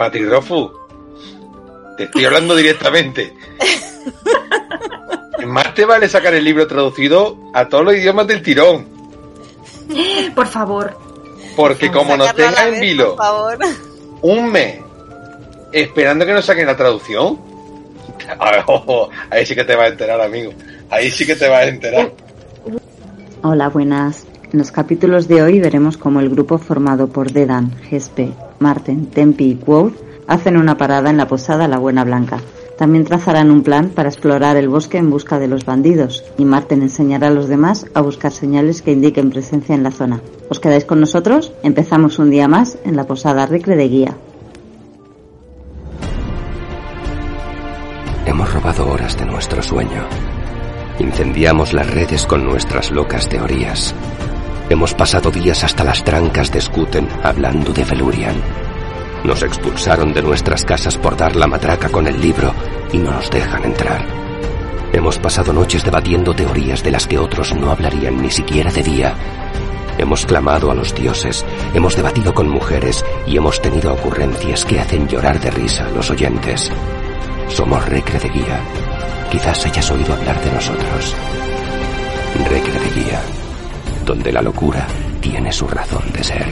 Patrirofu, te estoy hablando directamente. Más te vale sacar el libro traducido a todos los idiomas del tirón. Por favor. Porque como nos Sacarlo a la tenga en vilo Por favor. un mes esperando que nos saquen la traducción, a ver, ojo, ahí sí que te vas a enterar, amigo. Ahí sí que te vas a enterar. Hola, buenas. En los capítulos de hoy veremos cómo el grupo formado por Dedan, Gespe, Marten, Tempi y Quoth hacen una parada en la posada La Buena Blanca. También trazarán un plan para explorar el bosque en busca de los bandidos y Marten enseñará a los demás a buscar señales que indiquen presencia en la zona. ¿Os quedáis con nosotros? Empezamos un día más en la posada Recre de Guía. Hemos robado horas de nuestro sueño. Incendiamos las redes con nuestras locas teorías. Hemos pasado días hasta las trancas de Skuten hablando de Felurian. Nos expulsaron de nuestras casas por dar la matraca con el libro y no nos dejan entrar. Hemos pasado noches debatiendo teorías de las que otros no hablarían ni siquiera de día. Hemos clamado a los dioses, hemos debatido con mujeres y hemos tenido ocurrencias que hacen llorar de risa a los oyentes. Somos Recre de Guía. Quizás hayas oído hablar de nosotros. Recre de Guía, donde la locura tiene su razón de ser.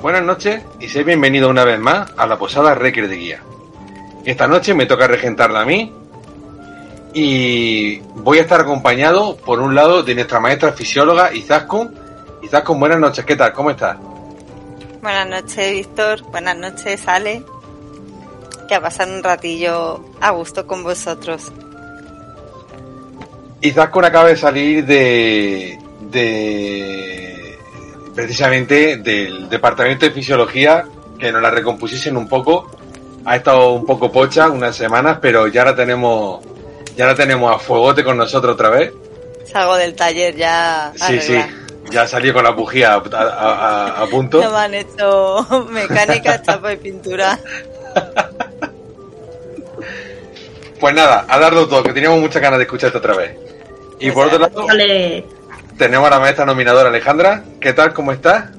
Buenas noches y sé bienvenido una vez más a la posada Recre de Guía. Esta noche me toca regentarla a mí y voy a estar acompañado por un lado de nuestra maestra fisióloga Izaskun. Izaskun, buenas noches, ¿qué tal? ¿Cómo estás? Buenas noches, Víctor. Buenas noches, Ale. Que a pasar un ratillo a gusto con vosotros. Izaskun acaba de salir de, de precisamente del departamento de fisiología que nos la recompusiesen un poco. Ha estado un poco pocha unas semanas, pero ya la tenemos ya la tenemos a fuegote con nosotros otra vez. Salgo del taller ya. Sí, sí. Ya salió con la bujía a, a- a- a punto. No me han hecho mecánica, chapa y pintura. Pues nada, a darlo todo, que teníamos muchas ganas de escucharte otra vez. Y por otro lado, tenemos a la maestra nominadora Alejandra. ¿Qué tal? ¿Cómo estás?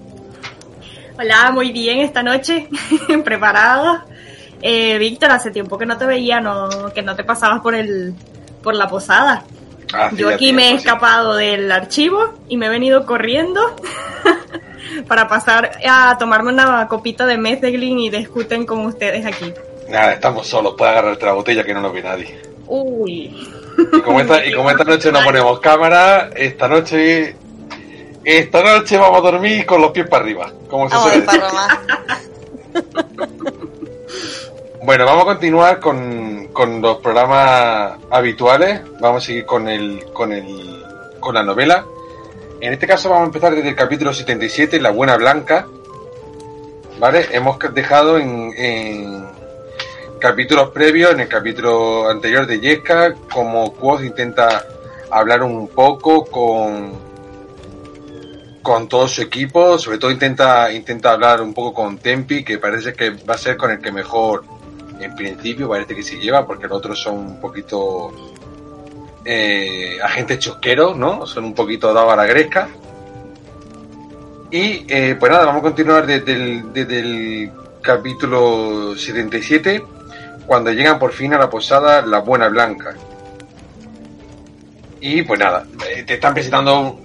Hola, muy bien esta noche. Preparada. Eh, Víctor, hace tiempo que no te veía, no, que no te pasabas por el, por la posada. Hace Yo aquí me he escapado del archivo y me he venido corriendo para pasar a tomarme una copita de Mezeglin y de Scuten con ustedes aquí. Nada, estamos solos, puedes agarrarte la botella que no nos ve nadie. Uy. Y como esta, y como esta noche no ponemos cámara, esta noche. Esta noche vamos a dormir con los pies para arriba, como se suele. Bueno, vamos a continuar con, con los programas habituales. Vamos a seguir con el, con el, con la novela. En este caso vamos a empezar desde el capítulo 77, La Buena Blanca. ¿Vale? Hemos dejado en, en capítulos previos, en el capítulo anterior de Yesca, como Quoth intenta hablar un poco con, con todo su equipo, sobre todo intenta, intenta hablar un poco con Tempi, que parece que va a ser con el que mejor, en principio, parece que se lleva, porque los otros son un poquito eh, agentes chosqueros, ¿no? Son un poquito dados a la gresca. Y eh, pues nada, vamos a continuar desde el, desde el capítulo 77, cuando llegan por fin a la posada La Buena Blanca. Y pues nada, eh, te están presentando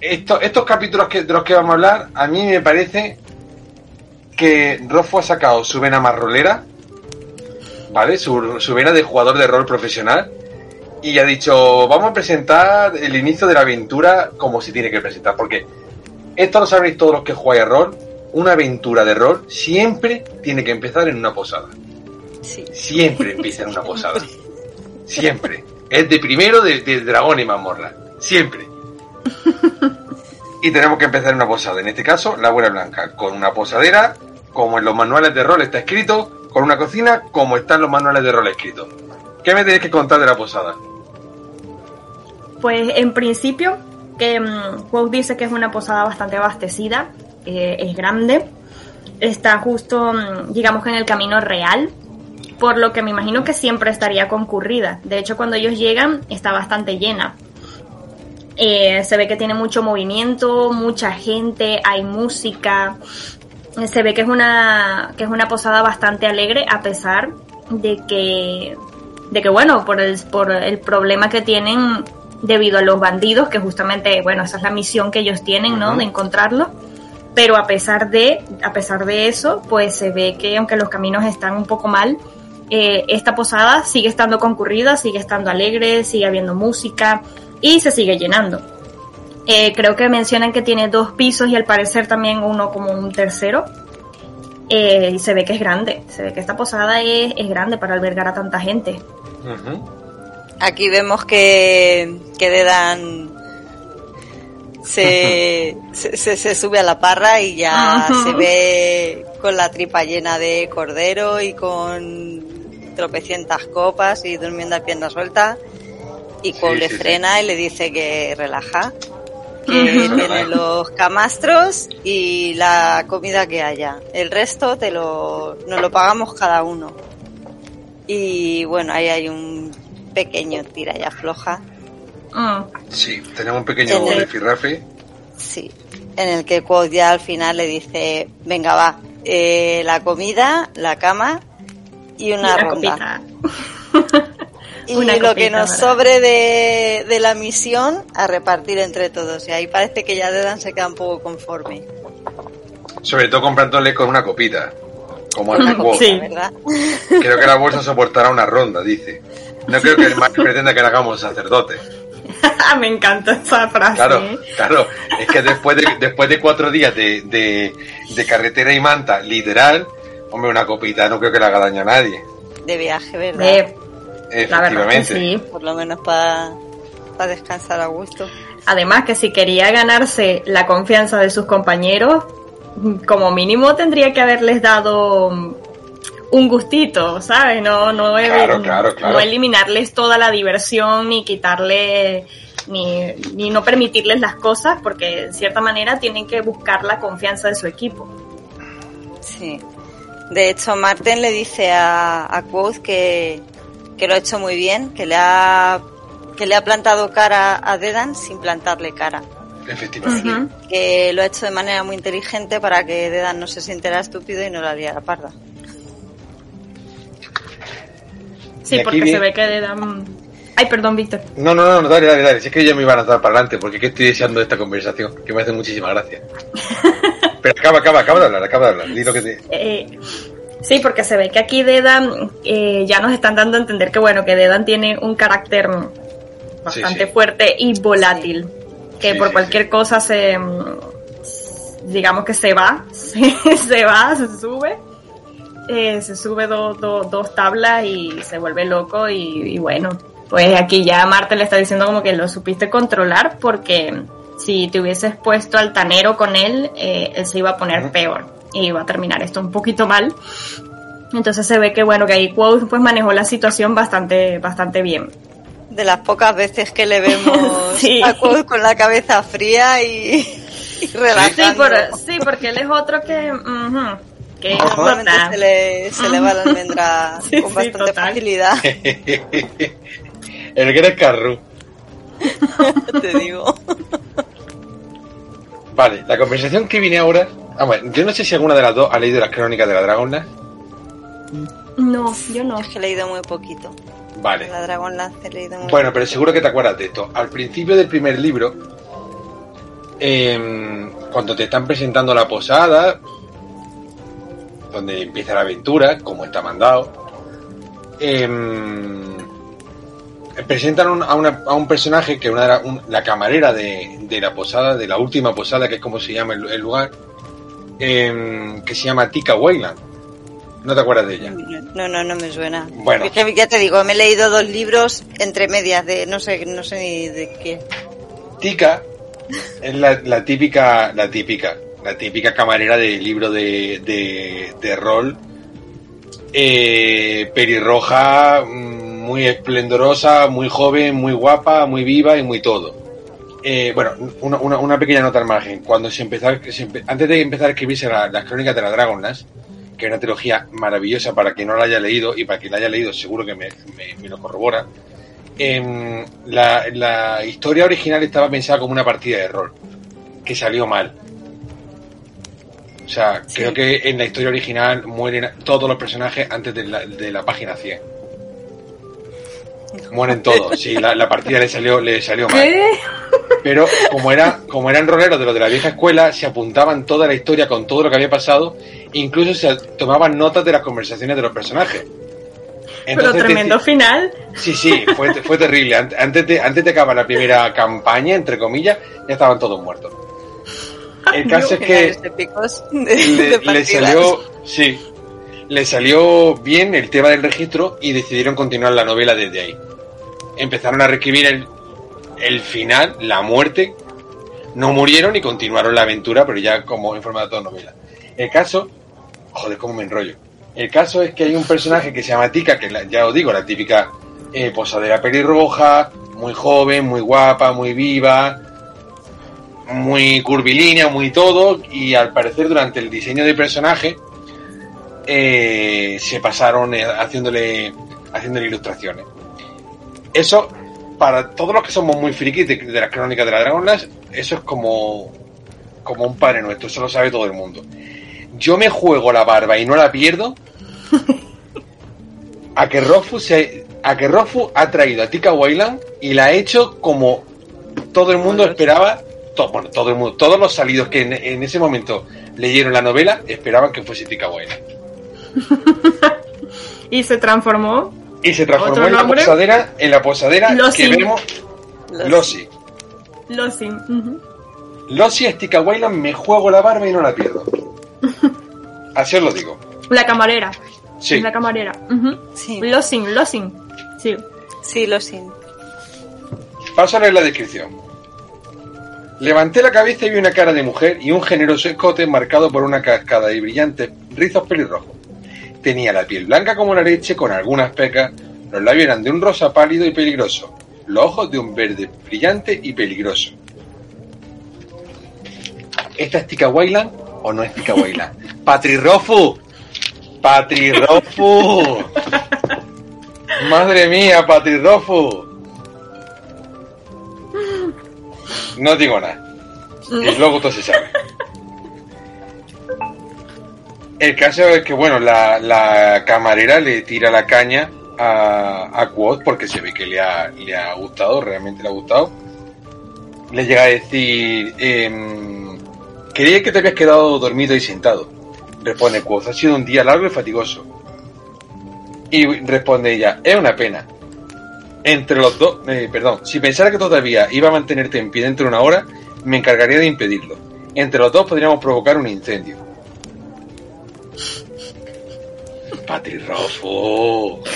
estos, estos capítulos que, de los que vamos a hablar, a mí me parece que Rofo ha sacado su vena más rolera, ¿vale? Su, su vena de jugador de rol profesional. Y ha dicho, vamos a presentar el inicio de la aventura como se tiene que presentar. Porque esto lo sabréis todos los que jugáis a rol. Una aventura de rol siempre tiene que empezar en una posada. Sí. Siempre empieza en una posada. Siempre. Es de primero de, de dragón y mazmorra. Siempre. Y tenemos que empezar en una posada. En este caso, la Buena Blanca. Con una posadera, como en los manuales de rol está escrito. Con una cocina, como están los manuales de rol escritos. ¿Qué me tenéis que contar de la posada? Pues en principio, que Quoth dice que es una posada bastante abastecida, eh, es grande, está justo, mm, digamos que en el camino real, por lo que me imagino que siempre estaría concurrida. De hecho, cuando ellos llegan, está bastante llena. Eh, se ve que tiene mucho movimiento, mucha gente, hay música. Se ve que es una que es una posada bastante alegre a pesar de que de que bueno por el por el problema que tienen debido a los bandidos que justamente bueno esa es la misión que ellos tienen no de encontrarlos pero a pesar de a pesar de eso pues se ve que aunque los caminos están un poco mal eh, esta posada sigue estando concurrida sigue estando alegre sigue habiendo música y se sigue llenando. Eh, creo que mencionan que tiene dos pisos y al parecer también uno como un tercero. Eh, y se ve que es grande se ve que esta posada es, es grande para albergar a tanta gente. Aquí vemos que, que Dedan se, se, se- se sube a la parra y ya se ve con la tripa llena de cordero y con tropecientas copas y durmiendo a pierna suelta. Y Cole sí, le sí. frena y le dice que relaja, que tiene los camastros y la comida que haya. El resto te lo, nos lo pagamos cada uno. Y bueno, ahí hay un pequeño tira y afloja. Mm. Sí, tenemos un pequeño rifirrafe. Sí, en el que Quoth ya al final le dice, venga va, eh, la comida, la cama y una, Una ronda. copita. Y Una lo que nos ¿verdad? sobre de, de la misión a repartir entre todos. Y ahí parece que ya Dedan se queda un poco conforme. Sobre todo comprándole con una copita. Como Quoth. copita, Sí. ¿verdad? Creo que la bolsa soportará una ronda, dice. No creo que el mal pretenda que le hagamos sacerdote. Me encanta esa frase. Claro, ¿eh? claro. Es que después de, después de cuatro días de, de, de carretera y manta, literal, hombre, una copita no creo que le haga daño a nadie. De viaje, ¿verdad? Eh, la verdad que Efectivamente. sí. Por lo menos para descansar a gusto. Además que si quería ganarse la confianza de sus compañeros, como mínimo tendría que haberles dado mm, un gustito, ¿sabes? No, no, Claro, claro, claro. no eliminarles toda la diversión ni quitarle ni, ni no permitirles las cosas porque en cierta manera tienen que buscar la confianza de su equipo. Sí. De hecho, Marten le dice a, a Quoth que, que lo ha hecho muy bien, que le ha, que le ha plantado cara a Dedan sin plantarle cara. Efectivamente. Que lo ha hecho de manera muy inteligente para que Dedan no se sintiera estúpido y no la liara parda. Sí, porque se ve que le dan... Ay, perdón, Víctor. No, no, no, no, dale, dale, dale. Si es que ya me iban a dar para adelante, porque es que estoy deseando esta conversación, que me hace muchísima gracia. Pero acaba, acaba, acaba de hablar, acaba de hablar. Di lo que te... Eh, sí, porque se ve que aquí Dedan eh, ya nos están dando a entender que bueno, que Dedan tiene un carácter bastante sí. fuerte y volátil, que Sí, por sí, cualquier cosa se mm, digamos que se va, se, se va, se sube, eh, se sube do- do- dos tablas y se vuelve loco y, y bueno, pues aquí ya Marte le está diciendo como que lo supiste controlar porque si te hubieses puesto altanero con él, eh, él se iba a poner peor y iba a terminar esto un poquito mal. Entonces se ve que bueno, que ahí Quoth pues manejó la situación bastante, bastante bien. De las pocas veces que le vemos Sí. a Quoth con la cabeza fría y, y relajando. Sí, por- sí, porque él es otro que, ujú, que se le, se le va la almendra Sí, con bastante facilidad, El Greg Carru. te digo. Vale, la conversación que viene ahora... Ah, bueno, yo no sé si alguna de las dos ha leído las crónicas de la Dragonlance. No, yo no. Es que he leído muy poquito. Vale. La Dragonlance he leído muy Bueno, pero seguro que te acuerdas de esto. Al principio del primer libro, em, cuando te están presentando la posada, donde empieza la aventura, como está mandado, em, presentan un- a, una- a un personaje que una de la, un- la camarera de, de la posada, de la última posada, que es como se llama el, el lugar, em, que se llama Tika Wayland. ¿No te acuerdas de ella? No, no, no me suena. Bueno. Es que ya te digo, me he leído dos libros entre medias de no sé, no sé ni de qué. Tika es la, la típica, la típica, la típica camarera de libro de, de, de rol, eh, pelirroja, mm, muy esplendorosa, muy joven, muy guapa, muy viva y muy todo. Eh, bueno, una, una, una pequeña nota al margen. Cuando se empezó, a- se empe- antes de empezar a escribirse la- las crónicas de la Dragonlance, que es una trilogía maravillosa para quien no la haya leído y para quien la haya leído seguro que me, me- me lo corrobora, em, la, la historia original estaba pensada como una partida de rol, que salió mal. O sea, Sí. creo que en la historia original mueren todos los personajes antes de la, de la página 100. Mueren todos, sí, la, la partida le salió, le salió mal. ¿Qué? Pero como era, como eran roleros de los de la vieja escuela, se apuntaban toda la historia con todo lo que había pasado, incluso se tomaban notas de las conversaciones de los personajes. Pero Entonces, tremendo deci- final. Sí, sí, fue, fue terrible. Ant- Antes de, antes de acabar la primera campaña, entre comillas, ya estaban todos muertos. El caso es que le, salió, sí, le salió bien el tema del registro y decidieron continuar la novela desde ahí. Empezaron a reescribir el, el final, la muerte. No murieron y continuaron la aventura, pero ya como en forma de novela. El caso, joder, cómo me enrollo. El caso es que hay un personaje que se llama Tika, que ya os digo, la típica eh, posadera pelirroja, muy joven, muy guapa, muy viva, muy curvilínea, muy todo, y al parecer durante el diseño del personaje eh, se pasaron eh, haciéndole, haciéndole ilustraciones. Eso, para todos los que somos muy frikis de, de las crónicas de la Dragon Lash, eso es como, como un padre nuestro, eso lo sabe todo el mundo. Yo me juego la barba y no la pierdo a que Rofu se a que Rofu ha traído a Tika Wayland y la ha hecho como todo el mundo esperaba to- bueno, todo el mundo, todos los salidos que en, en ese momento leyeron la novela esperaban que fuese Tika Wayland. Y se transformó. Y se transformó ¿Otro en la posadera, en la posadera que vemos Los- Losi. Losin. ujú. Losi es me juego la barba y no la pierdo. Así os lo digo. La camarera. Sí. La camarera. Sí. Losin, Losin. Sí. Sí, lo sin. Paso a leer la descripción. Levanté la cabeza y vi una cara de mujer y un generoso escote marcado por una cascada y brillantes rizos pelirrojos. Tenía la piel blanca como la leche con algunas pecas, los labios eran de un rosa pálido y peligroso, los ojos de un verde brillante y peligroso. ¿Esta es Tika Wayland o no es Tika Wayland? ¡Patrirofu! ¡Patrirofu! ¡Madre mía, Patrirofu! No digo nada. Y luego todo se sabe. El caso es que, bueno, la, la camarera le tira la caña a, a porque se ve que le ha, le ha gustado, realmente le ha gustado. Le llega a decir, em, creía que te habías quedado dormido y sentado. Responde Quoth, ha sido un día largo y fatigoso. Y responde ella, es una pena. Entre los dos, eh, perdón, si pensara que todavía iba a mantenerte en pie dentro de una hora, me encargaría de impedirlo. Entre los dos podríamos provocar un incendio. Patirrofo.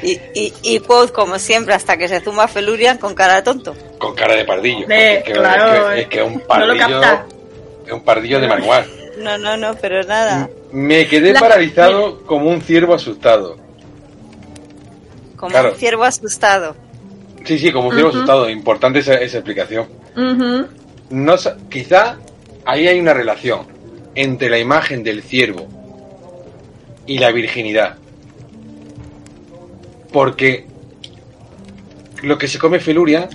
Y, y, y Quoth, como siempre, hasta que se zumba Felurian con cara de tonto. Con cara de pardillo. Eh, es que, claro, es que- es que es un pardillo. es un pardillo de manual. No, no, no, pero nada. Me quedé La- paralizado como un ciervo asustado. Como Claro. un ciervo asustado. Sí, sí, como un ciervo asustado. Importante esa, esa explicación. No quizá ahí hay una relación entre la imagen del ciervo y la virginidad. Porque lo que se come Feluria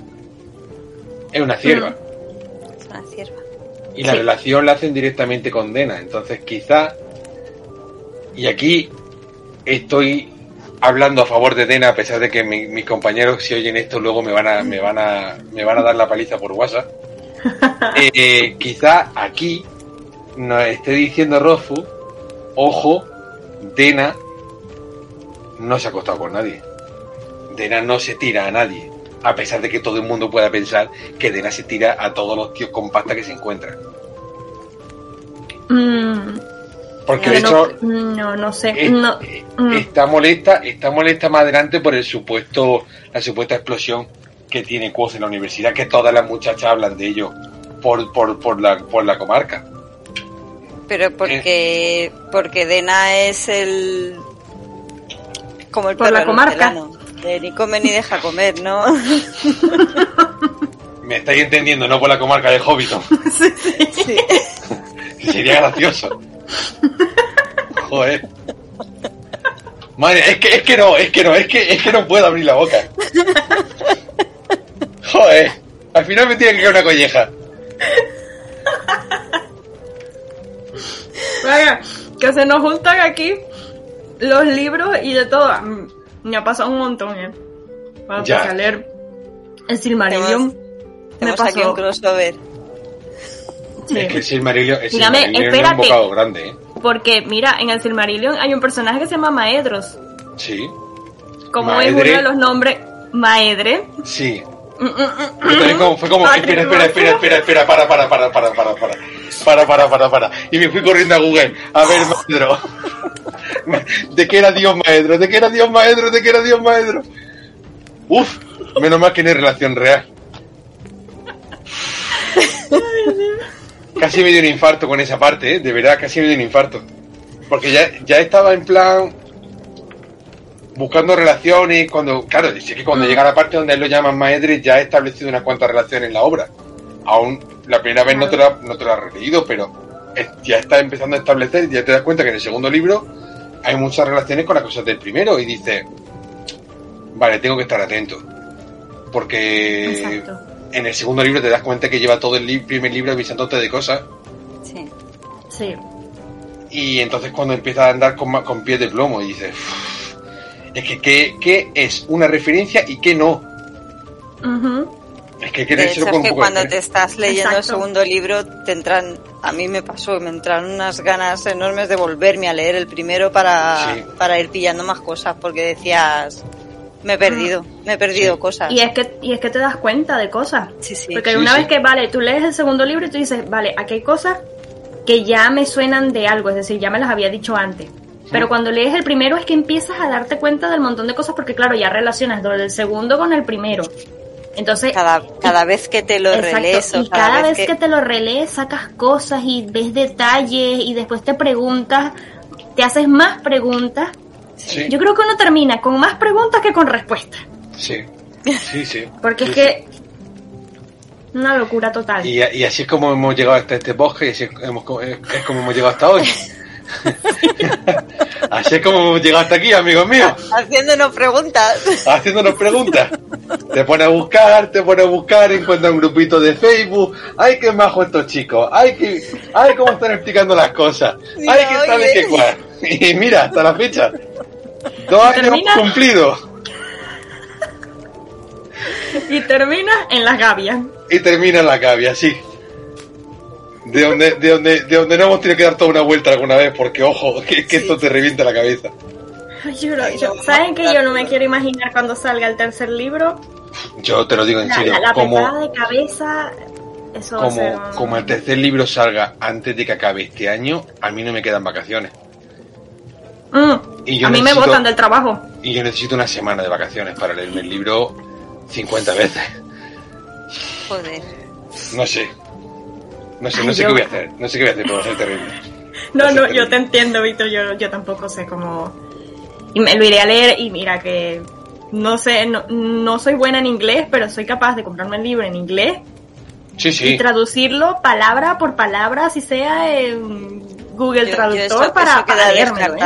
es una cierva. Es una cierva. Y la Sí. relación la hacen directamente con Dena. Entonces quizá, y aquí estoy hablando a favor de Dena, a pesar de que mi- mis compañeros si oyen esto luego me van a, me van a, me van a dar la paliza por WhatsApp. Eh, eh, quizá aquí nos esté diciendo Rofu, ojo, Dena no se ha acostado con nadie. Dena no se tira a nadie. A pesar de que todo el mundo pueda pensar que Dena se tira a todos los tíos con pasta que se encuentran. Mm, Porque de hecho no, no sé. no. Mm. está molesta, está molesta más adelante por el supuesto, la supuesta explosión que tiene Quoth en la universidad, que todas las muchachas hablan de ello por, por, por la, por la comarca. Pero porque, porque Dena es el. Como el Por perro la comarca. ni come ni deja comer, ¿no? Me estáis entendiendo, no por la comarca de Hobbiton, Sí. que sería gracioso. Joder. Madre, es que, es que no, es que no, es que, es que no puedo abrir la boca. Joder, al final me tiene que quedar una colleja. Vaya, que se nos juntan aquí los libros y de todo. Mm, Me ha pasado un montón, ¿eh? Cuando Ya. a leer el Silmarillion, me Tenemos aquí un pasó. crossover. sí. Es que el Silmarillion, el Dígame, Silmarillion es un espérate. bocado grande, ¿eh? Porque, mira, en el Silmarillion hay un personaje que se llama Maedros. Sí, Como es uno de los nombres Maedre. sí. Mm, mm, mm, Yo también como, fue como, espera, espera, espera, espera, espera, para, para, para, para, para, para, para, para, para, para. Y me fui corriendo a Google, a ver, maestro. ¿De qué era Dios maestro? ¿De qué era Dios maestro? ¿De qué era Dios maestro? Uf, menos mal que no hay relación real. Casi me dio un infarto con esa parte, ¿eh? De verdad, casi me dio un infarto. Porque ya, ya estaba en plan buscando relaciones cuando, claro, dice que cuando llega la parte donde él lo llaman maedre ya ha establecido unas cuantas relaciones en la obra. Aún la primera vez no te lo, ha- no te lo has releído, pero ya está empezando a establecer, ya te das cuenta que en el segundo libro hay muchas relaciones con las cosas del primero y dice, vale, tengo que estar atento. Porque Exacto. en el segundo libro te das cuenta que lleva todo el li- primer libro avisándote de cosas Sí. Sí. y entonces cuando empieza a andar con, con pies de plomo y dices, "Uf, es que ¿qué, qué es una referencia y qué no? Ujú. Es que hay que De leérselo hecho, con es un que poco de cuando fe. te estás leyendo el segundo libro, te entran, a mí me pasó, me entraron unas ganas enormes de volverme a leer el primero para, Sí. para ir pillando más cosas, porque decías, me he perdido, me he perdido Sí. cosas. Y es que y es que te das cuenta de cosas. Sí, sí. Porque Sí, una sí. vez que, vale, tú lees el segundo libro y tú dices, vale, aquí hay cosas que ya me suenan de algo, es decir, ya me las había dicho antes. Pero cuando lees el primero es que empiezas a darte cuenta del montón de cosas porque, claro, ya relacionas lo del segundo con el primero. Entonces, Cada, cada vez que te lo Exacto, relees o y cada, vez que... te lo relees sacas cosas y ves detalles y después te preguntas, te haces más preguntas. Sí, Yo creo que uno termina con más preguntas que con respuestas. sí, sí, sí. Porque Sí, es que una locura total. Y, y así es como hemos llegado hasta este bosque y así es, hemos- es- es como hemos llegado hasta hoy. así es como hemos llegado hasta aquí, amigos míos. Haciéndonos preguntas. haciéndonos preguntas. Te pone a buscar, te pone a buscar, encuentra un grupito de Facebook. Ay, qué majo estos chicos. Ay, que, ay, cómo están explicando las cosas. Mira, Ay, qué tal y oye. qué cual. Y mira, hasta la fecha. Dos años termina? cumplidos. Y termina en las gavias. Y termina en la cavia, sí. De donde, de donde, de donde no hemos tenido que dar toda una vuelta alguna vez, porque ojo, que, que esto te revienta la cabeza. Yo yo- no, ¿Saben que yo no me quiero imaginar cuando salga el tercer libro? Yo te lo digo en La, serio, la, la como, de cabeza, eso va a ser como, un- como el tercer libro salga antes de que acabe este año, a mí no me quedan vacaciones. Mm, Y yo a mí me botan del trabajo. Y yo necesito una semana de vacaciones para leerme el libro 50 veces. Joder. No sé. No sé, Ay, no sé yo- qué voy a hacer. No sé qué voy a hacer, pero va a ser terrible. No, ser no, yo te entiendo, Víctor, yo, yo tampoco sé cómo... Y me lo iré a leer y mira que no sé, no, no soy buena en inglés, pero soy capaz de comprarme el libro en inglés Sí, y sí. traducirlo palabra por palabra, si sea en Google Yo- yo Traductor eso- para, eso para leérmelo, ¿eh?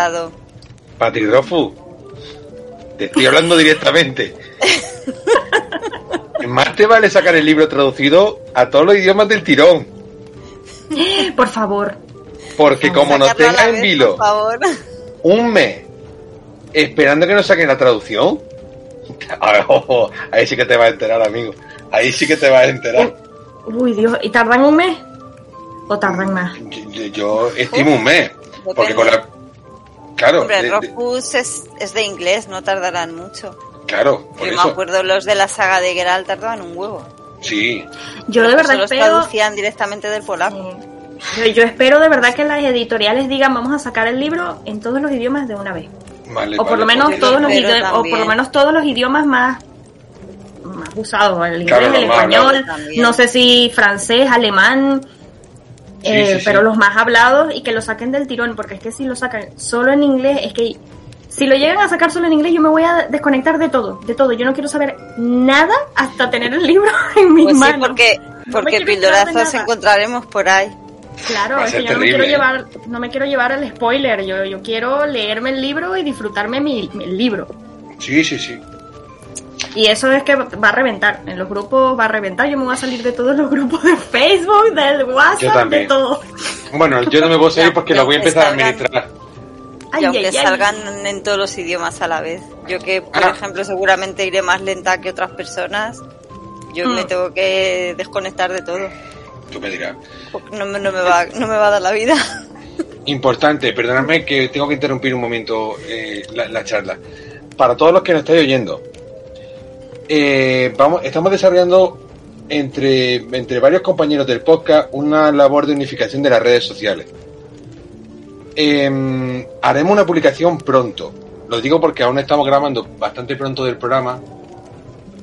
Te estoy hablando directamente. Más te vale sacar el libro traducido a todos los idiomas del tirón. Por favor. Porque como nos tenga en vilo Por favor. un mes esperando que nos saquen la traducción, ah, ojo, ahí sí que te vas a enterar, amigo. Ahí sí que te vas a enterar. Uy, Dios, ¿y tardan un mes? ¿O tardan más? Yo, yo estimo un mes. Porque Depende. con la. Claro, Hombre, de- es, es de inglés, no tardarán mucho. claro, por Yo me eso. acuerdo los de la saga de Geralt tardaban un huevo. Sí, Yo de verdad espero... traducían directamente del polaco. Yo, yo espero de verdad que las editoriales digan vamos a sacar el libro en todos los idiomas de una vez. vale. o por vale, lo menos porque- todos los espero idi- o por lo también. menos todos los idiomas más más usados el inglés Claro, el español no sé si francés alemán Sí, eh, sí, sí. pero los más hablados y que lo saquen del tirón porque es que si lo sacan solo en inglés es que si lo llegan a sacar solo en inglés yo me voy a desconectar de todo de todo yo no quiero saber nada hasta tener el libro en mis Pues sí, manos porque, No me porque enterar de pildorazos encontraremos por ahí. Claro, a es que yo no me quiero llevar, no me quiero llevar el spoiler, yo, yo quiero leerme el libro y disfrutarme mi, libro. Sí, sí, sí. Y eso es que va a reventar, en los grupos va a reventar, yo me voy a salir de todos los grupos de Facebook, del Yo WhatsApp, también. de todo. Bueno, yo no me puedo salir porque lo voy a empezar a administrar. Ay, y aunque ay, ay. salgan en todos los idiomas a la vez. Yo que, por Ah. ejemplo, seguramente iré más lenta que otras personas, yo Mm. me tengo que desconectar de todo. Tú me dirás. Porque no, me- no me va, no me va a dar la vida. Importante, perdonadme que tengo que interrumpir un momento eh, la, la charla. Para todos los que nos estáis oyendo, eh, vamos, estamos desarrollando entre, entre varios compañeros del podcast una labor de unificación de las redes sociales. Em, haremos una publicación pronto. Lo digo porque aún estamos grabando bastante pronto del programa.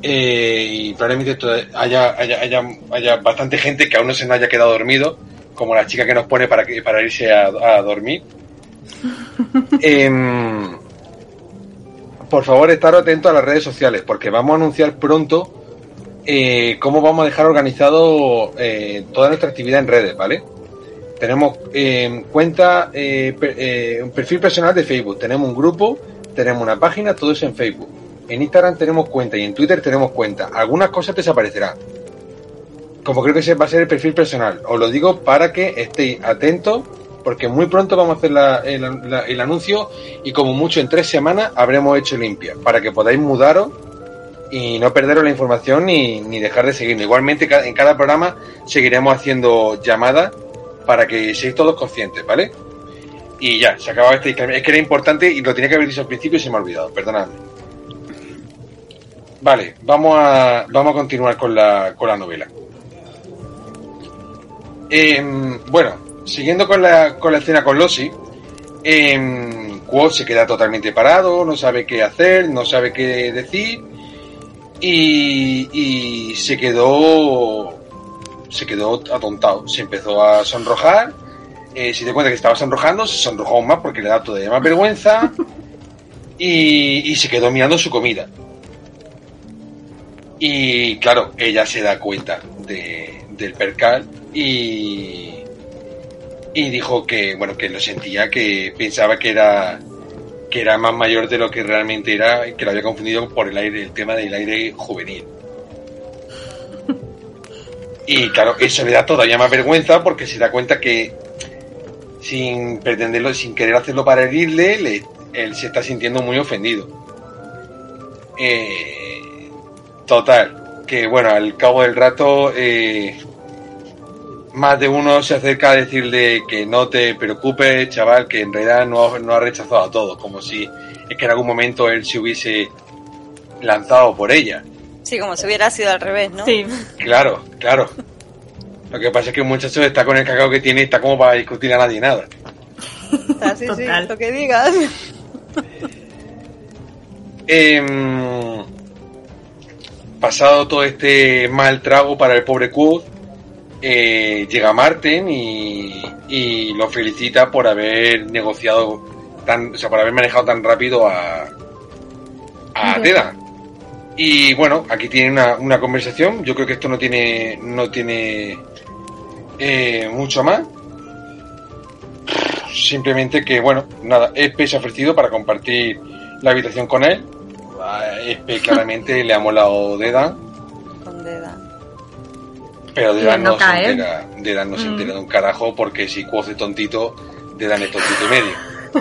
eh, y probablemente esto haya, haya, haya, haya bastante gente que aún no se nos haya quedado dormido, como la chica que nos pone para, que, para irse a, a dormir. Em, por favor, estar atentos a las redes sociales, porque vamos a anunciar pronto eh, cómo vamos a dejar organizado eh, toda nuestra actividad en redes, ¿vale? Tenemos eh, cuenta, eh, eh, un perfil personal de Facebook, tenemos un grupo, tenemos una página, todo eso en Facebook. En Instagram tenemos cuenta y en Twitter tenemos cuenta. Algunas cosas desaparecerán. Como creo que ese va a ser el perfil personal. Os lo digo para que estéis atentos, porque muy pronto vamos a hacer la- el, la- el anuncio y como mucho en tres semanas habremos hecho limpia, para que podáis mudaros y no perderos la información ni, ni dejar de seguirnos. Igualmente en cada programa seguiremos haciendo llamadas para que seáis todos conscientes, ¿vale? Y ya, se acababa este. Es que era importante y lo tenía que haber dicho al principio y se me ha olvidado, perdonadme. Vale, vamos a, vamos a continuar con la, con la novela. Em, bueno, siguiendo con la, con la escena con Losi, eh, Quo se queda totalmente parado, no sabe qué hacer, no sabe qué decir y, y se quedó se quedó atontado, se empezó a sonrojar, eh, se dio cuenta que estaba sonrojando, se sonrojó aún más porque le da todavía más vergüenza y, y se quedó mirando su comida. Y claro, ella se da cuenta de, del percal y, y dijo que, bueno, que lo sentía, que pensaba que era, que era más mayor de lo que realmente era, y que lo había confundido por el aire, el tema del aire juvenil. Y claro, eso le da todavía más vergüenza porque se da cuenta que sin pretenderlo, sin querer hacerlo para herirle, le- él se está sintiendo muy ofendido. Eh, total, que bueno, al cabo del rato, eh, más de uno se acerca a decirle que no te preocupes, chaval, que en realidad no, no ha rechazado a todos, como si es que en algún momento él se hubiese lanzado por ella. Sí, como si hubiera sido al revés, ¿no? Sí, Claro, claro. Lo que pasa es que el muchacho está con el cacao que tiene y está como para discutir a nadie nada. Así, sí, Total. lo que digas. Em, pasado todo este mal trago para el pobre Quoth, eh, llega Martin y, y lo felicita por haber negociado tan, o sea, por haber manejado tan rápido a, a. Teda. Y bueno, aquí tiene una, una conversación. Yo creo que esto no tiene, no tiene eh, mucho más. Simplemente que, bueno, nada, Espe se ha ofrecido para compartir la habitación con él. A Espe claramente le ha molado Dedan, Con Deda. pero Dedan no no, se entera, Dedan no se Mm. entera de un carajo porque si cuoce tontito, Dedan es tontito y medio.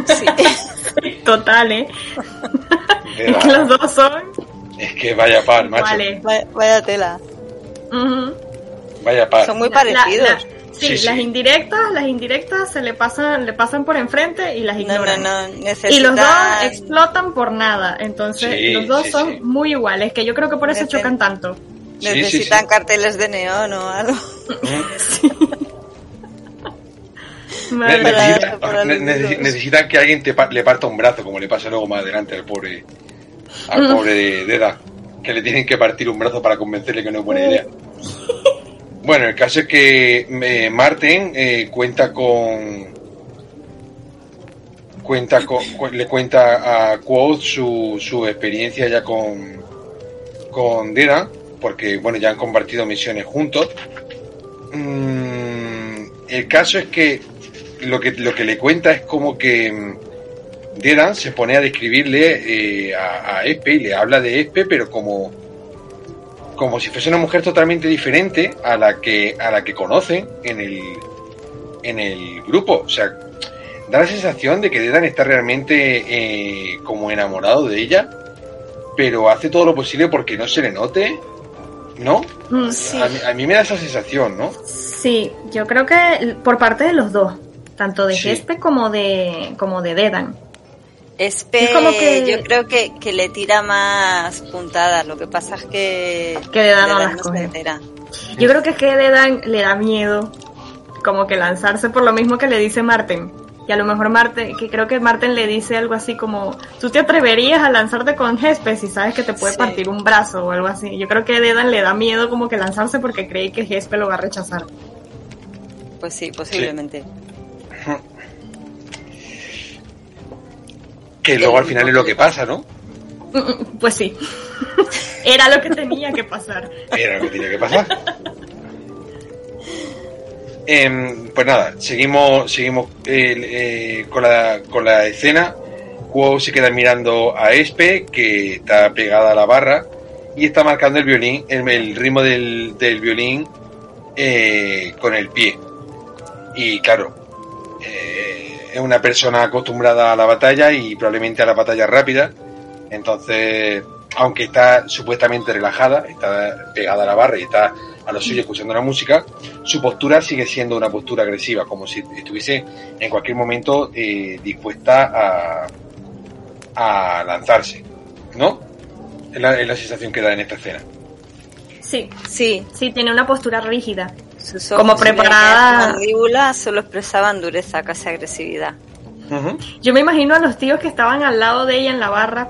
Sí. total, ¿eh? Dedan- Es que los dos son es que vaya par, macho. iguales. vaya, vaya tela. Vaya par. Son muy La- la- parecidos. la- sí, Sí, las sí. indirectas, las indirectas se le pasan, le pasan por enfrente y las No, ignoran. no, no. Necesitan... Y los dos explotan por nada. Entonces, Sí, los dos sí, son sí. muy iguales, que yo creo que por eso Necesitan- chocan tanto. Sí, sí, Necesitan sí. carteles de neón o algo. Madre Ne- mía. Para- necesita- para ne- los necesi- niños. necesitan que alguien te pa- le parta un brazo, como le pasa luego más adelante al pobre al pobre de, de Eda, que le tienen que partir un brazo para convencerle que no es buena idea. Bueno, el caso es que eh, Martin eh, cuenta con cuenta con, cu- le cuenta a Quoth su, su experiencia ya con con Dera, porque bueno ya han compartido misiones juntos. Mm, el caso es que lo que lo que le cuenta es como que mm, Dedan se pone a describirle eh, a, a Espe y le habla de Espe, pero como como si fuese una mujer totalmente diferente a la que a la que conocen en el en el grupo. O sea, da la sensación de que Dedan está realmente eh, como enamorado de ella, pero hace todo lo posible porque no se le note, ¿no? Mm, sí. A, mí, a mí me da esa sensación, ¿no? Sí, yo creo que por parte de los dos, tanto de Sí. Gespe como de como de Dedan. Espe, Es como que- yo creo que, que le tira más puntadas. Lo que pasa es que. Que no las se coge. entera. Yo creo que es que Dedan le da miedo como que lanzarse por lo mismo que le dice Marten. Y a lo mejor Marten, que creo que Marten le dice algo así como, tú te atreverías a lanzarte con Gespe si sabes que te puede Sí. partir un brazo o algo así. Yo creo que Dedan le da miedo como que lanzarse porque cree que Gespe lo va a rechazar. Pues sí, posiblemente. Que luego al final es lo que pasa, ¿no? Pues sí, era lo que tenía que pasar. Era lo que tenía que pasar. Em, pues nada, seguimos, seguimos eh, eh, con, la, con la escena. Quo se queda mirando a Espe, que está pegada a la barra, y está marcando el violín, el, el ritmo del, del violín eh, con el pie. Y claro, eh, es una persona acostumbrada a la batalla y probablemente a la batalla rápida. Entonces, aunque está supuestamente relajada, está pegada a la barra y está a lo suyo escuchando la música, su postura sigue siendo una postura agresiva, como si estuviese en cualquier momento eh, dispuesta a, a lanzarse, ¿no? Es la, es la sensación que da en esta escena. Sí, Sí, sí, tiene una postura rígida. Sus Como ojos y preparada. las mandíbulas solo expresaban dureza, casi agresividad. Yo me imagino a los tíos que estaban al lado de ella en la barra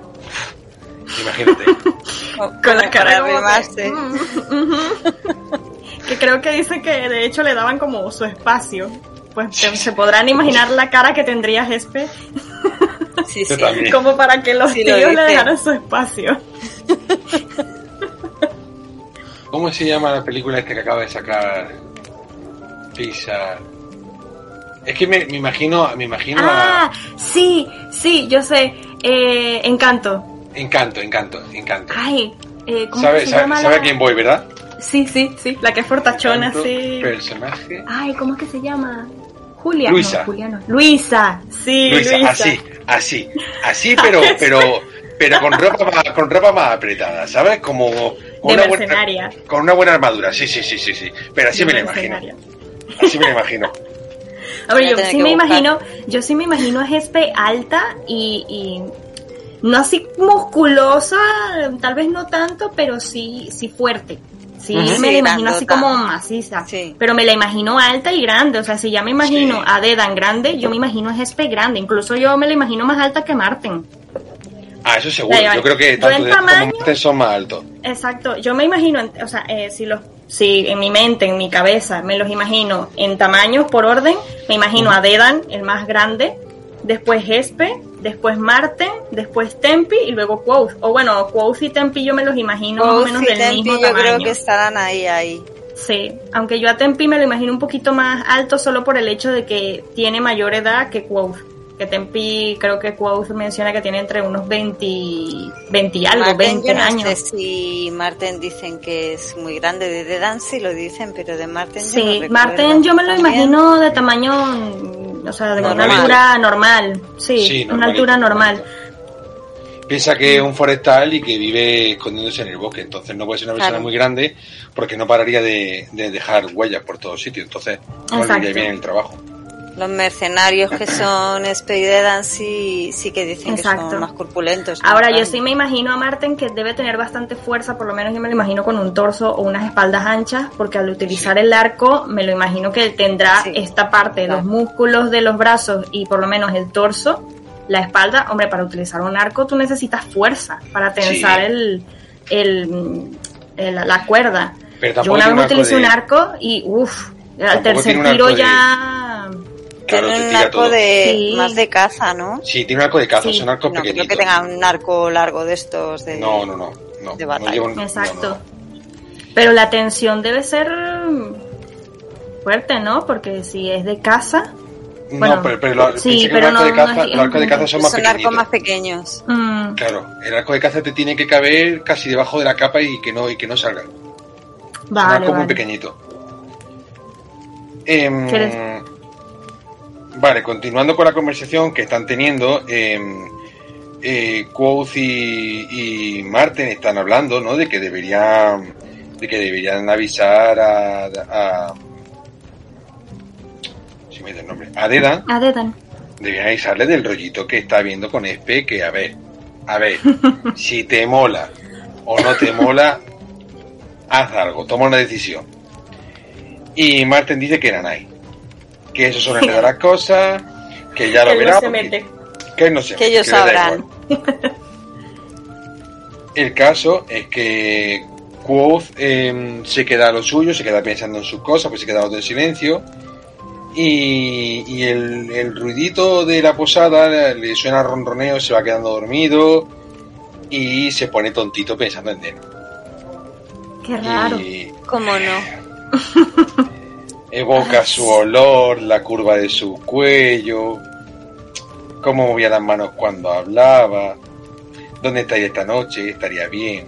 Imagínate. con la cara como que, arrimarse. "Mm, ujú". que creo que dice que de hecho le daban como su espacio pues se, podrán imaginar la cara que tendría Gespe Sí, sí. como para que los Sí, lo tíos le dice. dejaran su espacio ¿Cómo se llama la película esta que acaba de sacar Pixar? Es que me, me imagino, me imagino ah a sí sí yo sé eh, Encanto Encanto, Encanto, Encanto. ay eh, ¿cómo ¿Sabe, se sabe, llama sabe la- a quién voy, verdad? sí sí sí la que es fortachona Encanto, sí Personaje. ay ¿cómo es que se llama? Julia Luisa. no, Julia no. Luisa sí Luisa, Luisa, así, así, así, pero, pero, pero con ropa más, con ropa más apretada, ¿sabes? Como con De una buena, mercenaria. con una buena armadura, sí, sí, sí, sí, sí. Pero así De me la imagino. Así me imagino. A ver, yo sí me buscar. imagino, yo sí me imagino a Gespe alta y, y no así musculosa, tal vez no tanto, pero sí, sí fuerte. Sí, Ujú. me Sí, la imagino así como maciza. Sí. Pero me la imagino alta y grande. O sea, si ya me imagino Sí. a Dedan grande, yo me imagino a Gespe grande. Incluso yo me la imagino más alta que Marten. Ah, eso seguro. Yo creo que tanto de como tamaño- Marten son más altos. Exacto, yo me imagino, en- o sea, eh, si los, si en mi mente, en mi cabeza, me los imagino en tamaños por orden, me imagino a Dedan, el más grande, después Gespe, después Marten, después Tempi y luego Quoth. O bueno, Quoth y Tempi yo me los imagino más o menos y del Tempi mismo yo tamaño. creo que estarán ahí, ahí. Sí, aunque yo a Tempi me lo imagino un poquito más alto solo por el hecho de que tiene mayor edad que Quoth. Que Tempi, creo que Quoth menciona que tiene entre unos 20, 20 y algo, Marten, 20 yo no años. sé si Marten dicen que es muy grande, de Dedan sí lo dicen, pero de Marten yo no Sí, recuerdo. Marten yo me lo También. imagino de tamaño, o sea, de una altura normal. Sí, Sí, una altura normal. Piensa que es un forestal y que vive escondiéndose en el bosque, entonces no puede ser una persona Claro. muy grande porque no pararía de, de dejar huellas por todos sitios, entonces no bien el trabajo. Los mercenarios que son Espe y Dedan sí, sí que dicen que son más corpulentos. Ahora, yo sí me imagino a Marten que debe tener bastante fuerza, por lo menos yo me lo imagino con un torso o unas espaldas anchas, porque al utilizar el arco me lo imagino que tendrá Sí. esta parte, los Claro. músculos de los brazos y por lo menos el torso, la espalda. Hombre, para utilizar un arco tú necesitas fuerza para tensar Sí. el, el, el- la cuerda. Pero Yo una vez utilicé de- un arco y uff, al Tampoco tercer tiro ya... Claro, Tienen te un arco de Sí. más de caza, ¿no? Sí, tiene un arco de caza, Sí. son arcos No creo pequeñitos. que tengan un arco largo de estos de... No, no, no. no, de no batalla. lleva un- no, Exacto. no. Pero la tensión debe ser fuerte, ¿no? Porque si es de casa. No, Bueno, pero, pero lo- sí, pero los arcos no- de caza, no los arcos de caza son más Son arcos pequeñitos. más pequeños. mm, Claro, el arco de caza te tiene que caber casi debajo de la capa y que no, y que no salga. es un vale, arco muy vale. pequeñito. Em, ¿Quieres? Vale, continuando con la conversación que están teniendo, em, eh, Quoth y, y Marten están hablando, ¿no? De que deberían, de que deberían avisar a, a si me el nombre, a Dedan, A Dedan. deberían avisarle del rollito que está viendo con Espe, que a ver, a ver, si te mola o no te mola, haz algo, toma una decisión. Y Marten dice que Nanay, que eso son las cosas, que ya lo no verá, se mete. que no se Que ellos sabrán. El caso es que Quoth eh, se queda a lo suyo, se queda pensando en sus cosas, pues se queda en silencio. Y, y el, el ruidito de la posada le, le suena ronroneo, se va quedando dormido y se pone tontito pensando en él. Qué raro. Y ¿Cómo no? Evoca su olor, la curva de su cuello, cómo movía las manos cuando hablaba, dónde estaría esta noche, estaría bien.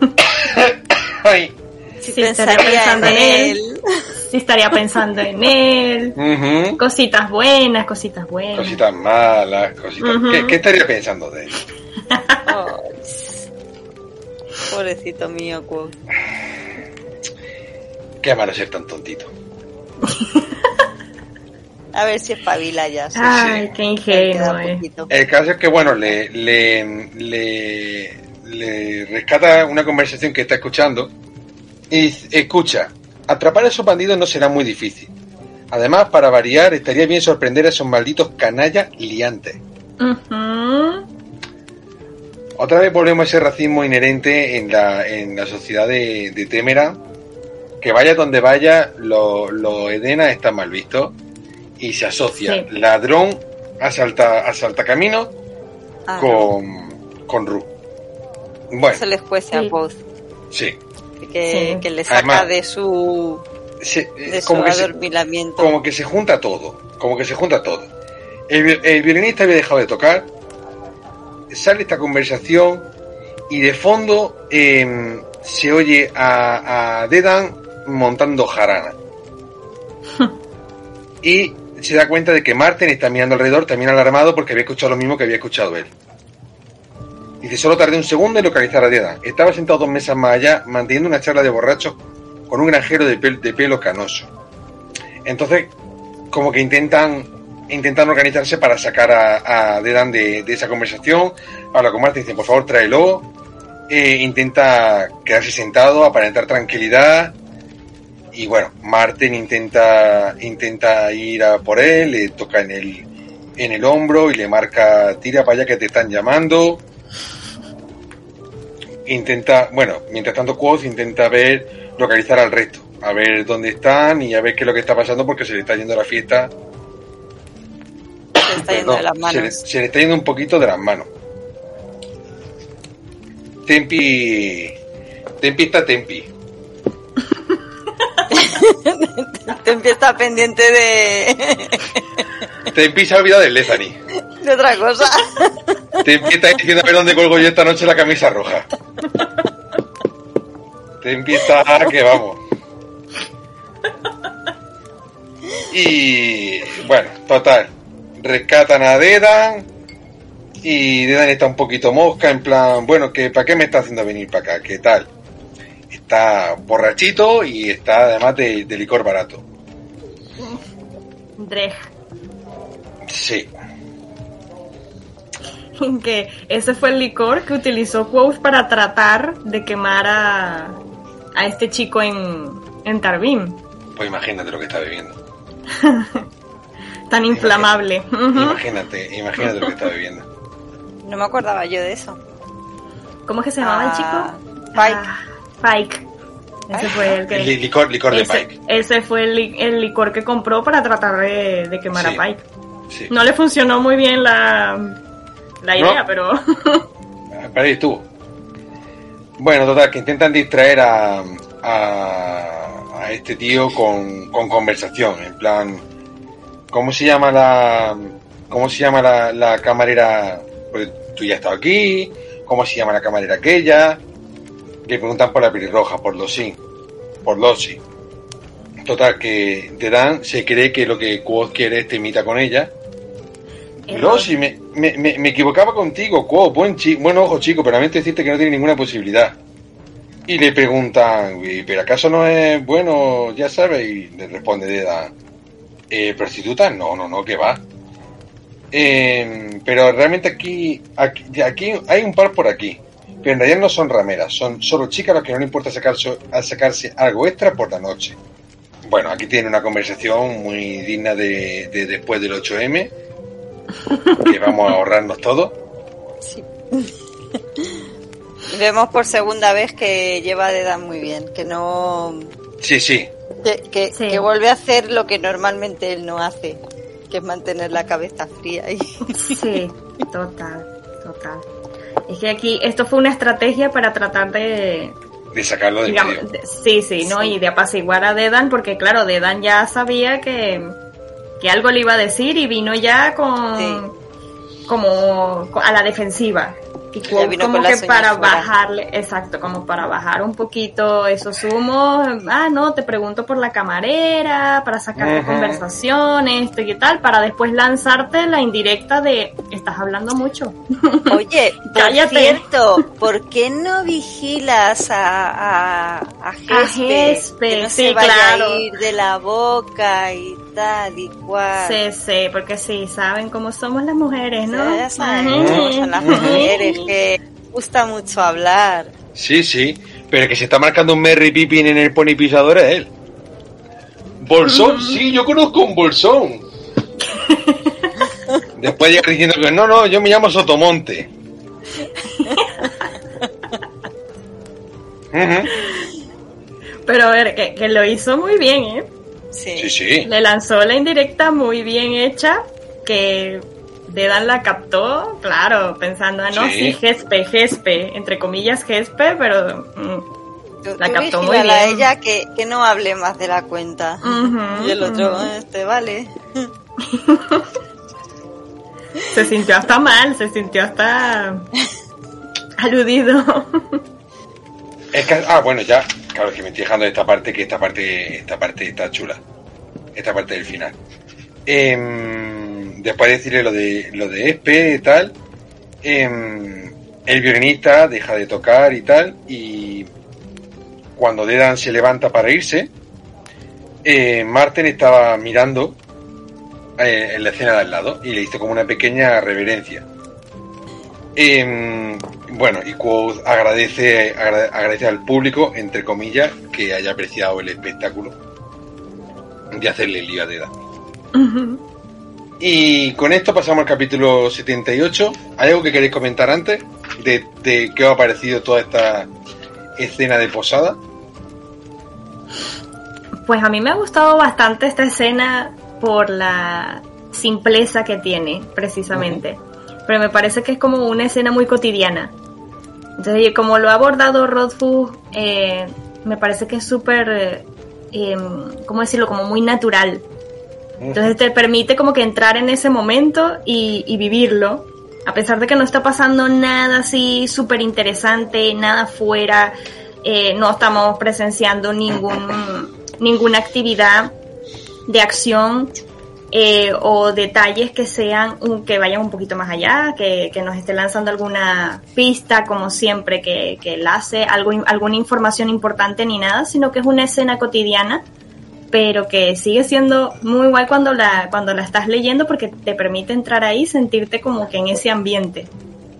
Ay, Si Sí, estaría pensando en él. él. Sí, estaría pensando en él. Cositas buenas, cositas buenas. Cositas malas, cositas. Ujú. ¿Qué, qué estaría pensando de él? Oh, pobrecito mío, Quoth. Qué malo ser tan tontito. A ver si espabila ya. sí. Ay, qué ingenuo, eh. El caso es que, bueno, le, le, le, le rescata una conversación que está escuchando y dice, escucha, atrapar a esos bandidos no será muy difícil. Además, para variar, estaría bien sorprender a esos malditos canallas liantes. Ujú. Otra vez volvemos a ese racismo inherente en la, en la sociedad de, de Temera, que vaya donde vaya, los lo Edena están mal vistos y se asocia Sí. ladrón asalta, asalta camino Ah, con, con Ru. Bueno, Se les cuece a Sí. Quoth. sí. Que, Sí. que le saca Además, de su, Se- de su como, que se, adormilamiento. como que se junta todo. Como que se junta todo. El violinista había dejado de tocar. Sale esta conversación. Y de fondo em, se oye a, a Dedan montando jarana. y se da cuenta de que Martin está mirando alrededor, también alarmado porque había escuchado lo mismo que había escuchado él. Dice, solo tardé un segundo en localizar a Dedan. Estaba sentado dos mesas más allá, manteniendo una charla de borrachos con un granjero de, pel- de pelo canoso. Entonces, como que intentan intentan organizarse para sacar a, a de, esa conversación. Habla con Martin dice, por favor, tráelo. Eh, intenta quedarse sentado, aparentar tranquilidad. Y bueno, Martin intenta, intenta ir a por él, le toca en el, en el hombro y le marca, tira para allá que te están llamando. Intenta, bueno, mientras tanto Quoth intenta ver, localizar al resto, a ver dónde están y a ver qué es lo que está pasando porque se le está yendo la fiesta. Se está yendo de las se, le, manos. se le está yendo un poquito de las manos. Tempi. Tempi está Tempi. Te empieza pendiente de, Tempi se ha olvidado del Lezani. de otra cosa. Tempi está diciendo a ver dónde colgo yo esta noche la camisa roja. Tempi está que vamos. Y bueno, total. Rescatan a Dedan. Y Dedan está un poquito mosca, en plan, bueno, que ¿para qué me está haciendo venir para acá? ¿Qué tal? Está borrachito y está además de, de licor barato. Drej. Sí, Que ese fue el licor que utilizó Quoth para tratar de quemar a, a este chico en, en Tarbin. pues imagínate lo que está bebiendo. Tan inflamable. Imagínate, imagínate lo que está bebiendo. No me acordaba yo de eso. ¿Cómo es que se llamaba Ah, el chico? Pike. Ah, Pike. Ese fue el que... Li- Licor, licor de ese, Pike. ese fue el, li- el licor que compró para tratar de, de quemar Sí. a Pike. Sí. No le funcionó muy bien la, la No. idea, pero... Para ahí estuvo. Bueno, total, que intentan distraer a, a, a a este tío con, con conversación, en plan, ¿cómo se llama la, cómo se llama la, la camarera? Pues tú ya has estado aquí, ¿cómo se llama la camarera aquella? Le preguntan por la pelirroja, por Losi, por Losi. Total, que Dedan se cree que lo que Quoth quiere es te imita con ella. Error. Losi, me, me, me, me equivocaba contigo, Quoth, buen, chi buen ojo chico, pero lamento decirte que no tiene ninguna posibilidad. Y le preguntan, "¿Y, ¿pero acaso no es bueno, ya sabes? Y le responde Dedan, eh, ¿prostituta? No, no, no, que va. Eh, pero realmente aquí, aquí, aquí hay un par por aquí. Pero en realidad no son rameras, son solo chicas a las que no le importa sacarse, a sacarse algo extra por la noche. Bueno, aquí tiene una conversación muy digna de, de después del 8M, que vamos a ahorrarnos todo. Sí. Vemos por segunda vez que lleva de edad muy bien, que no. Sí, sí, Que, que, Sí. que vuelve a hacer lo que normalmente él no hace, que es mantener la cabeza fría. Y... Sí, total, total. Es que aquí esto fue una estrategia para tratar de, de sacarlo de digamos, medio. de- sí, sí, ¿no? Sí. Y de apaciguar a Dedan, porque claro, Dedan ya sabía que, que algo le iba a decir y vino ya con Sí. como a la defensiva. Vino como que para fuera. bajarle, exacto, como para bajar un poquito esos humos, ah, no, te pregunto por la camarera, para sacar conversación, esto y tal, para después lanzarte la indirecta de, estás hablando mucho. Oye, por Cállate. cierto, ¿por qué no vigilas a, a, a Gespe? Gespe, que no sí, se vaya claro. a ir de la boca y tal y cual. Sí, sí, porque sí, saben cómo somos las mujeres, ¿no? Ya saben cómo son las mujeres, que gusta mucho hablar. Sí, sí, pero el que se está marcando un Merry Pippin en el pony pisador es él. Bolsón, sí, yo conozco un bolsón. Después llega diciendo que no, no, yo me llamo Sotomonte. Pero a ver, que, que lo hizo muy bien, ¿eh? Sí. Sí, sí. Le lanzó la indirecta muy bien hecha, que Dedan la captó, claro, pensando, ah, no, Sí. sí, Gespe, Gespe, entre comillas Gespe, pero... mm, Tú, La tú captó muy vigílala a bien. ella que, que no hable más de la cuenta. Y el otro. "Ah, este vale. se sintió hasta mal, se sintió hasta aludido. Es que, ah, bueno, ya, claro, que me estoy dejando de esta parte, que esta parte, esta parte está chula. Esta parte del final. Em, después de decirle lo de, lo de Espe y tal, em, el violinista deja de tocar y tal, y cuando Dedan se levanta para irse, eh, Marten estaba mirando eh, en la escena de al lado y le hizo como una pequeña reverencia. Em, bueno, y Quoth agradece, agra- agradece al público, entre comillas, que haya apreciado el espectáculo de hacerle el lío a Deda. Ujú. Y con esto pasamos al capítulo 78. ¿Hay algo que queréis comentar antes de, de qué os ha parecido toda esta escena de posada? Pues a mí me ha gustado bastante esta escena por la simpleza que tiene, precisamente. Pero me parece que es como una escena muy cotidiana. Entonces, como lo ha abordado Rothfuss, eh, me parece que es súper, eh, em, ¿cómo decirlo? Como muy natural. Entonces te permite como que entrar en ese momento y, y vivirlo. A pesar de que no está pasando nada así súper interesante, nada fuera, eh, no estamos presenciando ningún, ninguna actividad de acción eh, o detalles que sean un- que vayan un poquito más allá, que, que nos esté lanzando alguna pista, como siempre, que, que hace algo, alguna información importante ni nada, sino que es una escena cotidiana pero que sigue siendo muy guay cuando la, cuando la estás leyendo porque te permite entrar ahí y sentirte como que en ese ambiente.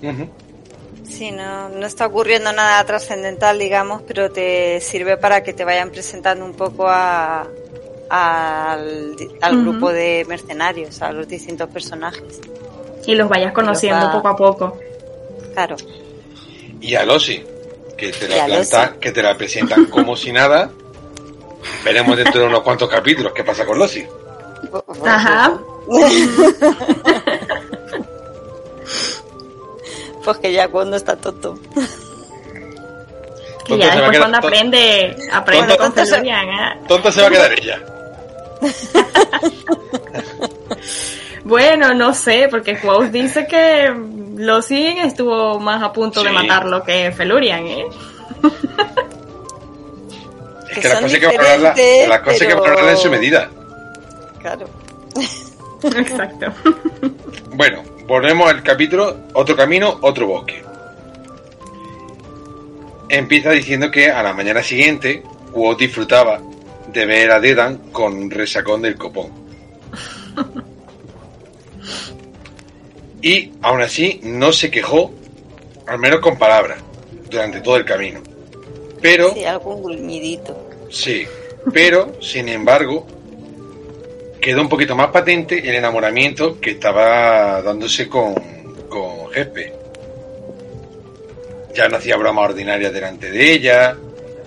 Ujú. Sí, no, no está ocurriendo nada trascendental, digamos, pero te sirve para que te vayan presentando un poco a, al, al grupo de mercenarios, a los distintos personajes. Y los vayas conociendo va- poco a poco. Claro. Y a Losi, que te la planta, que te la presentan como si nada. Veremos dentro de unos cuantos capítulos qué pasa con Losi. Ajá. Pues que ya cuando está tonto. Que ya después cuando aprende, aprende con Felurian. ¿eh? Tonta se va a quedar ella. Bueno, no sé, porque Quoth dice que Losien estuvo más a punto de matarlo que Felurian, ¿eh? es que, las cosas hay que valorarla, cosas hay que valorarla en su medida. Claro. Exacto. Bueno, volvemos al capítulo, otro camino, otro bosque. Empieza diciendo que a la mañana siguiente, Quoth disfrutaba de ver a Dedan con resacón del copón. Y aún así no se quejó, al menos con palabras, durante todo el camino. Pero. Sí, algún gruñidito. Sí, pero, sin embargo, quedó un poquito más patente el enamoramiento que estaba dándose con, con Jefe. Ya no hacía broma ordinaria delante de ella,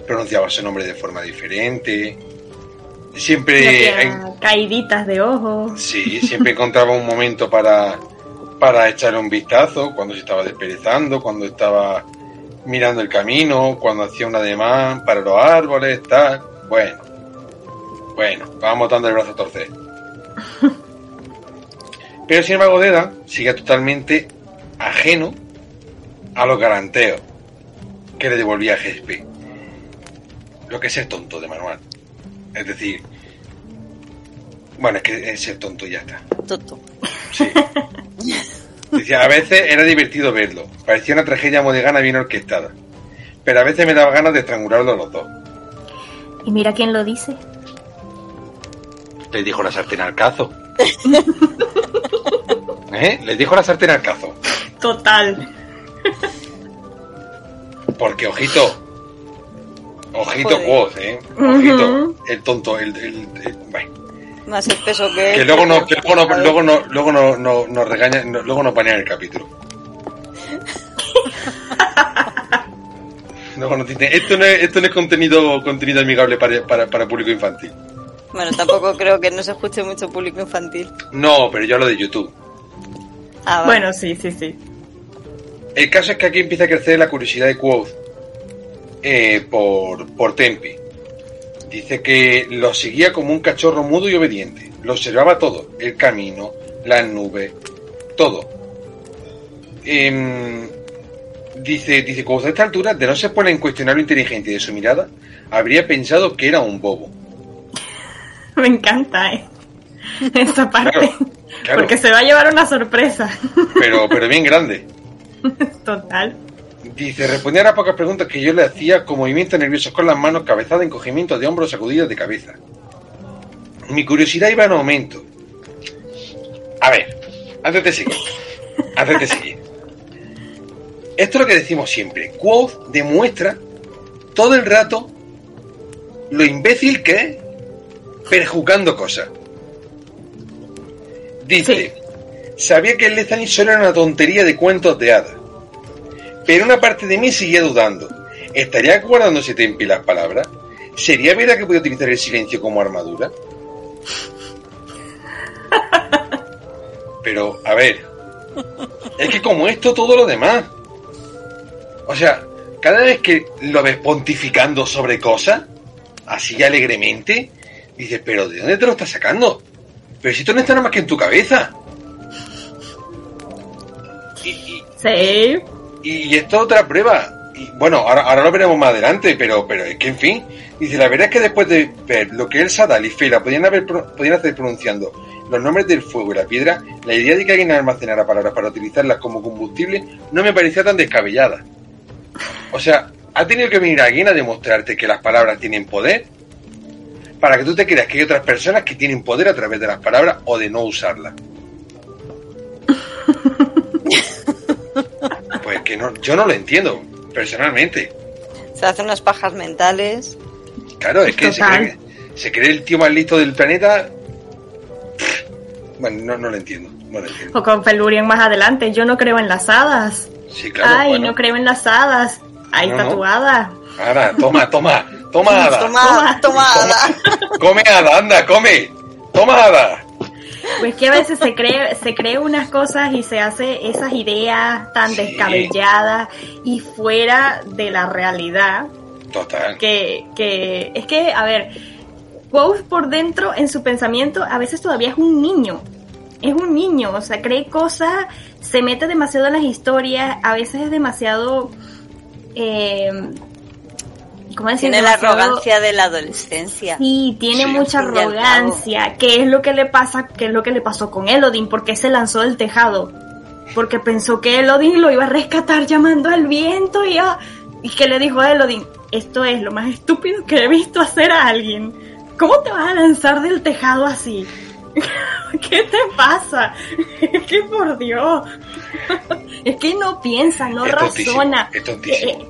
pronunciaba su nombre de forma diferente. Siempre. Caíditas de ojos. Sí, siempre encontraba un momento para, para echarle un vistazo cuando se estaba desperezando, cuando estaba mirando el camino, cuando hacía un ademán para los árboles, tal. Bueno, bueno, vamos dando el brazo a torcer. Pero sin embargo, Deda sigue totalmente ajeno a los garanteos que le devolvía GSP. Lo que es ser tonto de manual. Es decir, bueno, es que es ser tonto y ya está. Tonto. Sí. Decía, a veces era divertido verlo. Parecía una tragedia modegana bien orquestada. Pero a veces me daba ganas de estrangularlo a los dos. ¿Y mira quién lo dice? Le dijo la sartén al cazo. ¿Eh? Le dijo la sartén al cazo. Total. Porque, ojito. Ojito, voz, ¿eh? Ojito. El tonto, el. el, Más espeso que. Que luego no, que luego no, luego no, luego no, no, nos regaña, no, luego nos banean el capítulo. luego nos dicen, esto no es, esto no es contenido, contenido amigable para, para, para público infantil. Bueno, tampoco creo que no se escuche mucho público infantil. No, pero yo hablo de YouTube. Ah, vale. Bueno, sí, sí, sí. El caso es que aquí empieza a crecer la curiosidad de Quoth eh, por, por Tempi. Dice que lo seguía como un cachorro mudo y obediente. Lo observaba todo, el camino, las nubes, todo. Em, dice, dice, Quoth a esta altura, de no se pone en cuestionar lo inteligente de su mirada, habría pensado que era un bobo. Me encanta, ¿eh? Esta parte. Claro, claro. Porque se va a llevar una sorpresa. Pero, pero bien grande. Total. Dice, respondía a las pocas preguntas que yo le hacía con movimientos nerviosos con las manos, cabezada, encogimientos de hombros, sacudidas de cabeza. Mi curiosidad iba en aumento. A ver, antes de seguir, antes de seguir. Esto es lo que decimos siempre. Quoth demuestra todo el rato lo imbécil que es perjuzgando cosas. Dice, sabía que el Lethany solo era una tontería de cuentos de hadas. Pero una parte de mí seguía dudando. ¿Estaría acordándose Tempi las palabras? ¿Sería verdad que podía utilizar el silencio como armadura? Pero, a ver, es que como esto, todo lo demás. O sea, cada vez que lo ves pontificando sobre cosas, así alegremente, dices, pero ¿de dónde te lo estás sacando? Pero si esto no está nada más que en tu cabeza. Y, y, esto es otra prueba. Y bueno, ahora, ahora lo veremos más adelante, pero, pero es que en fin. Dice, la verdad es que después de ver lo que el Sadal y Fela podían, haber, podían hacer pronunciando los nombres del fuego y la piedra, la idea de que alguien almacenara palabras para utilizarlas como combustible no me parecía tan descabellada. O sea, ha tenido que venir alguien a demostrarte que las palabras tienen poder para que tú te creas que hay otras personas que tienen poder a través de las palabras o de no usarlas. Pues que no, yo no lo entiendo, personalmente. Se hacen unas pajas mentales. Claro, es que se cree, se cree el tío más listo del planeta. Bueno, no, no lo entiendo, no lo entiendo. O con Felurian más adelante. Yo no creo en las hadas. Sí, claro. Ay, bueno. no creo en las hadas. Hay No, no. tatuada. Ahora, toma, toma, toma, hada. Toma, toma, hada. Come, hada, anda, come. Toma, hada. Pues que a veces se cree, se cree unas cosas y se hace esas ideas tan Sí. descabelladas y fuera de la realidad Total. Que, que es que, a ver, Quoth por dentro, en su pensamiento, a veces todavía es un niño. Es un niño, o sea, cree cosas, se mete demasiado en las historias, a veces es demasiado... Eh, ¿cómo decir? Tiene la arrogancia de la adolescencia. Sí, tiene Sí. mucha arrogancia. ¿Qué es lo que le pasa? ¿Qué es lo que le pasó con Elodin? ¿Por qué se lanzó del tejado? Porque pensó que Elodin lo iba a rescatar llamando al viento y, a- y que le dijo a Elodin, esto es lo más estúpido que he visto hacer a alguien. ¿Cómo te vas a lanzar del tejado así? ¿Qué te pasa? Es que por Dios. Es que no piensa, no Es tontísimo, razona. es tontísimo. Eh, eh,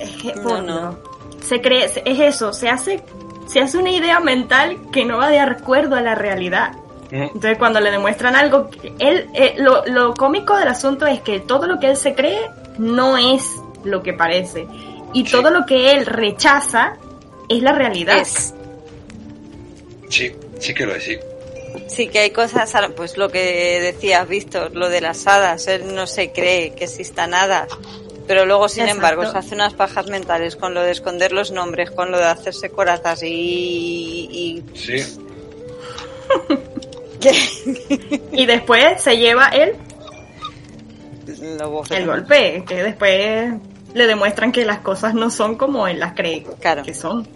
es que, No, por no. Se cree, es eso, se hace, se hace una idea mental que no va de acuerdo a la realidad. Entonces cuando le demuestran algo, él, eh, lo, lo cómico del asunto es que todo lo que él se cree no es lo que parece. Y Sí. todo lo que él rechaza es la realidad. Es, Sí, sí que lo es, sí. sí que hay cosas, pues lo que decías, Víctor, lo de las hadas, él no se cree que existan hadas. Pero luego, sin Exacto. embargo, se hace unas pajas mentales con lo de esconder los nombres, con lo de hacerse corazas y... Sí. y después se lleva bofeta. el golpe, que después le demuestran que las cosas no son como él las cree Claro. que son.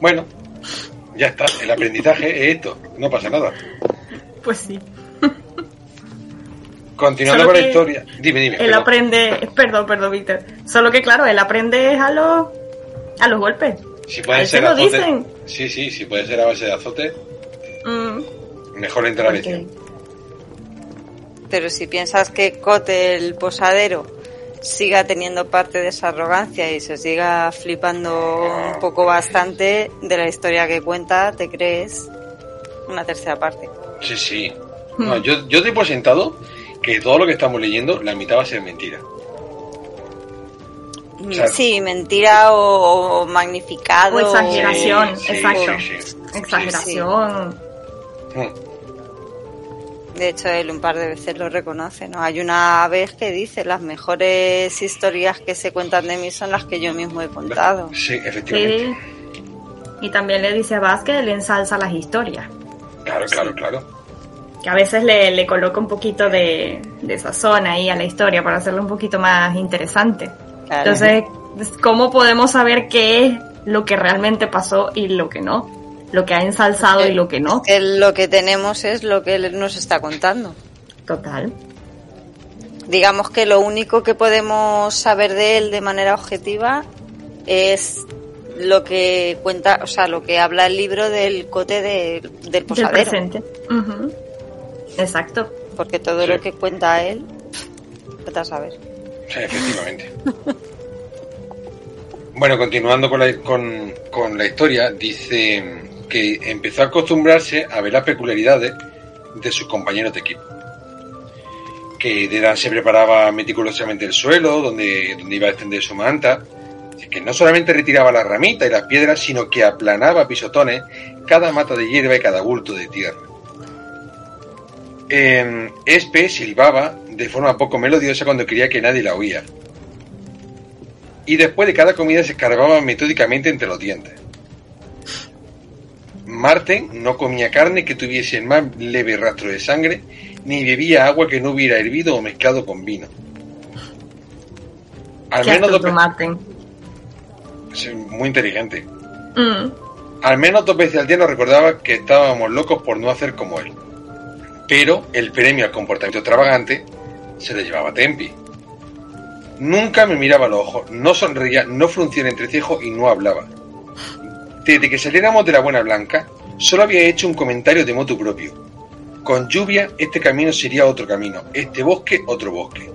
Bueno, ya está. El aprendizaje es esto. No pasa nada. Pues sí. Continuando Solo con la historia. Dime, dime. Él perdón. aprende, perdón, perdón, Víctor. Solo que claro, él aprende a los, a los golpes. Si a puede se ser lo azote. dicen. Sí, sí, si puede ser a base de azote, Mm, mejor entra la porque- lección. Pero si piensas que Cote, el posadero, siga teniendo parte de esa arrogancia y se siga flipando un poco bastante de la historia que cuenta, te crees una tercera parte. Sí, sí. Hmm. No, yo, yo doy por sentado que todo lo que estamos leyendo, la mitad va a ser mentira. Claro. Sí, mentira o, o magnificado. O exageración, Sí, sí, exacto. sí, sí. Exageración. Mm. De hecho, él un par de veces lo reconoce, ¿no? Hay una vez que dice, las mejores historias que se cuentan de mí son las que yo mismo he contado. Sí, efectivamente. Sí. Y también le dice a Vaz que le ensalza las historias. Claro, claro, claro. Que a veces le, le coloca un poquito de, de sazón ahí a la historia para hacerlo un poquito más interesante. Claro. Entonces, ¿cómo podemos saber qué es lo que realmente pasó y lo que no? Lo que ha ensalzado y lo que no. Que lo que tenemos es lo que él nos está contando. Total. Digamos que lo único que podemos saber de él de manera objetiva es lo que cuenta, o sea, lo que habla el libro del cote de- del Del posadero. presente. Ujú. Exacto. Porque todo Sí. lo que cuenta él, vete a saber. Sí, efectivamente. Bueno, continuando con la, con, con la historia, dice que empezó a acostumbrarse a ver las peculiaridades de sus compañeros de equipo. Que Dedan se preparaba meticulosamente el suelo, donde, donde iba a extender su manta, que no solamente retiraba las ramitas y las piedras, sino que aplanaba pisotones cada mata de hierba y cada bulto de tierra. Eh, Espe silbaba de forma poco melodiosa cuando quería que nadie la oía. Y después de cada comida se escarbaba metódicamente entre los dientes. Marten no comía carne que tuviese el más leve rastro de sangre, ni bebía agua que no hubiera hervido o mezclado con vino. Al Qué menos dos Martin. Muy inteligente. Mm. Al menos dos veces al día nos recordaba que estábamos locos por no hacer como él. Pero el premio al comportamiento extravagante se le llevaba Tempi. Nunca me miraba a los ojos, no sonreía, no fruncía el entrecejo y no hablaba. Desde que saliéramos de la Buena Blanca, solo había hecho un comentario de motu propio. Con lluvia, este camino sería otro camino, este bosque, otro bosque.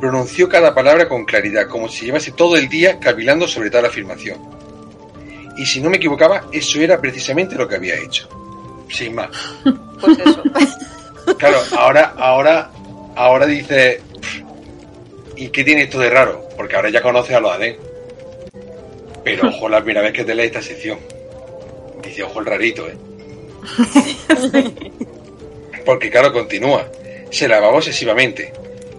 Pronunció cada palabra con claridad, como si llevase todo el día cavilando sobre tal afirmación. Y si no me equivocaba, eso era precisamente lo que había hecho. Sin más. Pues eso. Claro, ahora, ahora, ahora dice, ¿y qué tiene esto de raro? Porque ahora ya conoces a los AD. Pero ojo la primera vez que te lees esta sección. Dice, ojo el rarito, ¿eh? Porque claro, continúa. Se lavaba obsesivamente.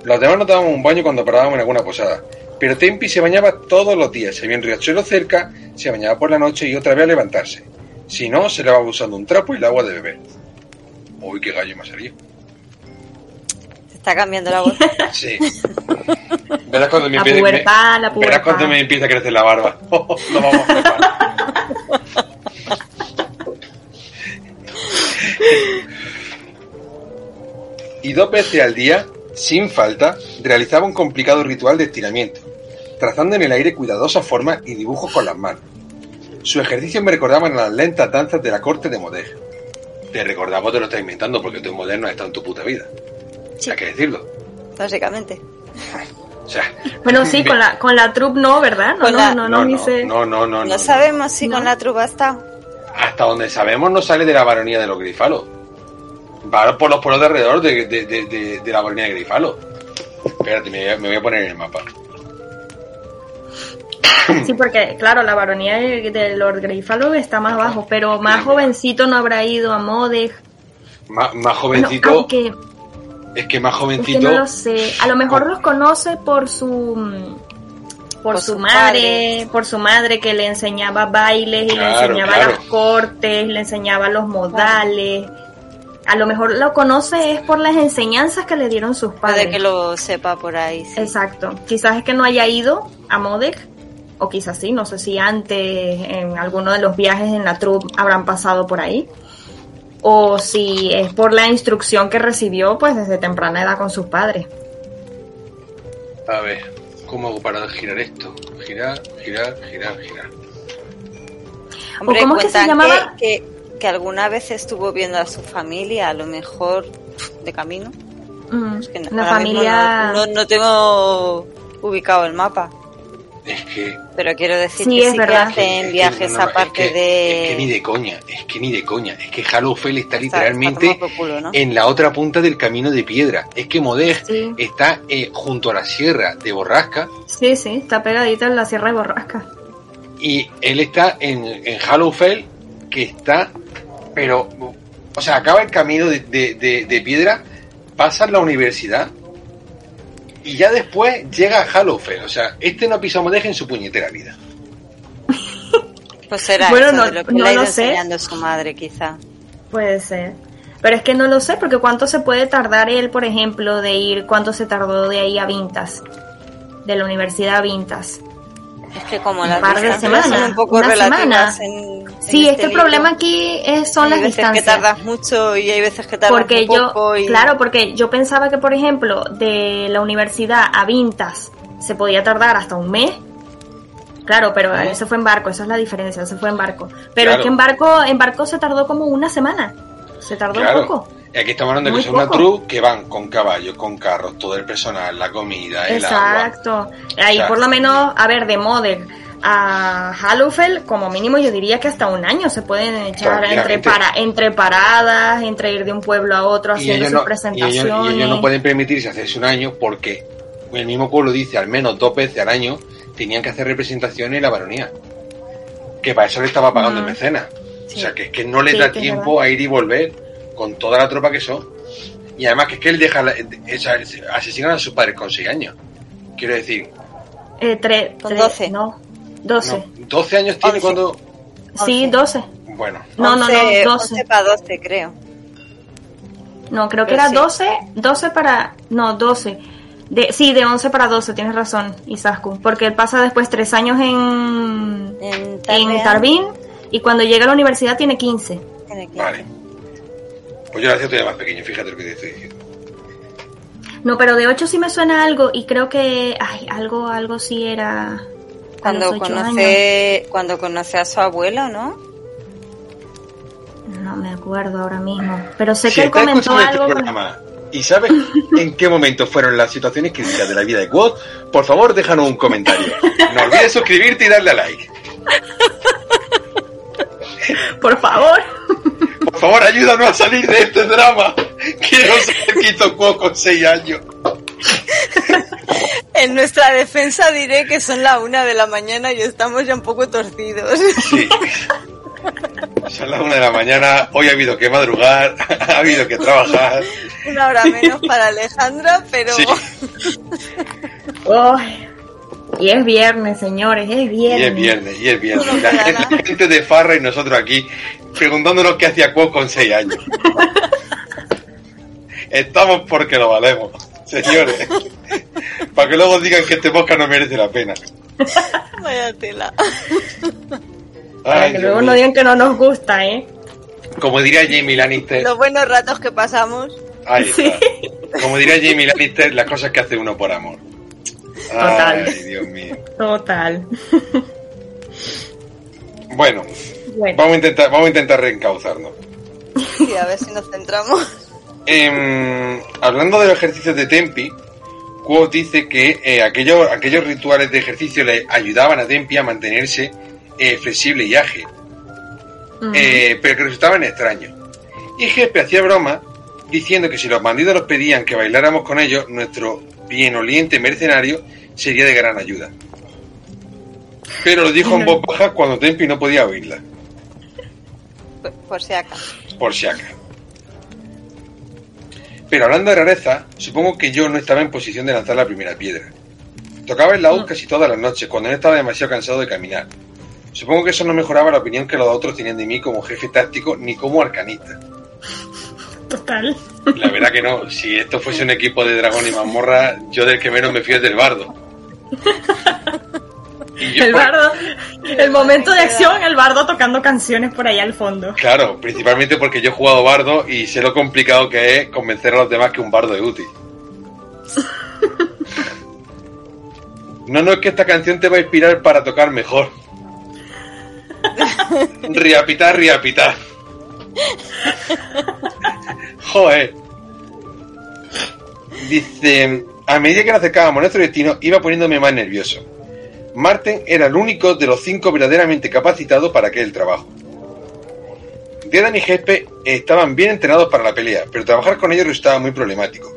Los demás nos dábamos un baño cuando parábamos en alguna posada. Pero Tempi se bañaba todos los días. Si había un riachuelo cerca, se bañaba por la noche y otra vez a levantarse. Si no, se lavaba usando un trapo y el agua de beber. Uy, qué gallo me ha salido. Se está cambiando la voz. Sí. Verás cuando me empiece, la verás cuando me empieza a crecer la barba. Lo vamos a y dos veces al día, sin falta, realizaba un complicado ritual de estiramiento, trazando en el aire cuidadosas formas y dibujos con las manos. Sus ejercicios me recordaban a las lentas danzas de la corte de Modej. Te recordamos, te lo estás inventando porque tú en Modej no has estado en tu puta vida. Sí. Hay que decirlo. Básicamente. O sea, Bueno, sí, con la, con la troupe no, ¿verdad? No, no, la- no, no, no, no, no, no, no, No, no. sabemos si No. con la truba está. Hasta donde sabemos no sale de la baronía de los Grifalos. Va por los pueblos de alrededor de, de, de, de- de la baronía de Grifalos. Espérate, me voy, a, me voy a poner en el mapa. Sí, porque, claro, la baronía de, Lord Greyfallow está más abajo, pero más jovencito no habrá ido a Modeg. Más, jovencito, aunque es que más es jovencito. que no lo sé. A lo mejor los conoce por su por, Por su madre, por su madre que le enseñaba bailes y le enseñaba claro. las cortes, le enseñaba los modales. A lo mejor lo conoce es por las enseñanzas que le dieron sus Puede padres. que lo sepa por ahí. sí. Exacto. Quizás es que no haya ido a Modec, o quizás sí, no sé si antes en alguno de los viajes en la troupe habrán pasado por ahí. O si es por la instrucción que recibió pues desde temprana edad con sus padres. A ver, ¿cómo hago para girar esto? Girar, girar, girar, girar. Hombre, ¿O cómo es que se llamaba? Que, que, que alguna vez estuvo viendo a su familia, a lo mejor de camino. Mm, Es que la familia... No, no, no tengo ubicado el mapa. Es que. Pero quiero decir Sí, que es sí verdad. que hacen es que- viajes no, no, aparte es que- de... Es que ni de coña, es que ni de coña. Es que Hallowfell está Está- literalmente está tomado por culo, ¿no? en la otra punta del camino de piedra. Es que Modej Sí. está eh, junto a la sierra de Borrasca Sí, sí, está pegadita en la Sierra de Borrasca. y él está en, en Hallowfell, que está, pero, o sea, acaba el camino de, de- de- de piedra, pasa la universidad y ya después llega a Hallowfell. O sea, este no ha pisado Modej en su puñetera vida. Pues será Bueno, eso no- de lo que no le ha ido lo sé. su madre, quizá. Puede ser. Pero es que no lo sé, porque cuánto se puede tardar él, por ejemplo, de ir, cuánto se tardó de ahí a Vintas, de la universidad a Vintas. Es que como Un las par de distancias son semanas, un poco una relativas semana. en, en Sí, es que el libro. problema aquí es, son hay las veces distancias. que tardas mucho y hay veces que tardas porque yo, poco y... claro, porque yo pensaba que, por ejemplo, de la universidad a Vintas se podía tardar hasta un mes. Claro, pero Ah. ese fue en barco, esa es la diferencia, se fue en barco. Pero Claro. es que en barco, en barco se tardó como una semana. Se tardó Claro. poco. Y aquí estamos hablando de que son una troupe que van con caballos, con carros, todo el personal, la comida, el agua. Exacto. Ahí O sea, por lo menos, a ver, de Modern a Hallowfell, como mínimo yo diría que hasta un año se pueden echar entre, para, entre paradas, entre ir de un pueblo a otro haciendo ellos, sus no, y, presentaciones. ellos, y ellos no pueden permitirse hacerse un año porque el mismo pueblo dice al menos dos veces al año tenían que hacer representaciones en la baronía. Que para eso le estaba pagando el Mm. mecenas. Sí. O sea, que es que no Sí, da es tiempo a ir y volver con toda la tropa que son. Y además que es que él deja, la- esa- asesinan a sus padres con 6 años. Quiero decir, Eh, tre- Con tre- 12. No, 12. no, 12 años tiene 11. cuando... Sí, 11. 12. Bueno, No, no, no, 11, 12. 11 para 12, creo. No, creo que Pero era sí. 12, 12 para... No, 12. De, sí, de 11 para 12, tienes razón, Isascu. Porque él pasa después tres años en, En en Tarbín y cuando llega a la universidad tiene 15. tiene 15. vale. Pues yo la hacía todavía más pequeño, fíjate lo que te estoy diciendo. No, pero de 8 sí me suena algo y creo que ay, algo algo sí era Cuando conoce, cuando conoce a su abuelo, ¿no? No me acuerdo ahora mismo, pero sé Si que él comentó escuchando este algo. programa y sabes en qué momento fueron las situaciones críticas de la vida de Quad, por favor déjanos un comentario. No olvides suscribirte y darle a like. Por favor. Por favor, ayúdanos a salir de este drama. Quiero ser Quito Quad con 6 años. En nuestra defensa diré que son la una de la mañana y estamos ya un poco torcidos. Sí. Son las 1 de la mañana, hoy ha habido que madrugar, ha habido que trabajar. Una hora menos para Alejandra, pero Sí. Y es viernes, señores, es Y viernes. es viernes, y es viernes. La gente, nada. la gente de farra y nosotros aquí preguntándonos qué hacía Quo con 6 años. Estamos porque lo valemos, señores. Para que luego digan que este podcast no merece la pena. Vaya tela. Para Ay, que luego no digan que no nos gusta, ¿eh? Como diría Jamie Lannister, Los buenos ratos que pasamos. ahí está. Como diría Jamie Lannister, las cosas que hace uno por amor. Total. Ay, Dios mío. Total. Bueno, Bueno, vamos a intentar, vamos a intentar reencauzarnos. Y a ver si nos centramos. Em, hablando de los ejercicios de Tempi, Quo dice que eh, aquellos, aquellos rituales de ejercicio le ayudaban a Tempi a mantenerse eh, flexible y ágil, eh, pero que resultaban extraños. Y Jefe hacía broma diciendo que si los bandidos nos pedían que bailáramos con ellos, nuestro bien oliente mercenario sería de gran ayuda. Pero lo dijo en voz baja cuando Tempi no podía oírla, Por, por si acaso. por si acaso. Pero hablando de rareza, supongo que yo no estaba en posición de lanzar la primera piedra. Tocaba el laúd casi todas las noches, cuando no estaba demasiado cansado de caminar. Supongo que eso no mejoraba la opinión que los otros tenían de mí como jefe táctico ni como arcanista. Total. La verdad que no, si esto fuese un equipo de dragón y mazmorra, yo del que menos me fío es del bardo. Yo, El bardo, el momento de acción, el bardo tocando canciones por allá al fondo. Claro, principalmente porque yo he jugado bardo y sé lo complicado que es convencer a los demás que un bardo es útil. No, no es que esta canción te va a inspirar para tocar mejor. Riapitar, riapitar. Joder. Dice, a medida que nos acercábamos a nuestro destino, iba poniéndome más nervioso. Marten era el único de los cinco verdaderamente capacitados para aquel trabajo. Dedan y Gespe estaban bien entrenados para la pelea, pero trabajar con ellos resultaba muy problemático.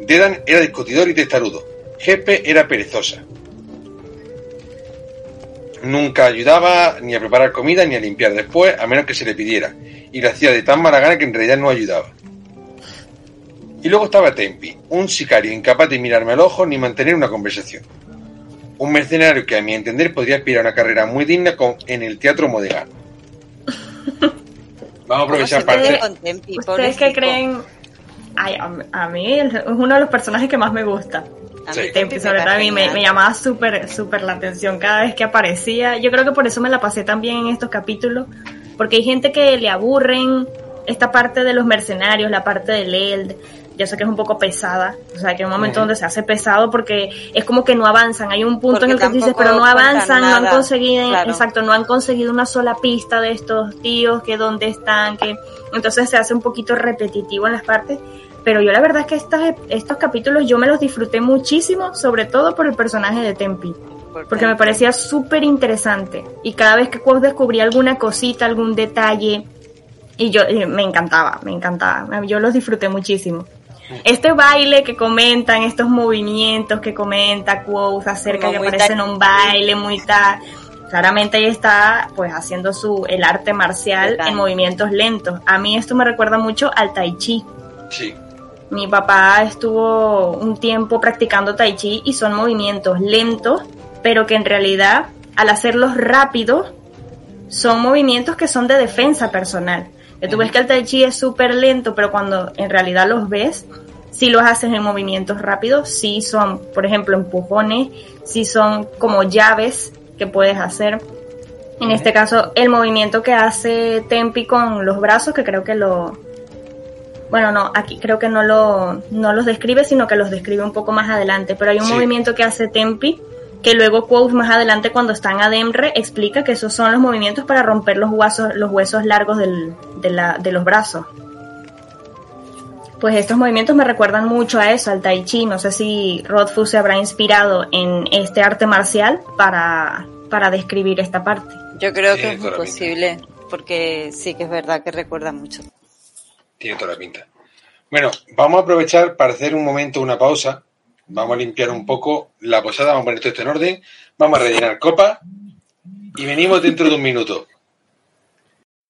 Dedan era discutidor y testarudo. Gespe era perezosa. Nunca ayudaba ni a preparar comida ni a limpiar después, a menos que se le pidiera, y lo hacía de tan mala gana que en realidad no ayudaba. Y luego estaba Tempi, un sicario incapaz de mirarme al ojo ni mantener una conversación. Un mercenario que a mi entender podría aspirar a una carrera muy digna con- en el teatro modegano. Vamos a aprovechar ¿Cómo se para... queda con Tempi, ¿Ustedes qué creen? Ay, a, a mí es uno de los personajes que más me gusta. Sí. Tempi sobre todo a mí me, llamaba súper, súper la atención cada vez que aparecía. Yo creo que por eso me la pasé también en estos capítulos, porque hay gente que le aburren esta parte de los mercenarios, la parte del Eld. Yo sé que es un poco pesada, o sea, que hay un momento donde se hace pesado porque es como que no avanzan. Hay un punto Porque en el que tú dices, pero no avanzan, no han conseguido, claro. exacto, no han conseguido una sola pista de estos tíos, que dónde están, que entonces se hace un poquito repetitivo en las partes. Pero yo la verdad es que estas, estos capítulos yo me los disfruté muchísimo, sobre todo por el personaje de Tempi, porque me parecía súper interesante. Y cada vez que descubría alguna cosita, algún detalle, y yo y me encantaba, me encantaba. Yo los disfruté muchísimo. Este baile que comentan, estos movimientos que comenta Quoth acerca Como que aparecen un baile muy tal. Claramente ella está pues haciendo su el arte marcial en movimientos lentos. A mí esto me recuerda mucho al tai chi. Sí, Mi papá estuvo un tiempo practicando tai chi y son movimientos lentos, pero que en realidad al hacerlos rápidos son movimientos que son de defensa personal. Que tú ves que el tai chi es súper lento, pero cuando en realidad los ves, si los haces en movimientos rápidos, sí son, por ejemplo, empujones, sí son como llaves que puedes hacer. En este caso, el movimiento que hace Tempi con los brazos, que creo que lo, bueno, no, aquí creo que no, lo, no los describe, sino que los describe un poco más adelante. Pero hay un Sí. movimiento que hace Tempi, que luego Quoth más adelante cuando está en Ademre explica que esos son los movimientos para romper los huesos, los huesos largos del, de, la, de los brazos. Pues estos movimientos me recuerdan mucho a eso, al Tai Chi. No sé si Rothfuss se habrá inspirado en este arte marcial para, para describir esta parte. Yo creo que es muy posible, porque sí que es verdad que recuerda mucho. Tiene toda la pinta. Bueno, vamos a aprovechar para hacer un momento una pausa. Vamos a limpiar un poco la posada, vamos a poner todo esto en orden, vamos a rellenar copa y venimos dentro de un minuto.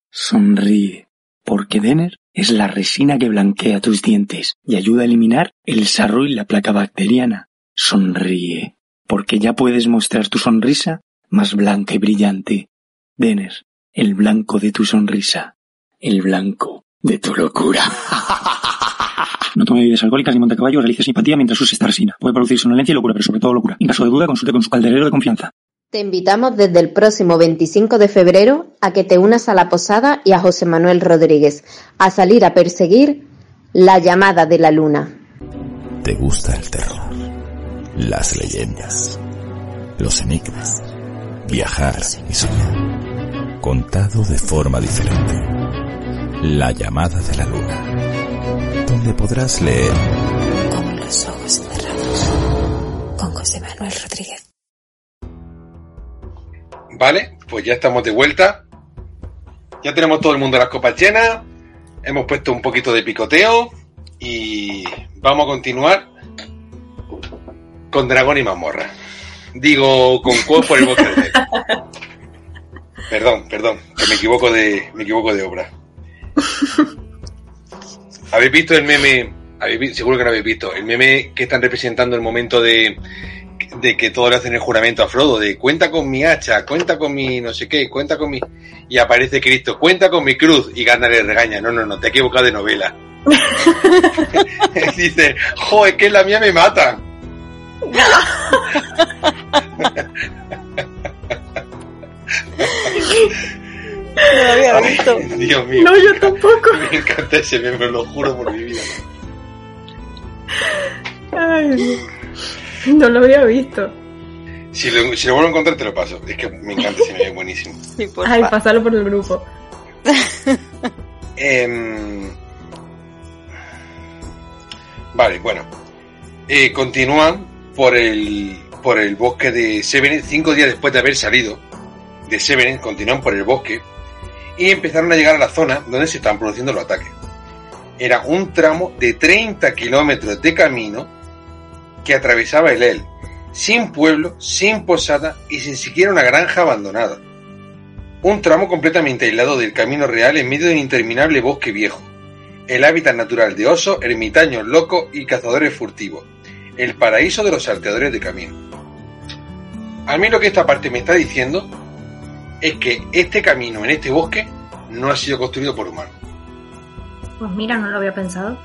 Sonríe, porque Denner es la resina que blanquea tus dientes y ayuda a eliminar el sarro y la placa bacteriana. Sonríe. porque ya puedes mostrar tu sonrisa más blanca y brillante. Denner, el blanco de tu sonrisa, el blanco de tu locura. No tome bebidas alcohólicas ni monte a caballo, realice simpatía mientras use esta resina. Puede producir somnolencia y locura, pero sobre todo locura. En caso de duda, consulte con su calderero de confianza. Te invitamos desde el próximo 25 de febrero a que te unas a la posada y a José Manuel Rodríguez a salir a perseguir la llamada de la luna. ¿Te gusta el terror? Las leyendas, los enigmas, viajar y soñar. Contado de forma diferente. La llamada de la luna. Donde podrás leer Con los ojos cerrados. Con José Manuel Rodríguez. Vale, pues ya estamos de vuelta. Ya tenemos todo el mundo las copas llenas. Hemos puesto un poquito de picoteo. Y vamos a continuar con Dragón y Mamorra. Digo, con Quo por el bosque de Perdón, perdón, que me equivoco de, me equivoco de obra. ¿Habéis visto el meme? ¿Habéis seguro que no habéis visto. El meme que están representando el momento de, de que todos le hacen el juramento a Frodo, de cuenta con mi hacha, cuenta con mi no sé qué, cuenta con mi... Y aparece Cristo, cuenta con mi cruz, y Gandalf le regaña, no, no, no, te he equivocado de novela. Dice, jo, es que la mía me mata. No lo había visto. Dios mío. No, yo tampoco. Me encanta ese meme, lo juro por mi vida. Ay, no lo había visto. Si lo, si lo vuelvo a encontrar te lo paso. Es que me encanta ese meme, es buenísimo. Sí, por Ay, pasarlo por el grupo. Em, vale, bueno. Eh, continúan por el, por el bosque de Severin, cinco días después de haber salido de Severin, continúan por el bosque y empezaron a llegar a la zona donde se estaban produciendo los ataques. Era un tramo de 30 kilómetros de camino que atravesaba el El, sin pueblo, sin posada y sin siquiera una granja abandonada. Un tramo completamente aislado del camino real en medio de un interminable bosque viejo. El hábitat natural de osos, ermitaños locos y cazadores furtivos. El paraíso de los salteadores de camino. A mí lo que esta parte me está diciendo es que este camino en este bosque no ha sido construido por humanos. Pues mira, no lo había pensado.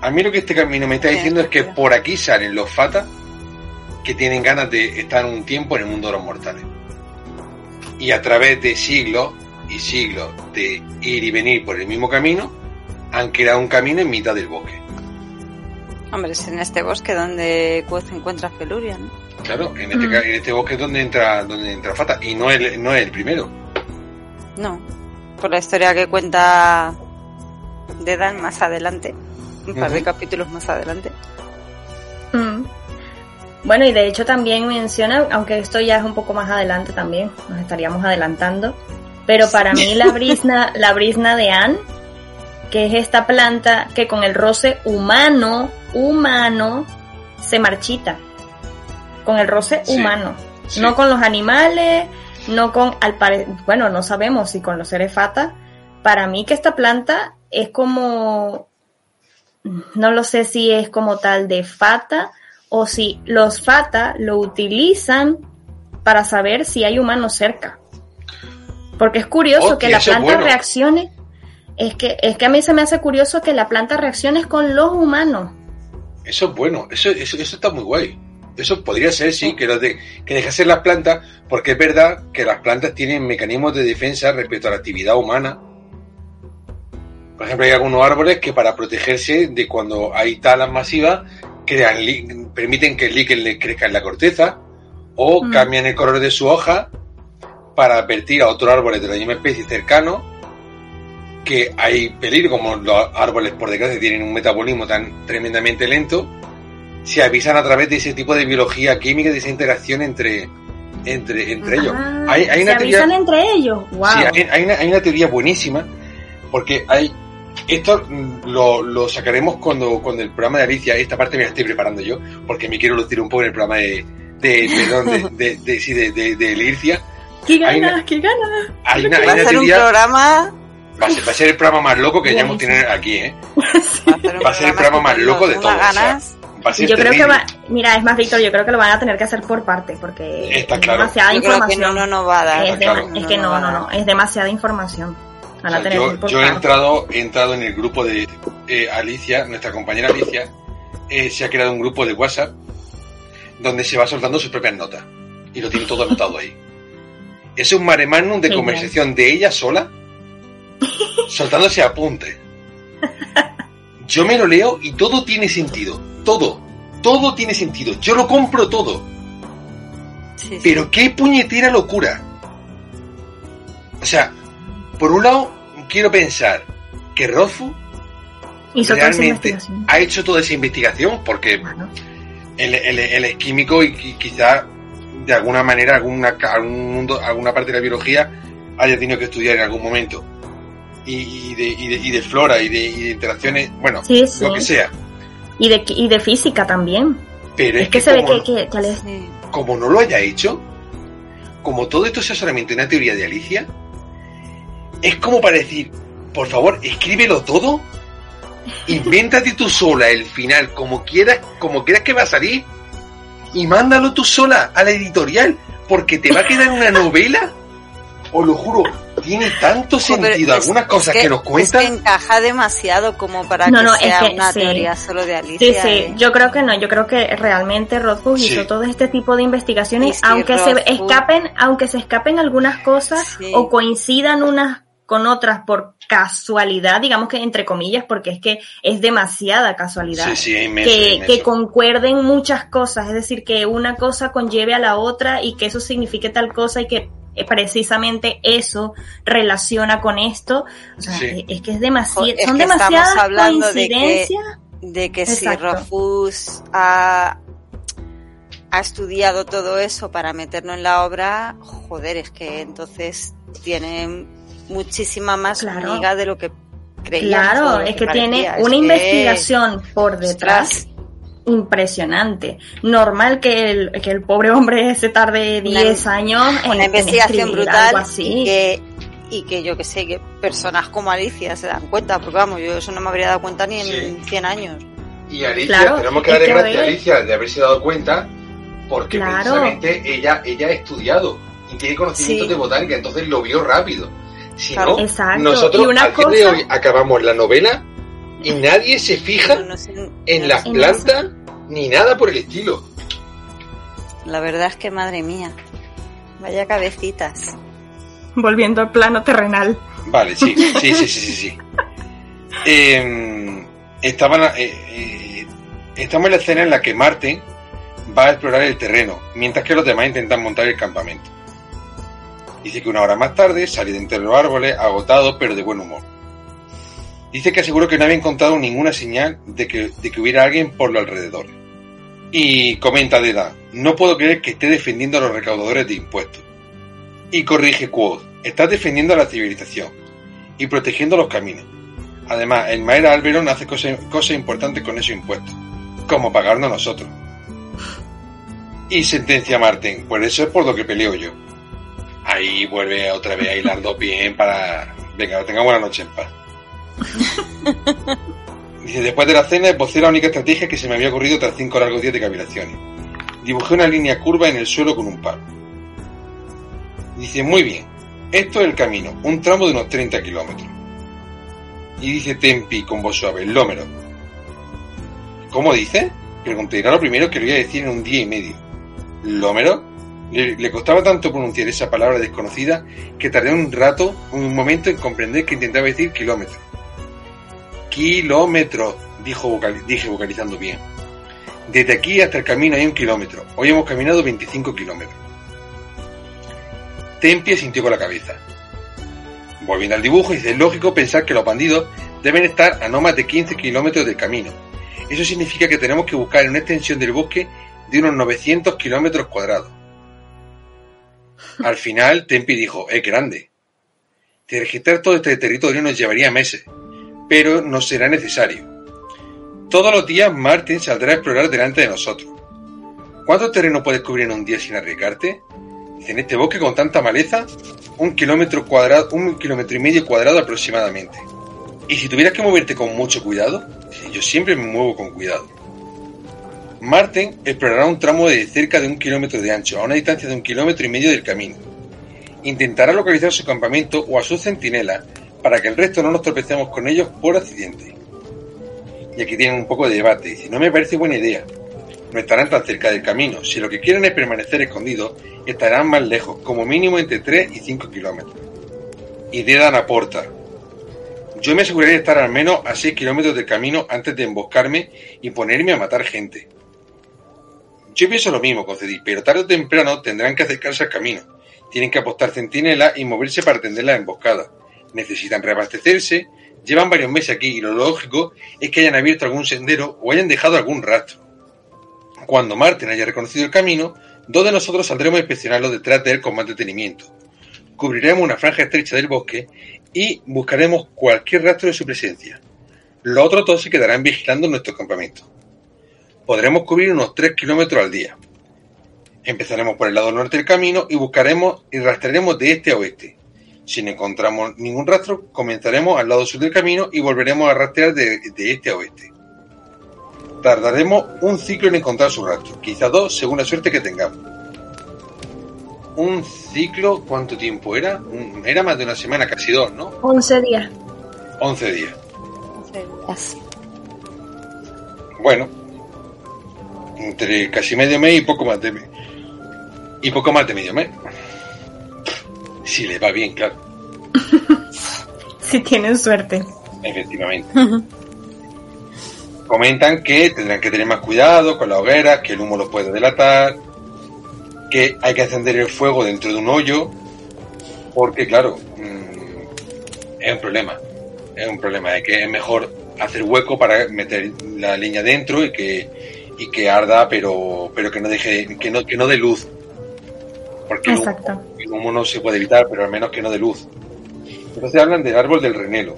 A mí lo que este camino me está Sí, diciendo es que por aquí salen los fatas que tienen ganas de estar un tiempo en el mundo de los mortales. Y a través de siglos y siglos de ir y venir por el mismo camino, han creado un camino en mitad del bosque. Hombre, es en este bosque donde Quoth encuentra a Feluria, ¿no? Claro, en este, Mm. en este bosque es donde entra, donde entra Fata. Y no es, el- no es el primero. No. Por la historia que cuenta Dedan más adelante. Un par de capítulos más adelante. Mm. Bueno, y de hecho también menciona, aunque esto ya es un poco más adelante también, nos estaríamos adelantando, pero para mí la brisna, la brisna de Anne, que es esta planta que con el roce humano, humano, se marchita. Con el roce Sí, humano. sí. No con los animales, no con, al pare- bueno, no sabemos si con los seres fata. Para mí que esta planta es como, no lo sé si es como tal de fata o si los fata lo utilizan para saber si hay humanos cerca. Porque es curioso que la planta bueno. reaccione. Es que, es que a mí se me hace curioso que la planta reaccione con los humanos. Eso es bueno, eso, eso, eso está muy guay. Eso podría ser, sí, que, los de, que dejase las plantas, porque es verdad que las plantas tienen mecanismos de defensa respecto a la actividad humana. Por ejemplo, hay algunos árboles que para protegerse de cuando hay talas masivas, crean permiten que el líquen les crezca en la corteza, o Mm. cambian el color de su hoja para advertir a otros árboles de la misma especie cercanos que hay peligro, como los árboles, por desgracia, tienen un metabolismo tan tremendamente lento, se avisan a través de ese tipo de biología química, de esa interacción entre, entre, entre ellos. Ah, Hay, hay se una teoría, avisan entre ellos. Wow. sí, hay, hay una, hay una teoría buenísima, porque hay, esto mm, lo, lo sacaremos cuando, cuando el programa de Alicia, esta parte me la estoy preparando yo, porque me quiero lucir un poco en el programa de, de, perdón, de, de, de, sí, de, de, de Lircia. ¿Qué ganas? ¿Qué ganas? Hay una, Va a ser un programa. va a, ser, va a ser el programa más loco que hayamos tenido aquí, ¿eh? Va a ser, un Va a ser el programa más loco de todos, o sea, Yo creo que va, mira, es más, Víctor, yo creo que lo van a tener que hacer por parte, porque Está es claro. demasiada Yo creo que información. no, no nos va a dar. es, claro. que no, no, no, es demasiada información. Van O a sea, tener que yo, he entrado, he entrado en el grupo de eh, Alicia, nuestra compañera Alicia, eh, se ha creado un grupo de WhatsApp donde se va soltando sus propias notas. Y lo tiene todo anotado ahí. Es un mare magnum de conversación de ella sola, soltándose apuntes. Yo me lo leo y todo tiene sentido. Todo. Todo tiene sentido. Yo lo compro todo. Sí, sí. Pero qué puñetera locura. O sea, por un lado, quiero pensar que Rofu Hizo realmente ha hecho toda esa investigación porque él, él- él es químico y, y quizá de alguna manera alguna, algún mundo, alguna parte de la biología haya tenido que estudiar en algún momento. Y, y de, y, de, y de flora y de, y de interacciones, bueno, Sí, sí. lo que sea. Y de, y de física también. Pero es, Es que se ve como, que, que, que como no lo haya hecho, como todo esto sea solamente una teoría de Alicia, es como para decir, por favor, escríbelo todo, invéntate tú sola el final, como quieras, como quieras que va a salir, y mándalo tú sola a la editorial, porque te va a quedar una novela, os lo juro, tiene tanto sentido es- algunas es cosas que, nos es que cuentan. encaja demasiado como para No, que no, es sea que una sí. teoría solo de Sí, Alicia. sí, ¿eh? yo creo que no, yo creo que realmente Rothfuss Sí. hizo todo este tipo de investigaciones, sí, aunque se escapen, aunque se escapen algunas cosas Sí. o coincidan unas con otras por casualidad, digamos que entre comillas, porque es que es demasiada casualidad. Sí, sí, es inmenso, que, inmenso. que concuerden muchas cosas, es decir, que una cosa conlleve a la otra y que eso signifique tal cosa y que precisamente eso relaciona con esto. O sea, Sí. es- es que es demasiado, Es son que demasiadas hablando de que- coincidencias. de que si. Rofus ha, ha estudiado todo eso para meterlo en la obra, joder, es que entonces tiene muchísima más Claro. de lo que creíamos. Claro, es que tiene. Es una que- investigación por detrás ostras, impresionante. Normal que el, que el pobre hombre se tarde Una- 10 años en, una investigación brutal algo y así. que, y que yo que sé, que personas como Alicia se dan cuenta, porque vamos, yo eso no me habría dado cuenta ni en Sí. 100 años. Y Alicia, Claro, tenemos que darle que, gracias a a. Alicia de haberse dado cuenta, porque Claro. precisamente ella, ella ha estudiado y tiene conocimientos Sí. de botánica, entonces lo vio rápido. Si Claro. no, Exacto. nosotros una día de hoy acabamos la novela y nadie se fija No sé, en no las plantas ni nada por el estilo. La verdad es que, madre mía, vaya cabecitas. Volviendo al plano terrenal. Vale, sí, sí, sí, sí, sí. sí. Eh, estaban, eh, eh, estamos en la escena en la que Marte va a explorar el terreno, mientras que los demás intentan montar el campamento. Dice que una hora más tarde sale de entre los árboles, agotado pero de buen humor. Dice que aseguró que no había encontrado ninguna señal de que, de que hubiera alguien por los alrededores. Y comenta Deda, no puedo creer que esté defendiendo a los recaudadores de impuestos. Y corrige Quoth, estás defendiendo a la civilización y protegiendo los caminos. Además, el Maer Alberon hace cosas, importantes con esos impuestos, como pagarnos a nosotros. Y sentencia a Martin, por eso es por lo que peleo yo. Ahí vuelve otra vez a hilar dos bien para... Venga, tenga buena noche en paz. Dice, después de la cena esbocé la única estrategia que se me había ocurrido tras cinco largos días de cavilaciones. Dibujé una línea curva en el suelo con un palo. Dice, muy bien, esto es el camino, un tramo de unos 30 kilómetros. Y dice Tempi con voz suave, Lómero. ¿Cómo dice? Pregunté, era lo primero que le iba a decir en un día y medio. ¿Lómero? Le, costaba tanto pronunciar esa palabra desconocida que tardé un rato, un momento en comprender que intentaba decir kilómetro. Kilómetro, dijo dije vocalizando bien. Desde aquí hasta el camino hay un kilómetro. Hoy hemos caminado 25 kilómetros. Tempi sintió con la cabeza. Volviendo al dibujo, dice, es lógico pensar que los bandidos deben estar a no más de 15 kilómetros del camino. Eso significa que tenemos que buscar una extensión del bosque de unos 900 kilómetros cuadrados. Al final, Tempi dijo, es grande. De registrar todo este territorio nos llevaría meses, pero no será necesario. Todos los días Martin saldrá a explorar delante de nosotros. ¿Cuánto terreno puedes cubrir en un día sin arriesgarte? En este bosque con tanta maleza, un kilómetro cuadrado, un kilómetro y medio cuadrado aproximadamente. Y si tuvieras que moverte con mucho cuidado, yo siempre me muevo con cuidado. Marten explorará un tramo de cerca de un kilómetro de ancho, a una distancia de un kilómetro y medio del camino. Intentará localizar su campamento o a sus centinelas para que el resto no nos tropecemos con ellos por accidente. Y aquí tienen un poco de debate. Dice, no me parece buena idea. No estarán tan cerca del camino. Si lo que quieren es permanecer escondidos, estarán más lejos, como mínimo entre 3 y 5 kilómetros. Y Dedan aporta. Yo me aseguraré de estar al menos a 6 kilómetros del camino antes de emboscarme y ponerme a matar gente. Yo pienso lo mismo, concedí, pero tarde o temprano tendrán que acercarse al camino. Tienen que apostar centinelas y moverse para atender la emboscada. Necesitan reabastecerse, llevan varios meses aquí y lo lógico es que hayan abierto algún sendero o hayan dejado algún rastro. Cuando Martin haya reconocido el camino, dos de nosotros saldremos a inspeccionarlo detrás de él con más detenimiento. Cubriremos una franja estrecha del bosque y buscaremos cualquier rastro de su presencia. Los otros dos se quedarán vigilando nuestro campamento. Podremos cubrir unos 3 kilómetros al día. Empezaremos por el lado norte del camino y buscaremos y rastrearemos de este a oeste. Si no encontramos ningún rastro, comenzaremos al lado sur del camino y volveremos a rastrear de, de este a oeste. Tardaremos un ciclo en encontrar su rastro, quizá dos según la suerte que tengamos. Un ciclo, ¿cuánto tiempo era? Era más de una semana, casi dos, ¿no? 11 días. 11 días. Bueno, entre casi medio mes y poco más de mes. Y poco más de medio mes. Si le va bien, claro, Si tienen suerte. efectivamente. Comentan que tendrán que tener más cuidado con la hoguera, que el humo los puede delatar, que hay que encender el fuego dentro de un hoyo, porque claro, mm, es un problema. Es un problema, es que es mejor hacer hueco para meter la leña dentro y que, y que arda, pero, pero que no deje, que no, que no dé luz. Porque Exacto. Humo no se puede evitar, pero al menos que no dé luz. Entonces hablan del árbol del renelo,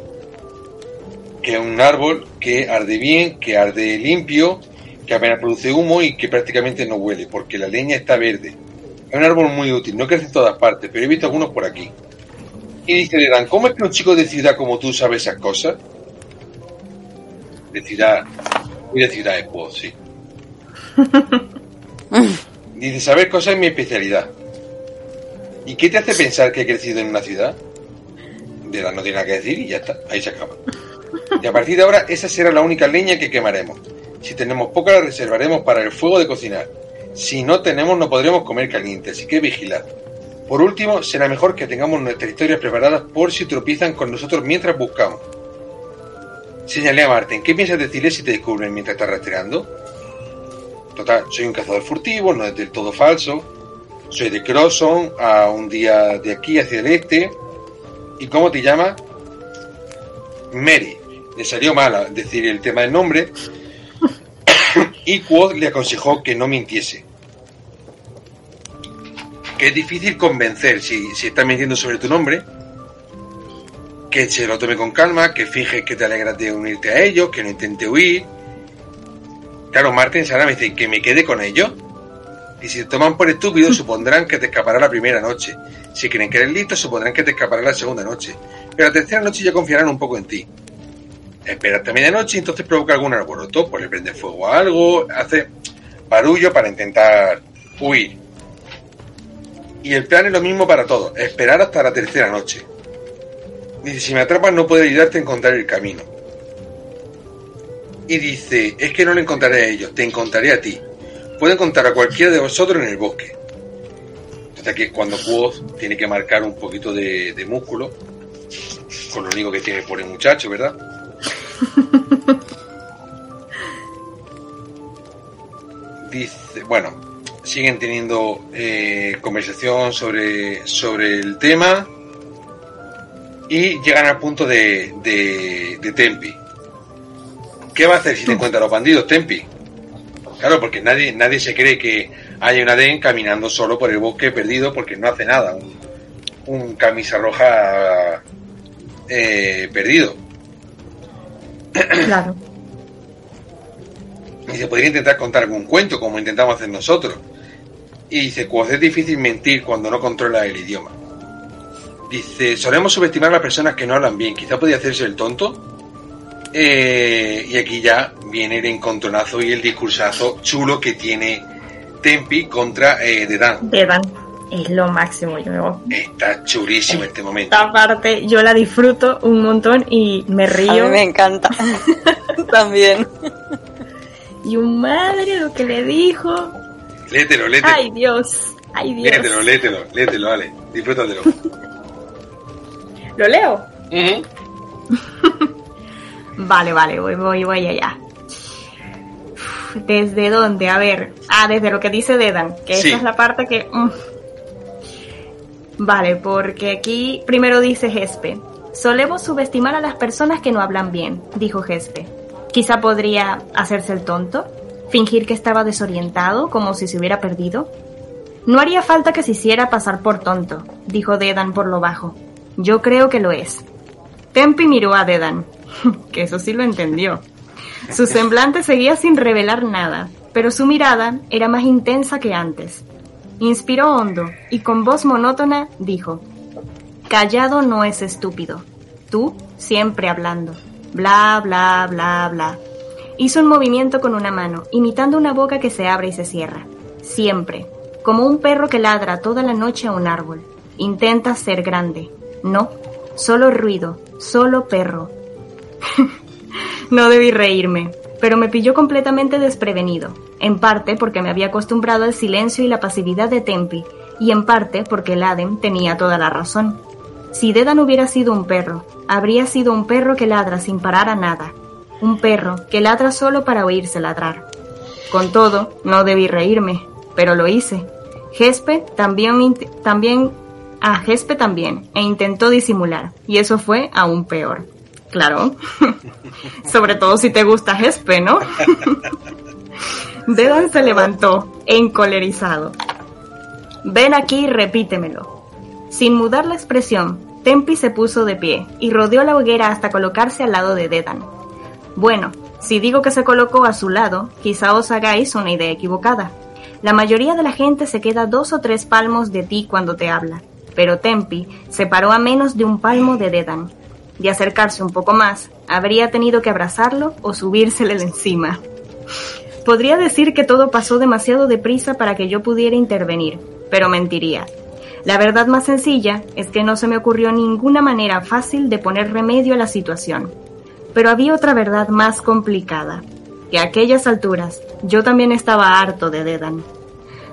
que es un árbol que arde bien, que arde limpio, que apenas produce humo y que prácticamente no huele, porque la leña está verde. Es un árbol muy útil, no crece en todas partes, pero he visto algunos por aquí. Y dice Leran, ¿cómo es que un chico de ciudad como tú sabe esas cosas? De ciudad, muy de ciudad es pues, sí. Dice, saber cosas es mi especialidad. ¿Y qué te hace pensar que he crecido en una ciudad? De la no tiene nada que decir y ya está, ahí se acaba. Y a partir de ahora, esa será la única leña que quemaremos. Si tenemos poca, la reservaremos para el fuego de cocinar. Si no tenemos, no podremos comer caliente, así que vigilad. Por último, será mejor que tengamos nuestras historias preparadas por si tropiezan con nosotros mientras buscamos. Señalé a Marten, ¿qué piensas decirle si te descubren mientras estás rastreando? Total, soy un cazador furtivo, no es del todo falso. Soy de Crosson, a un día de aquí hacia el este. ¿Y cómo te llamas? Mary. Le salió mal decir el tema del nombre. y Quoth le aconsejó que no mintiese. Que es difícil convencer si, si está mintiendo sobre tu nombre. Que se lo tome con calma, que finge que te alegras de unirte a ellos, que no intente huir. Claro, Martin Sara me dice que me quede con ellos. Y si te toman por estúpido, supondrán que te escapará la primera noche. Si creen que eres listo, supondrán que te escapará la segunda noche. Pero la tercera noche ya confiarán un poco en ti. Espera hasta medianoche y entonces provoca algún alboroto, pues le prende fuego a algo, hace barullo para intentar huir. Y el plan es lo mismo para todos, esperar hasta la tercera noche. Dice, si me atrapas no puedo ayudarte a encontrar el camino. Y dice, es que no le encontraré a ellos, te encontraré a ti. Puedo encontrar a cualquiera de vosotros en el bosque. Entonces aquí es cuando Quoth tiene que marcar un poquito de, de músculo, con lo único que tiene por el muchacho, ¿verdad? Dice, bueno, siguen teniendo eh, conversación sobre, sobre el tema y llegan al punto de, de, de Tempi. ¿Qué va a hacer si te encuentra a los bandidos, Tempi? Claro, porque nadie, nadie se cree que haya una Den caminando solo por el bosque perdido porque no hace nada. Un, un camisa roja eh, perdido. Claro. Y se podría intentar contar algún cuento como intentamos hacer nosotros. Y dice, pues es difícil mentir cuando no controla el idioma. Dice, solemos subestimar a las personas que no hablan bien. Quizá podía hacerse el tonto. Eh, y aquí ya viene el encontronazo y el discursazo chulo que tiene Tempi contra eh, Dedan. Dedan es lo máximo. Yo Está chulísimo este momento. esta parte yo la disfruto un montón y me A mí río. me encanta. También. Y un madre lo que le dijo. Léetelo, léetelo. Ay Dios, ay Dios. léetelo, léetelo, léetelo, vale. Disfrútatelo. ¿Lo leo? Ujú. Vale, vale, voy, voy, voy allá. Uf, ¿Desde dónde? A ver. Ah, desde lo que dice Dedan, que Sí. esa es la parte que... mm. Vale, porque aquí primero dice Gespe. Solemos subestimar a las personas que no hablan bien, dijo Gespe. Quizá podría hacerse el tonto, fingir que estaba desorientado, como si se hubiera perdido. No haría falta que se hiciera pasar por tonto, dijo Dedan por lo bajo. Yo creo que lo es. Tempi miró a Dedan, que eso sí lo entendió. Su semblante seguía sin revelar nada, pero su mirada era más intensa que antes. Inspiró hondo y con voz monótona dijo, Callado no es estúpido. Tú siempre hablando. Bla, bla, bla, bla. Hizo un movimiento con una mano, imitando una boca que se abre y se cierra. Siempre. Como un perro que ladra toda la noche a un árbol. Intenta ser grande. No. Solo ruido. Solo perro. no debí reírme, pero me pilló completamente desprevenido. En parte porque me había acostumbrado al silencio y la pasividad de Tempi, y en parte porque el Adem tenía toda la razón. Si Dedan hubiera sido un perro, habría sido un perro que ladra sin parar a nada. Un perro que ladra solo para oírse ladrar. Con todo, no debí reírme, pero lo hice. Gespe también, también, a Gespe también, e intentó disimular, y eso fue aún peor. Claro. Sobre todo si te gusta Gespe, ¿no? Dedan se levantó, encolerizado. Ven aquí y repítemelo. Sin mudar la expresión, Tempi se puso de pie y rodeó la hoguera hasta colocarse al lado de Dedan. Bueno, si digo que se colocó a su lado, quizá os hagáis una idea equivocada. La mayoría de la gente se queda dos o tres palmos de ti cuando te habla, pero Tempi se paró a menos de un palmo de Dedan. De acercarse un poco más, habría tenido que abrazarlo o subírsele encima. Podría decir que todo pasó demasiado deprisa para que yo pudiera intervenir, pero mentiría. La verdad más sencilla es que no se me ocurrió ninguna manera fácil de poner remedio a la situación. Pero había otra verdad más complicada, que a aquellas alturas yo también estaba harto de Dedan.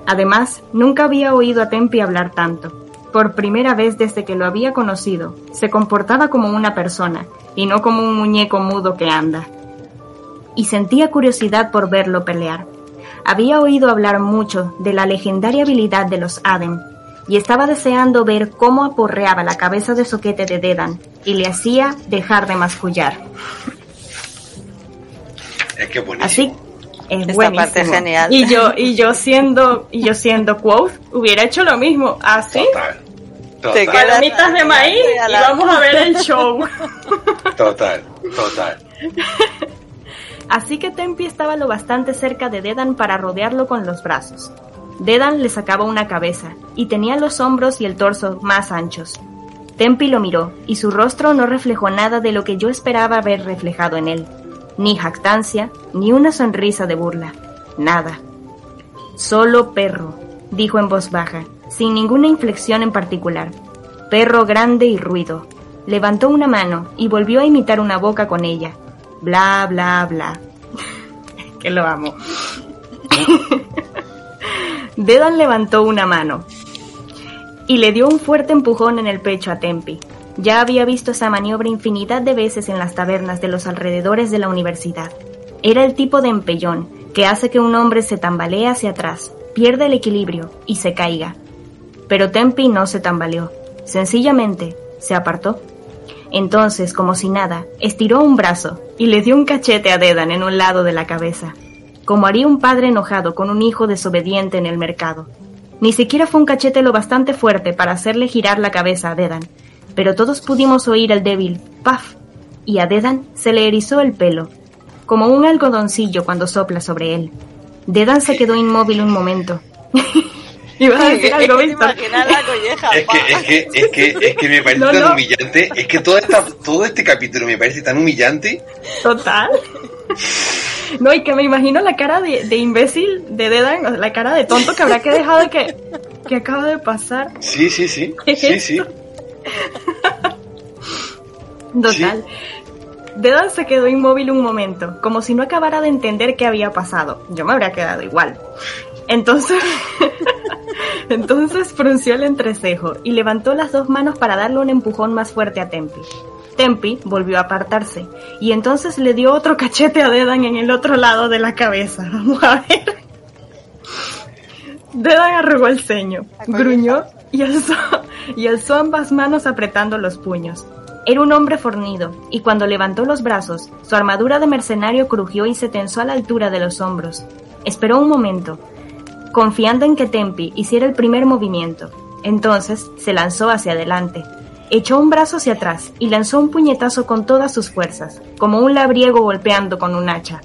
Además, nunca había oído a Tempi hablar tanto. Por primera vez desde que lo había conocido, se comportaba como una persona y no como un muñeco mudo que anda. Y sentía curiosidad por verlo pelear. Había oído hablar mucho de la legendaria habilidad de los Adem, y estaba deseando ver cómo aporreaba la cabeza de soquete de Dedan y le hacía dejar de mascullar. Es que Así. Es Esta buenísimo. parte es genial. Y yo, y yo siendo, y yo siendo quote, hubiera hecho lo mismo. Así, Total. Te Total. palomitas de maíz y vamos a ver el show. Total. Total. Así que Tempi estaba lo bastante cerca de Dedan para rodearlo con los brazos. Dedan le sacaba una cabeza y tenía los hombros y el torso más anchos. Tempi lo miró y su rostro no reflejó nada de lo que yo esperaba ver reflejado en él. Ni jactancia, ni una sonrisa de burla. Nada. Solo perro, dijo en voz baja, sin ninguna inflexión en particular. Perro grande y ruido. Levantó una mano y volvió a imitar una boca con ella. Bla, bla, bla. que lo amo. Dedan levantó una mano y le dio un fuerte empujón en el pecho a Tempi. Ya había visto esa maniobra infinidad de veces en las tabernas de los alrededores de la universidad. Era el tipo de empellón que hace que un hombre se tambalee hacia atrás, pierda el equilibrio y se caiga. Pero Tempi no se tambaleó, sencillamente se apartó. Entonces, como si nada, estiró un brazo y le dio un cachete a Dedan en un lado de la cabeza, como haría un padre enojado con un hijo desobediente en el mercado. Ni siquiera fue un cachete lo bastante fuerte para hacerle girar la cabeza a Dedan, pero todos pudimos oír el débil ¡paf! y a Dedan se le erizó el pelo, como un algodoncillo cuando sopla sobre él. Dedan se quedó inmóvil un momento. Ibas a decir algo, Es que te Víctor. Es que, es que, es que, es que me parece No, tan no. humillante. Es que todo, esta, todo este capítulo me parece tan humillante. Total. No, y que me imagino la cara de, de imbécil de Dedan, la cara de tonto que habrá que dejado de que, que acaba de pasar. Sí, sí, sí. ¿Qué Sí, sí. Total. Dedan se quedó inmóvil un momento, como si no acabara de entender qué había pasado. Yo me habría quedado igual. Entonces, entonces frunció el entrecejo y levantó las dos manos para darle un empujón más fuerte a Tempi. Tempi volvió a apartarse y entonces le dio otro cachete a Dedan en el otro lado de la cabeza. Vamos a ver. Dedan arrugó el ceño, gruñó y alzó, y alzó ambas manos apretando los puños. Era un hombre fornido, y cuando levantó los brazos, su armadura de mercenario crujió y se tensó a la altura de los hombros. Esperó un momento, confiando en que Tempi hiciera el primer movimiento. Entonces se lanzó hacia adelante. Echó un brazo hacia atrás y lanzó un puñetazo con todas sus fuerzas, como un labriego golpeando con un hacha.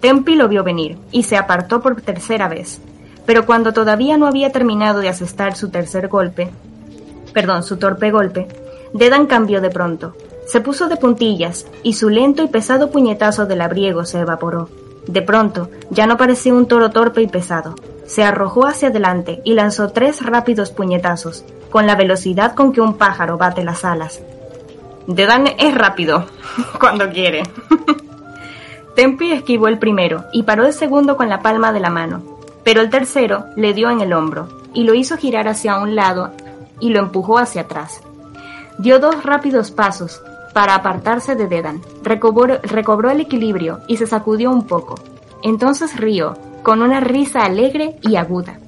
Tempi lo vio venir y se apartó por tercera vez. Pero cuando todavía no había terminado de asestar su tercer golpe, perdón, su torpe golpe, Dedan cambió de pronto. Se puso de puntillas y su lento y pesado puñetazo de labriego se evaporó. De pronto, ya no parecía un toro torpe y pesado. Se arrojó hacia adelante y lanzó tres rápidos puñetazos, con la velocidad con que un pájaro bate las alas. Dedan es rápido, cuando quiere. Tempi esquivó el primero y paró el segundo con la palma de la mano, pero el tercero le dio en el hombro y lo hizo girar hacia un lado y lo empujó hacia atrás. Dio dos rápidos pasos para apartarse de Dedan, recobró, el equilibrio y se sacudió un poco. Entonces rió, con una risa alegre y aguda.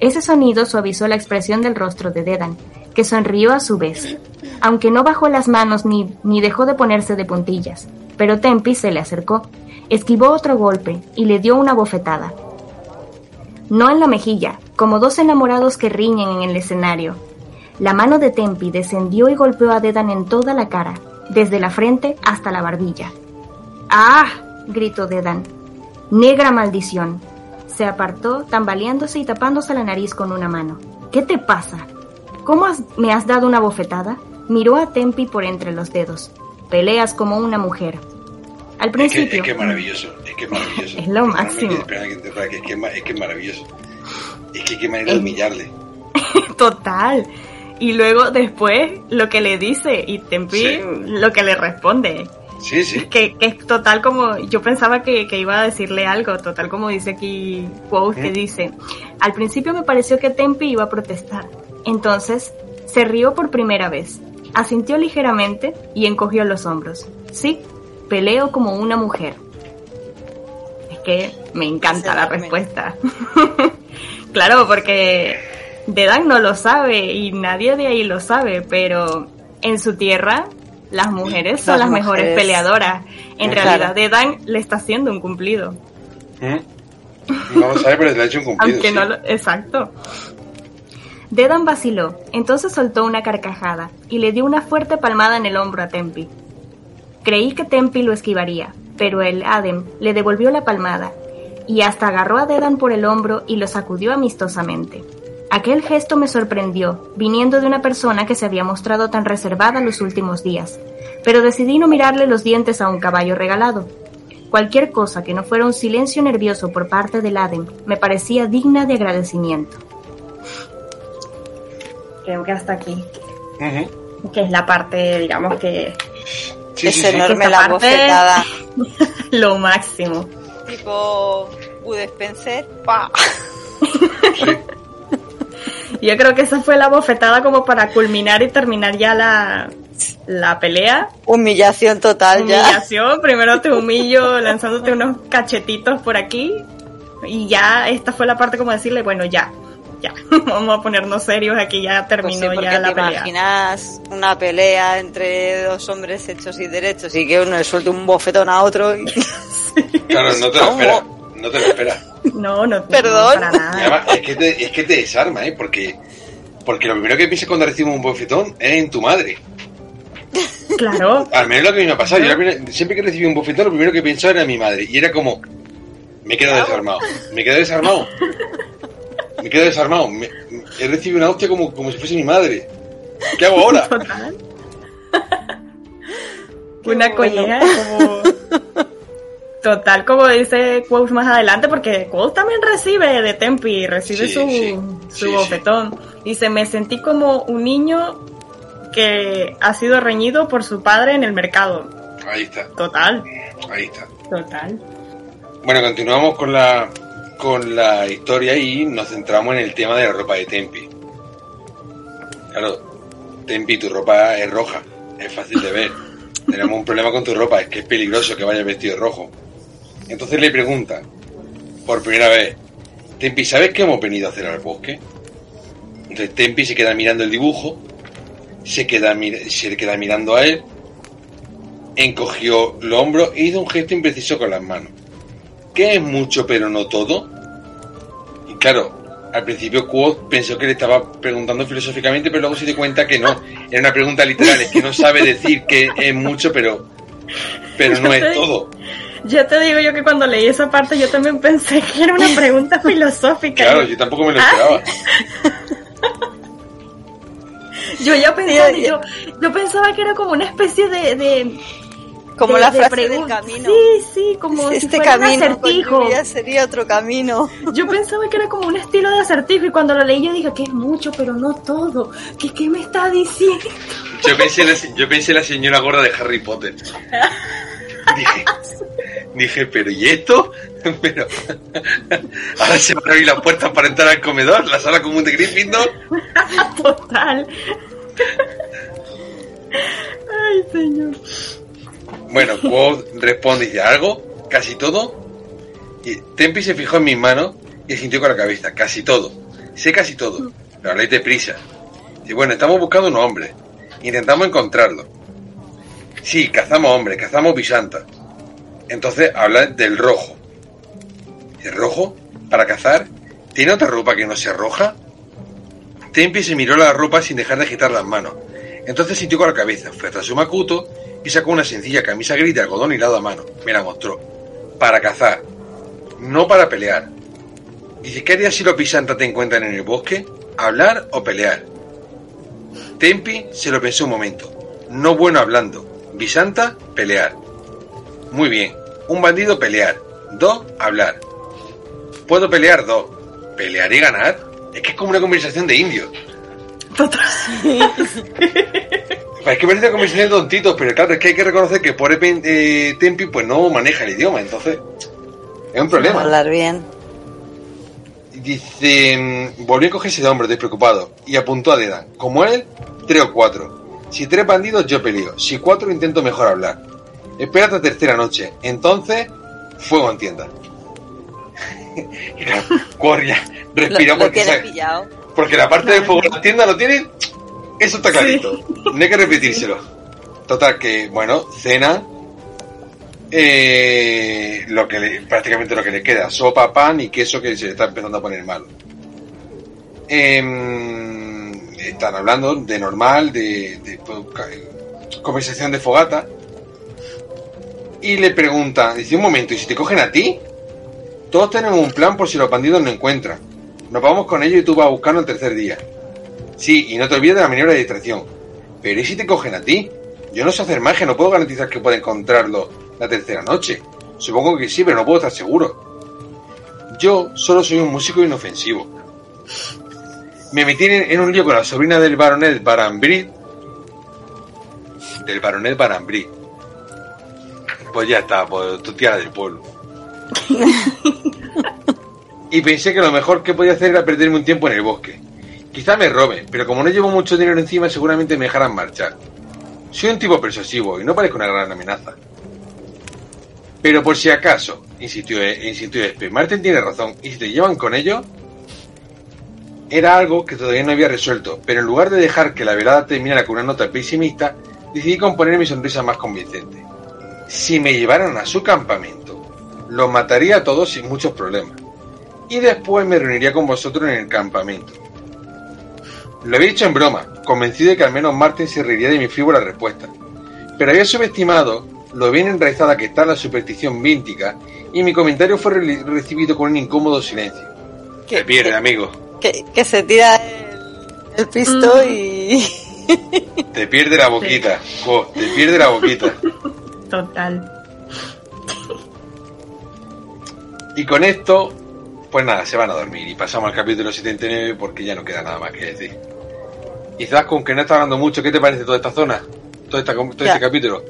Ese sonido suavizó la expresión del rostro de Dedan, que sonrió a su vez, aunque no bajó las manos ni, ni dejó de ponerse de puntillas. Pero Tempi se le acercó, esquivó otro golpe y le dio una bofetada. No en la mejilla, como dos enamorados que riñen en el escenario. La mano de Tempi descendió y golpeó a Dedan en toda la cara, desde la frente hasta la barbilla. ¡Ah! gritó Dedan. Negra maldición. Se apartó, tambaleándose y tapándose la nariz con una mano. ¿Qué te pasa? ¿Cómo me has dado una bofetada? Miró a Tempi por entre los dedos. Peleas como una mujer. Al Es que, principio. es que es maravilloso, es que es maravilloso. Es lo máximo. espera que te- espera, que- es, que es que es maravilloso. Es que qué manera de Es- humillarle. Total. Y luego después lo que le dice y Tempi Sí. lo que le responde. Sí, sí. Que, que es total como, yo pensaba que, que iba a decirle algo, total como dice aquí Quote, que ¿Mm? dice, al principio me pareció que Tempi iba a protestar. Entonces, se rió por primera vez, asintió ligeramente y encogió los hombros. Sí, peleo como una mujer. Es que me encanta la respuesta. claro, porque Dedan no lo sabe y nadie de ahí lo sabe, pero en su tierra las mujeres son Las las, mejores peleadoras. En Claro. realidad Dedan le está haciendo un cumplido. ¿Mm? No lo sabe, pero le ha hecho un cumplido. Aunque sí. no lo... Exacto. Dedan vaciló, entonces soltó una carcajada y le dio una fuerte palmada en el hombro a Tempi. Creí que Tempi lo esquivaría, pero el Adem le devolvió la palmada y hasta agarró a Dedan por el hombro y lo sacudió amistosamente. Aquel gesto me sorprendió, viniendo de una persona que se había mostrado tan reservada los últimos días, pero decidí no mirarle los dientes a un caballo regalado. Cualquier cosa que no fuera un silencio nervioso por parte del Adem me parecía digna de agradecimiento. Creo que hasta aquí, que es la parte, digamos que Sí, es sí, enorme la parte- bofetada. lo máximo. tipo U Spencer. ¡pa! Yo creo que esa fue la bofetada como para culminar y terminar ya la, la pelea. Humillación total ya. Humillación, primero te humillo lanzándote unos cachetitos por aquí y ya esta fue la parte como decirle, bueno, ya, ya, vamos a ponernos serios, aquí ya Pues sí, terminó porque ya la te pelea. imaginas una pelea entre dos hombres hechos y derechos y que uno le suelte un bofetón a otro y... Claro, no te lo esperas. No te lo esperas. No, no, Perdón. no, nada. además, es que, te, es que te desarma, ¿eh? Porque, porque lo primero que piensas cuando recibes un bofetón es en tu madre. Claro, Al menos lo que me ha pasado. Yo primera- siempre que recibí un bofetón, lo primero que pensaba era en mi madre. Y era como, me quedo desarmado. Me quedo desarmado. Me quedo desarmado. Me- he recibido una hostia como, como si fuese mi madre. ¿Qué hago ahora? Total. Una colleja como... Total, como dice Quotes más adelante, porque Quotes también recibe de Tempi, recibe Sí, su, sí. su Sí, bofetón. Dice, me sentí como un niño que ha sido reñido por su padre en el mercado. Ahí está, Total, ahí está. total. Bueno, continuamos con la, con la historia y nos centramos en el tema de la ropa de Tempi. Claro, Tempi, tu ropa es roja, es fácil de ver. Tenemos un problema con tu ropa, es que es peligroso que vayas vestido de rojo. Entonces le pregunta, por primera vez, Tempi, ¿sabes qué hemos venido a hacer al bosque? Entonces Tempi se queda mirando el dibujo, se queda, se queda mirando a él, encogió los hombros e hizo un gesto impreciso con las manos. ¿Qué es mucho pero no todo? Y claro, al principio Quoth pensó que le estaba preguntando filosóficamente, pero luego se dio cuenta que no. Era una pregunta literal, es que no sabe decir que es mucho, pero, pero no es todo. Ya te digo yo que cuando leí esa parte yo también pensé que era una pregunta filosófica. Claro, yo tampoco me lo Ah. esperaba. Yo ya pensaba, yo, yo pensaba que era como una especie de... de Como de- la de frase del camino. Sí, sí, como si este fuera un camino con acertijo. sería otro camino. Yo pensaba que era como un estilo de acertijo y cuando lo leí yo dije que es mucho, pero no todo. ¿Qué, qué me está diciendo? Yo pensé, la, yo pensé la señora gorda de Harry Potter. Dije, dije, pero ¿y esto? Pero, ahora se van a abrir las puertas para entrar al comedor, la sala común de Gryffindor. Total. Ay, señor. Bueno, Quoth responde y algo, casi todo. Y Tempi se fijó en mis manos y sintió con la cabeza, casi todo. Sé casi todo, pero habláis deprisa. Y bueno, estamos buscando un hombre. Intentamos encontrarlo. Sí, cazamos hombres, cazamos bisantas. Entonces habla del rojo. ¿El rojo? ¿Para cazar? ¿Tiene otra ropa que no sea roja? Tempi se miró la ropa sin dejar de agitar las manos. Entonces sintió con la cabeza, fue tras su macuto y sacó una sencilla camisa gris de algodón hilado a mano. Me la mostró. Para cazar, no para pelear. Dice, ¿qué harías si los pisantas te encuentran en el bosque? ¿Hablar o pelear? Tempi se lo pensó un momento. No bueno hablando. Bisanta, pelear. Muy bien. Un bandido, pelear. Dos, hablar. Puedo pelear dos. ¿Pelear y ganar? Es que es como una conversación de indios. Total. Es que parece conversación de tontitos, pero claro, es que hay que reconocer que por eh, Tempi pues no maneja el idioma, entonces es un problema. Hablar bien. Dice, volvió a cogerse de hombros despreocupado y apuntó a Dedan. Como él, tres o cuatro. Si tres bandidos, yo peleo. Si cuatro, intento mejor hablar. Espera hasta tercera noche. Entonces, fuego en tienda. Y claro, Corria respiró porque, porque la parte de fuego en la tienda lo tiene. Eso está clarito. No hay que repetírselo. Total, que, bueno, cena. eh, lo que le- prácticamente lo que le queda, sopa, pan y queso que se le está empezando a poner malo. Em, están hablando de normal, de, de, conversación de fogata. Y le pregunta, dice un momento, ¿y si te cogen a ti? Todos tenemos un plan por si los bandidos no encuentran. Nos vamos con ellos y tú vas a buscarnos el tercer día. Sí, y no te olvides de la maniobra de distracción. Pero ¿y si te cogen a ti? Yo no sé hacer magia, no puedo garantizar que pueda encontrarlo la tercera noche. Supongo que sí, pero no puedo estar seguro. Yo solo soy un músico inofensivo. Me metí en, un lío con la sobrina del baronet Barambrid. Del baronet Barambrid. Pues ya está, pues tu tía del pueblo. y pensé que lo mejor que podía hacer era perderme un tiempo en el bosque. Quizá me roben, pero como no llevo mucho dinero encima, seguramente me dejarán marchar. Soy un tipo persuasivo y no parezco una gran amenaza. Pero por si acaso, insistió, eh, insistió Espe, Martin tiene razón, y si te llevan con ellos, era algo que todavía no había resuelto, pero en lugar de dejar que la velada terminara con una nota pesimista, decidí componer mi sonrisa más convincente. Si me llevaran a su campamento, los mataría a todos sin muchos problemas. Y después me reuniría con vosotros en el campamento. Lo había dicho en broma, convencido de que al menos Martin se reiría de mi frívola respuesta. Pero había subestimado lo bien enraizada que está la superstición víntica y mi comentario fue re- recibido con un incómodo silencio. Te pierde, amigo. que, que se tira el, el pisto Mm. y... Te pierde la boquita. Jo, te pierde la boquita. Total. Y con esto, pues nada, se van a dormir. Y pasamos al capítulo 79 porque ya no queda nada más que decir. Y con que no está hablando mucho, ¿qué te parece toda esta zona? Todo, esta, todo Ya. este capítulo.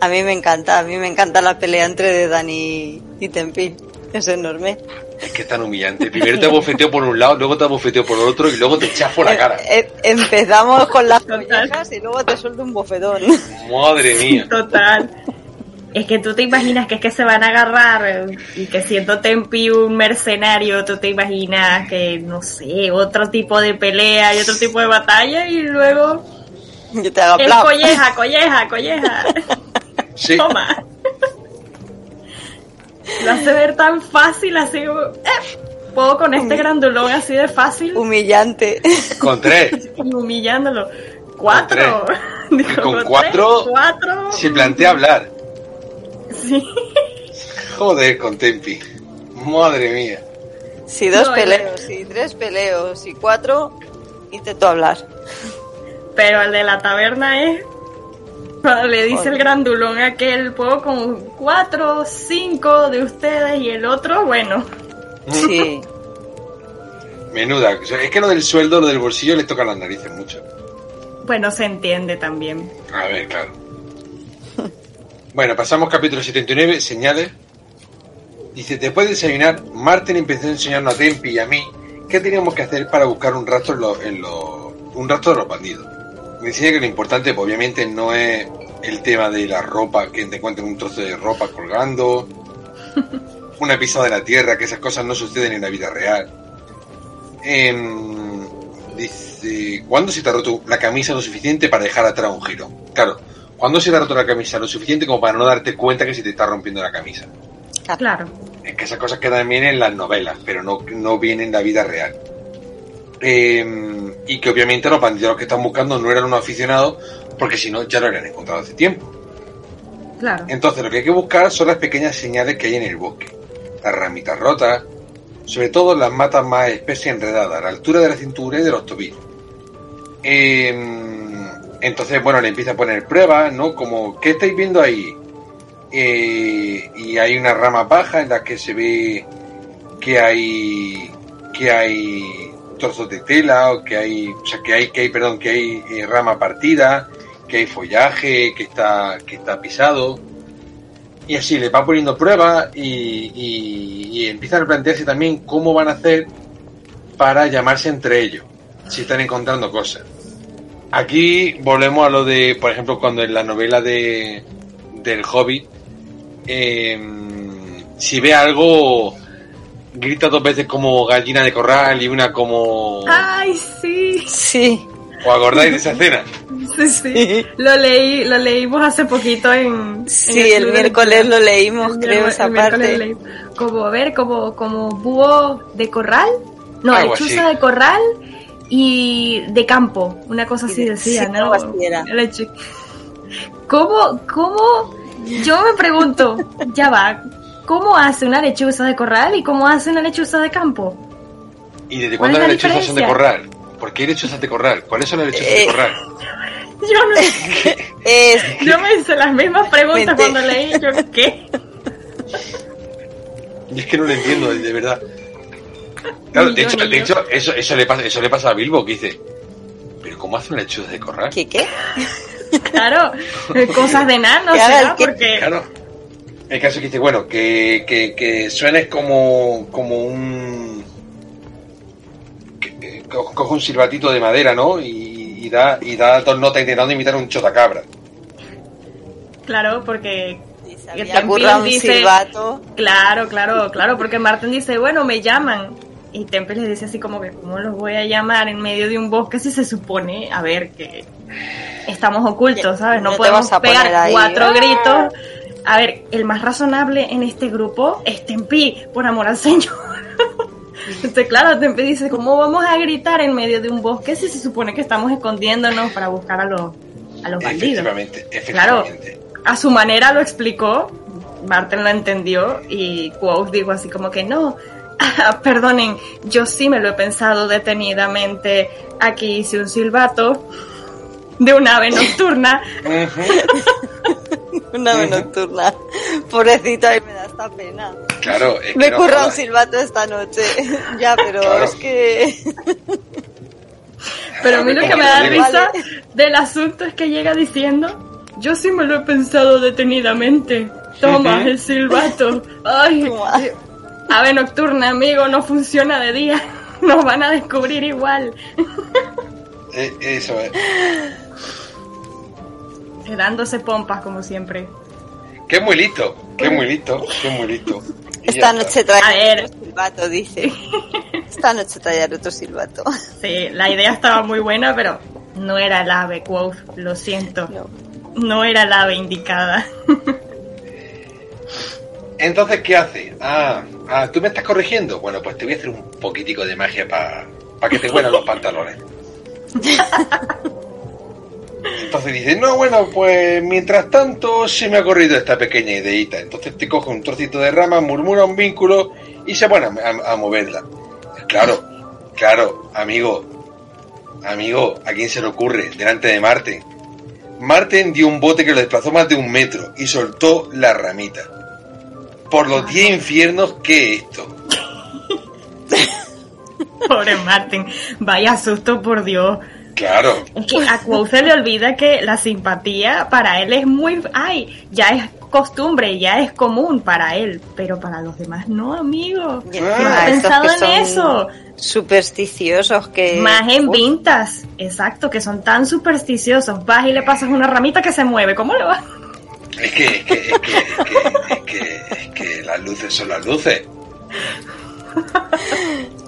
A mí me encanta, a mí me encanta la pelea entre Dani y Tempi. Es enorme. Es que es tan humillante. Primero te bofeteo por un lado, luego te bofeteo por el otro y luego te echas por la cara. Eh, eh, empezamos con las collejas y luego te suelto un bofetón. Madre mía. Total. Es que tú te imaginas que es que se van a agarrar eh, y que siendo Tempi un mercenario, tú te imaginas que, no sé, otro tipo de pelea y otro tipo de batalla y luego Yo te hago es colleja, colleja, colleja. Sí, Toma. Lo hace ver tan fácil, así como, eh, puedo con este grandulón así de fácil Humillante. con tres. y humillándolo. Cuatro. Digo, Y con tres, cuatro cuatro. Se plantea hablar. Sí. Joder, con Tempi. Madre mía. Si dos No, peleos, si tres peleos, y cuatro, intento hablar. Pero el de la taberna es. Cuando le dice Joder. el grandulón aquel, puedo con cuatro, cinco de ustedes y el otro, bueno. Sí. Menuda. O sea, Es que lo del sueldo, lo del bolsillo le toca las narices mucho. Bueno, se entiende también. A ver, claro. Bueno, pasamos capítulo 79, señales. Dice, después de desayunar, Martin empezó a enseñarnos a Tempi y a mí qué teníamos que hacer para buscar un rastro en, lo- en lo- un rastro de los bandidos. Me enseña que lo importante, pues, obviamente, no es el tema de la ropa, que te encuentren un trozo de ropa colgando, una pisada de la tierra, que esas cosas no suceden en la vida real. Em, dice, ¿cuándo se te ha roto la camisa lo suficiente para dejar atrás un giro? Claro, ¿cuándo se te ha roto la camisa lo suficiente como para no darte cuenta que se te está rompiendo la camisa? Claro. Es que esas cosas quedan bien en las novelas, pero no, no vienen en la vida real. Em, y que obviamente los bandidos que están buscando no eran unos aficionados, porque si no ya lo habrían encontrado hace tiempo. Claro. Entonces lo que hay que buscar son las pequeñas señales que hay en el bosque. Las ramitas rotas, sobre todo las matas más espesas y enredadas, a la altura de la cintura y de los tobillos. Em, entonces, bueno, le empieza a poner pruebas, ¿no? Como, ¿qué estáis viendo ahí? Eh, y hay una rama baja en la que se ve que hay que hay trozos de tela o que hay o sea que hay que hay perdón que hay eh, rama partida que hay follaje que está que está pisado y así le va poniendo pruebas y, y, y empiezan a plantearse también cómo van a hacer para llamarse entre ellos si están encontrando cosas aquí volvemos a lo de por ejemplo cuando en la novela de del Hobbit eh, si ve algo grita dos veces como gallina de corral y una como Ay, sí. Sí. ¿Os acordáis de esa escena? Sí, sí. Lo leí, lo leímos hace poquito en. en Sí, el el miércoles lo leímos, El creo, esa el miércoles parte. lo leímos. Como, a ver, como, como búho de corral. No, Algo lechuza de corral y de campo. Una cosa así de- decía, sí, ¿no? algo así era. Lechu- ¿Cómo, cómo? Yo me pregunto, ya va, ¿cómo hace una lechuza de corral y cómo hace una lechuza de campo? ¿Y desde ¿Cuál cuándo es las la lechuzas son de corral? ¿Por qué hay lechuzas de corral? ¿Cuáles son las lechuzas Eh, de corral? Yo no Es, Yo me hice las mismas preguntas Mente. cuando leí, yo, ¿qué? Y es que no lo entiendo, de verdad. Claro, de hecho, de hecho eso, eso, le pasa, eso le pasa a Bilbo, que dice, ¿pero cómo hace una lechuza de corral? ¿qué qué? Claro, cosas de nano, que- porque... Claro. El caso que dice, bueno, que, que, que suenes como, como un... que- que co- coge un silbatito de madera, ¿no? Y, y da, y da dos notas intentando imitar un chotacabra. Claro, porque... Que currado un dice- silbato. Claro, claro, claro, porque Martin dice, bueno, me llaman. Y Temple le dice así como que, ¿cómo los voy a llamar en medio de un bosque si se supone, a ver, que estamos ocultos, ¿sabes? No, No podemos vas a poner pegar ahí, cuatro ¡ah! gritos. A ver, el más razonable en este grupo es Tempi, por amor al Señor. Entonces, claro, Tempe dice, ¿cómo vamos a gritar en medio de un bosque si se supone que estamos escondiéndonos para buscar a los, a los bandidos? Efectivamente, Claro. efectivamente. A su manera lo explicó, Martin lo entendió y Quoth dijo así como que no, Perdonen, yo sí me lo he pensado detenidamente. Aquí hice un silbato de un ave nocturna. Una ave nocturna. Pobrecito, ahí me da esta pena. Claro, es Me he que no currado un silbato esta noche. ya, pero Claro. es que. Pero a mí lo que me da Vale. risa del asunto es que llega diciendo, yo sí me lo he pensado detenidamente. Toma el silbato. Ay, ave nocturna, amigo, no funciona de día. Nos van a descubrir igual. Eh, eso es. Dándose pompas como siempre. Que es muy listo, que es muy listo, es muy listo. Esta noche traeré ver. otro silbato, dice. Esta noche traeré otro silbato. Sí, la idea estaba muy buena, pero no era el ave, Quoth. Lo siento. No. No era la ave indicada. Entonces, ¿qué hace? Ah, ah, ¿tú me estás corrigiendo? Bueno, pues te voy a hacer un poquitico de magia para que te huelan los pantalones. Entonces dice, no, bueno, pues mientras tanto se me ha corrido esta pequeña ideita. Entonces te coge un trocito de rama, murmura un vínculo y se pone a, a- a moverla. Claro, claro, amigo, amigo, ¿a quién se le ocurre? Delante de Marte. Marten dio un bote que lo desplazó más de un metro y soltó la ramita. Por los diez infiernos, ¿qué es esto? Pobre Martin. Vaya susto, por Dios. Claro, Es que a Quoth se le olvida que la simpatía para él es muy... Ay, ya es costumbre, ya es común para él, pero para los demás no, amigo. Y No encima he estos pensado que en eso. Supersticiosos que. Más en Uf, vintas, exacto, que son tan supersticiosos. Vas y le pasas una ramita que se mueve. ¿Cómo lo vas? es que, es que, es que, es que, es que, es que las luces son las luces.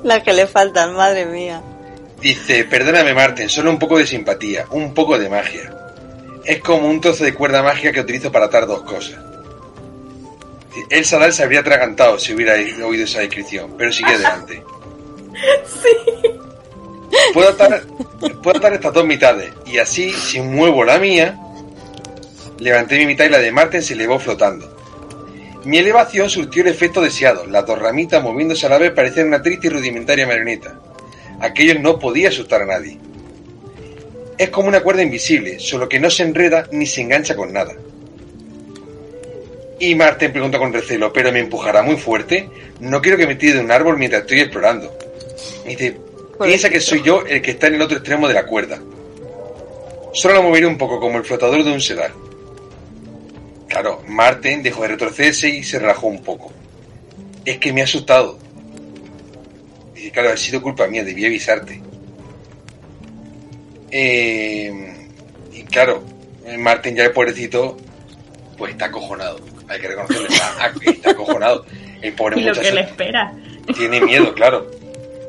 Las que le faltan, madre mía. Dice, perdóname Marten, solo un poco de simpatía, un poco de magia. Es como un trozo de cuerda mágica que utilizo para atar dos cosas. El Sadal se habría atragantado si hubiera oído esa descripción, pero sigue adelante. Puedo atar, puedo atar estas dos mitades, y así, si muevo la mía, levanté mi mitad y la de Marten se elevó flotando. Mi elevación surtió el efecto deseado. Las dos ramitas moviéndose a la vez parecían una triste y rudimentaria marioneta. Aquello no podía asustar a nadie. Es como una cuerda invisible, solo que no se enreda ni se engancha con nada. Y Marten pregunta con recelo, ¿pero me empujará muy fuerte? No quiero que me tire de un árbol mientras estoy explorando. Y dice, piensa que soy yo el que está en el otro extremo de la cuerda. Solo la moveré un poco como el flotador de un sedal. Claro, Marten dejó de retorcerse y se relajó un poco. Es que me ha asustado. Dice, claro, ha sido culpa mía, debí avisarte. Eh, y claro, Martin ya el pobrecito, pues está acojonado. Hay que reconocerlo, está, está acojonado. El pobre Y lo que le espera. tiene miedo, claro.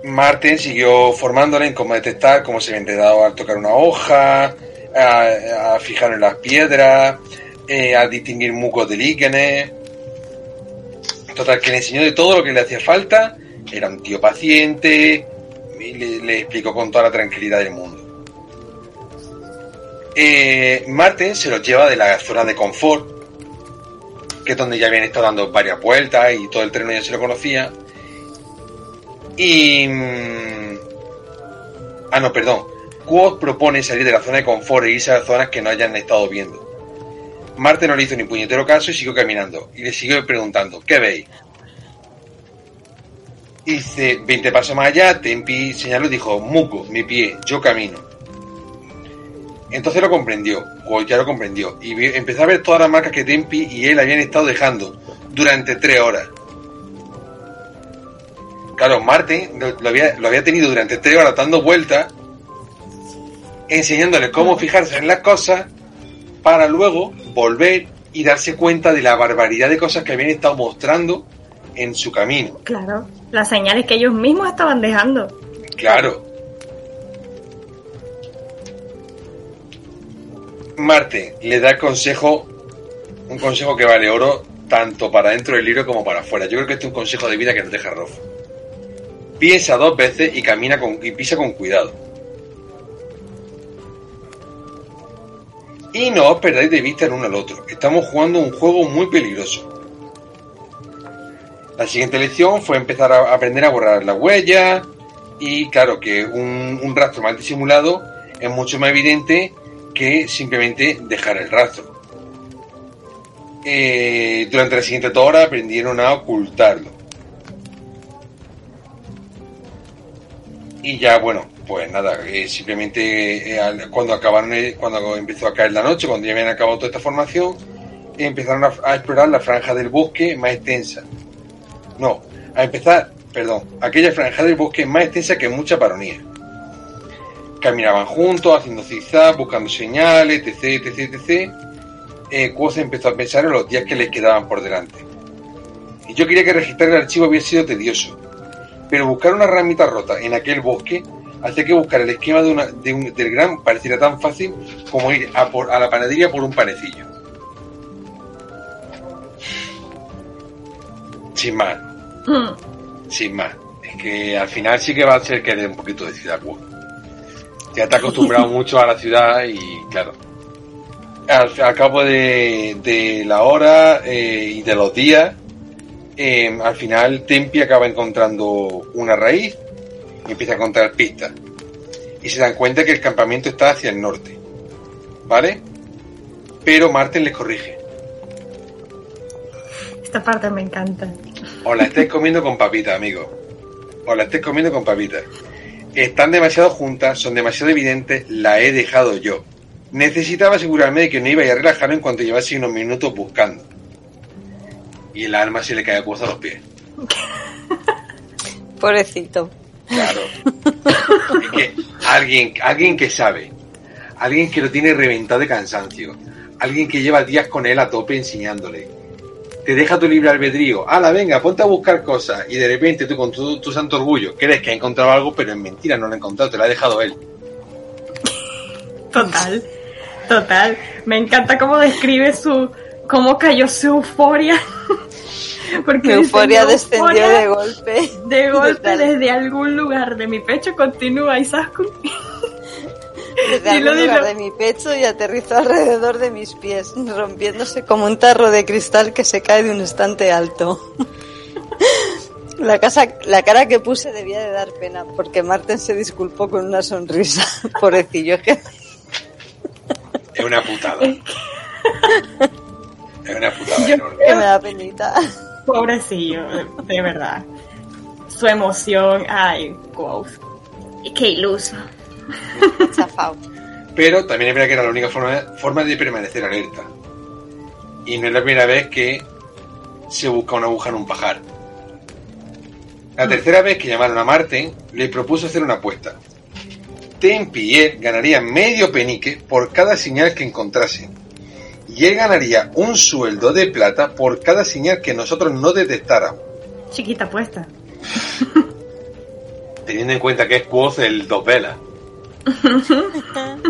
Martin siguió formándola en cómo detectar cómo se había enredado al tocar una hoja, a, a fijar en las piedras, eh, a distinguir mucos de líquenes. Total, que le enseñó de todo lo que le hacía falta. Era un tío paciente y le, explicó con toda la tranquilidad del mundo. Eh, Martin se los lleva de la zona de confort, que es donde ya habían estado dando varias vueltas y todo el terreno ya se lo conocía. Y. mm, Ah, no, perdón. Quoth propone salir de la zona de confort e irse a zonas que no hayan estado viendo. Marte no le hizo ni puñetero caso y siguió caminando. Y le siguió preguntando, ¿qué veis? Y Dice, 20 pasos más allá, Tempi señaló y dijo, Muco, mi pie, yo camino. Entonces lo comprendió, o ya lo comprendió, y empezó a ver todas las marcas que Tempi y él habían estado dejando durante tres horas. Claro, Marte lo había, lo había tenido durante tres horas dando vueltas, enseñándole cómo fijarse en las cosas, para luego volver y darse cuenta de la barbaridad de cosas que habían estado mostrando en su camino. Claro, las señales que ellos mismos estaban dejando. Claro. Marte le da consejo, un consejo que vale oro tanto para dentro del libro como para afuera. Yo creo que este es un consejo de vida que nos deja Rof. Piensa dos veces y camina con, y pisa con cuidado. Y no os perdáis de vista el uno al otro. Estamos jugando un juego muy peligroso. La siguiente lección fue empezar a aprender a borrar las huellas y claro que un, rastro mal disimulado es mucho más evidente que simplemente dejar el rastro. Eh, durante la siguiente dos horas aprendieron a ocultarlo. Y ya, bueno, pues nada, eh, simplemente eh, cuando acabaron, el- cuando empezó a caer la noche, cuando ya habían acabado toda esta formación, empezaron a, explorar la franja del bosque más extensa. No, a empezar, perdón, aquella franja del bosque más extensa que mucha paronía. Caminaban juntos, haciendo zigzag, buscando señales, etc, etc, etc. Eh, empezó a pensar en los días que les quedaban por delante. Y yo quería que registrar el archivo había sido tedioso, pero buscar una ramita rota en aquel bosque hace que buscar el esquema de una, de un- del gran pareciera tan fácil como ir a, por, a la panadería por un panecillo. Sin más, Mm. sin más. Es que al final sí que va a ser que dé un poquito de ciudad. pues. Ya te has acostumbrado mucho a la ciudad y claro. Al, al cabo de, de la hora eh, y de los días, eh, al final Tempi acaba encontrando una raíz y empieza a encontrar pistas. Y se dan cuenta que el campamento está hacia el norte. ¿Vale? Pero Marten les corrige. Esta parte me encanta. Os la estáis comiendo con papitas, amigo. Os la estáis comiendo con papitas. Están demasiado juntas, son demasiado evidentes, la he dejado yo. Necesitaba asegurarme de que no iba a relajar en cuanto llevase unos minutos buscando. Y el alma se le cae a a los pies. Pobrecito. Claro. es que alguien, alguien que sabe, alguien que lo tiene reventado de cansancio, alguien que lleva días con él a tope enseñándole, te deja tu libre albedrío, ala, venga, ponte a buscar cosas, y de repente tú con tu, tu santo orgullo crees que ha encontrado algo, pero en mentira no lo ha encontrado, te lo ha dejado él. Total, total. Me encanta cómo describe su, cómo cayó su euforia. Porque euforia "Mi descendió euforia de golpe. De golpe Desde- algún lugar de mi pecho continúa Isaskun. Desde Dilo, algún lugar dilo. de mi pecho y aterrizó alrededor de mis pies, rompiéndose como un tarro de cristal que se cae de un estante alto. La, casa, la cara que puse debía de dar pena, porque Marten se disculpó con una sonrisa. Pobrecillo, es que Es una putada. es una putada Yo- enorme. que me da penita. Pobrecillo, de, verdad. Su emoción, ay, wow. Qué iluso. Pero también es verdad que era la única forma, forma de permanecer alerta. Y no es la primera vez que se busca una aguja en un pajar. La tercera vez que llamaron a Marten, le propuso hacer una apuesta. Tempi y él ganarían medio penique por cada señal que encontrasen. Y él ganaría un sueldo de plata por cada señal que nosotros no detectáramos. Chiquita puesta. teniendo en cuenta que es Quoth el dos velas.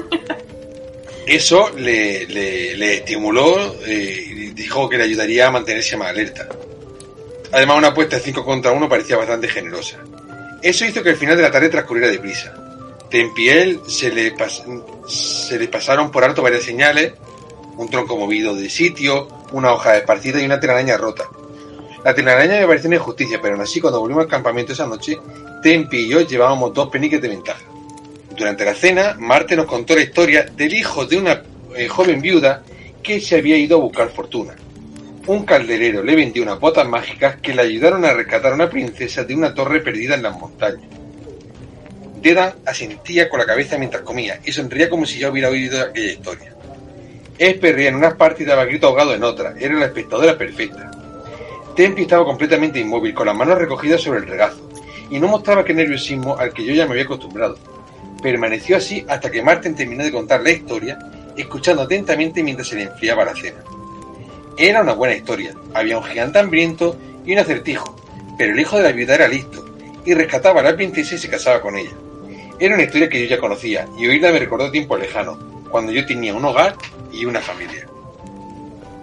Eso le, le- le estimuló eh, y dijo que le ayudaría a mantenerse más alerta. Además, una apuesta de 5 contra 1 parecía bastante generosa. Eso hizo que el final de la tarde transcurriera deprisa. Tempiel se le, pas- se le pasaron por alto varias señales, un tronco movido de sitio, una hoja esparcida y una telaraña rota. La telaraña me pareció una injusticia, pero aún así cuando volvimos al campamento esa noche, Tempi y yo llevábamos dos peniques de ventaja. Durante la cena, Marte nos contó la historia del hijo de una eh, joven viuda que se había ido a buscar fortuna. Un calderero le vendió unas botas mágicas que le ayudaron a rescatar a una princesa de una torre perdida en las montañas. Dedan asentía con la cabeza mientras comía y sonría como si ya hubiera oído aquella historia. Reía en unas partes y daba grito ahogado en otras. Era la espectadora perfecta. Tempi estaba completamente inmóvil, con las manos recogidas sobre el regazo, y no mostraba aquel nerviosismo al que yo ya me había acostumbrado. Permaneció así hasta que Marten terminó de contar la historia, escuchando atentamente mientras se le enfriaba la cena. Era una buena historia. Había un gigante hambriento y un acertijo, pero el hijo de la viuda era listo, y rescataba a la princesa y se casaba con ella. Era una historia que yo ya conocía, y oírla me recordó tiempos lejanos, cuando yo tenía un hogar y una familia.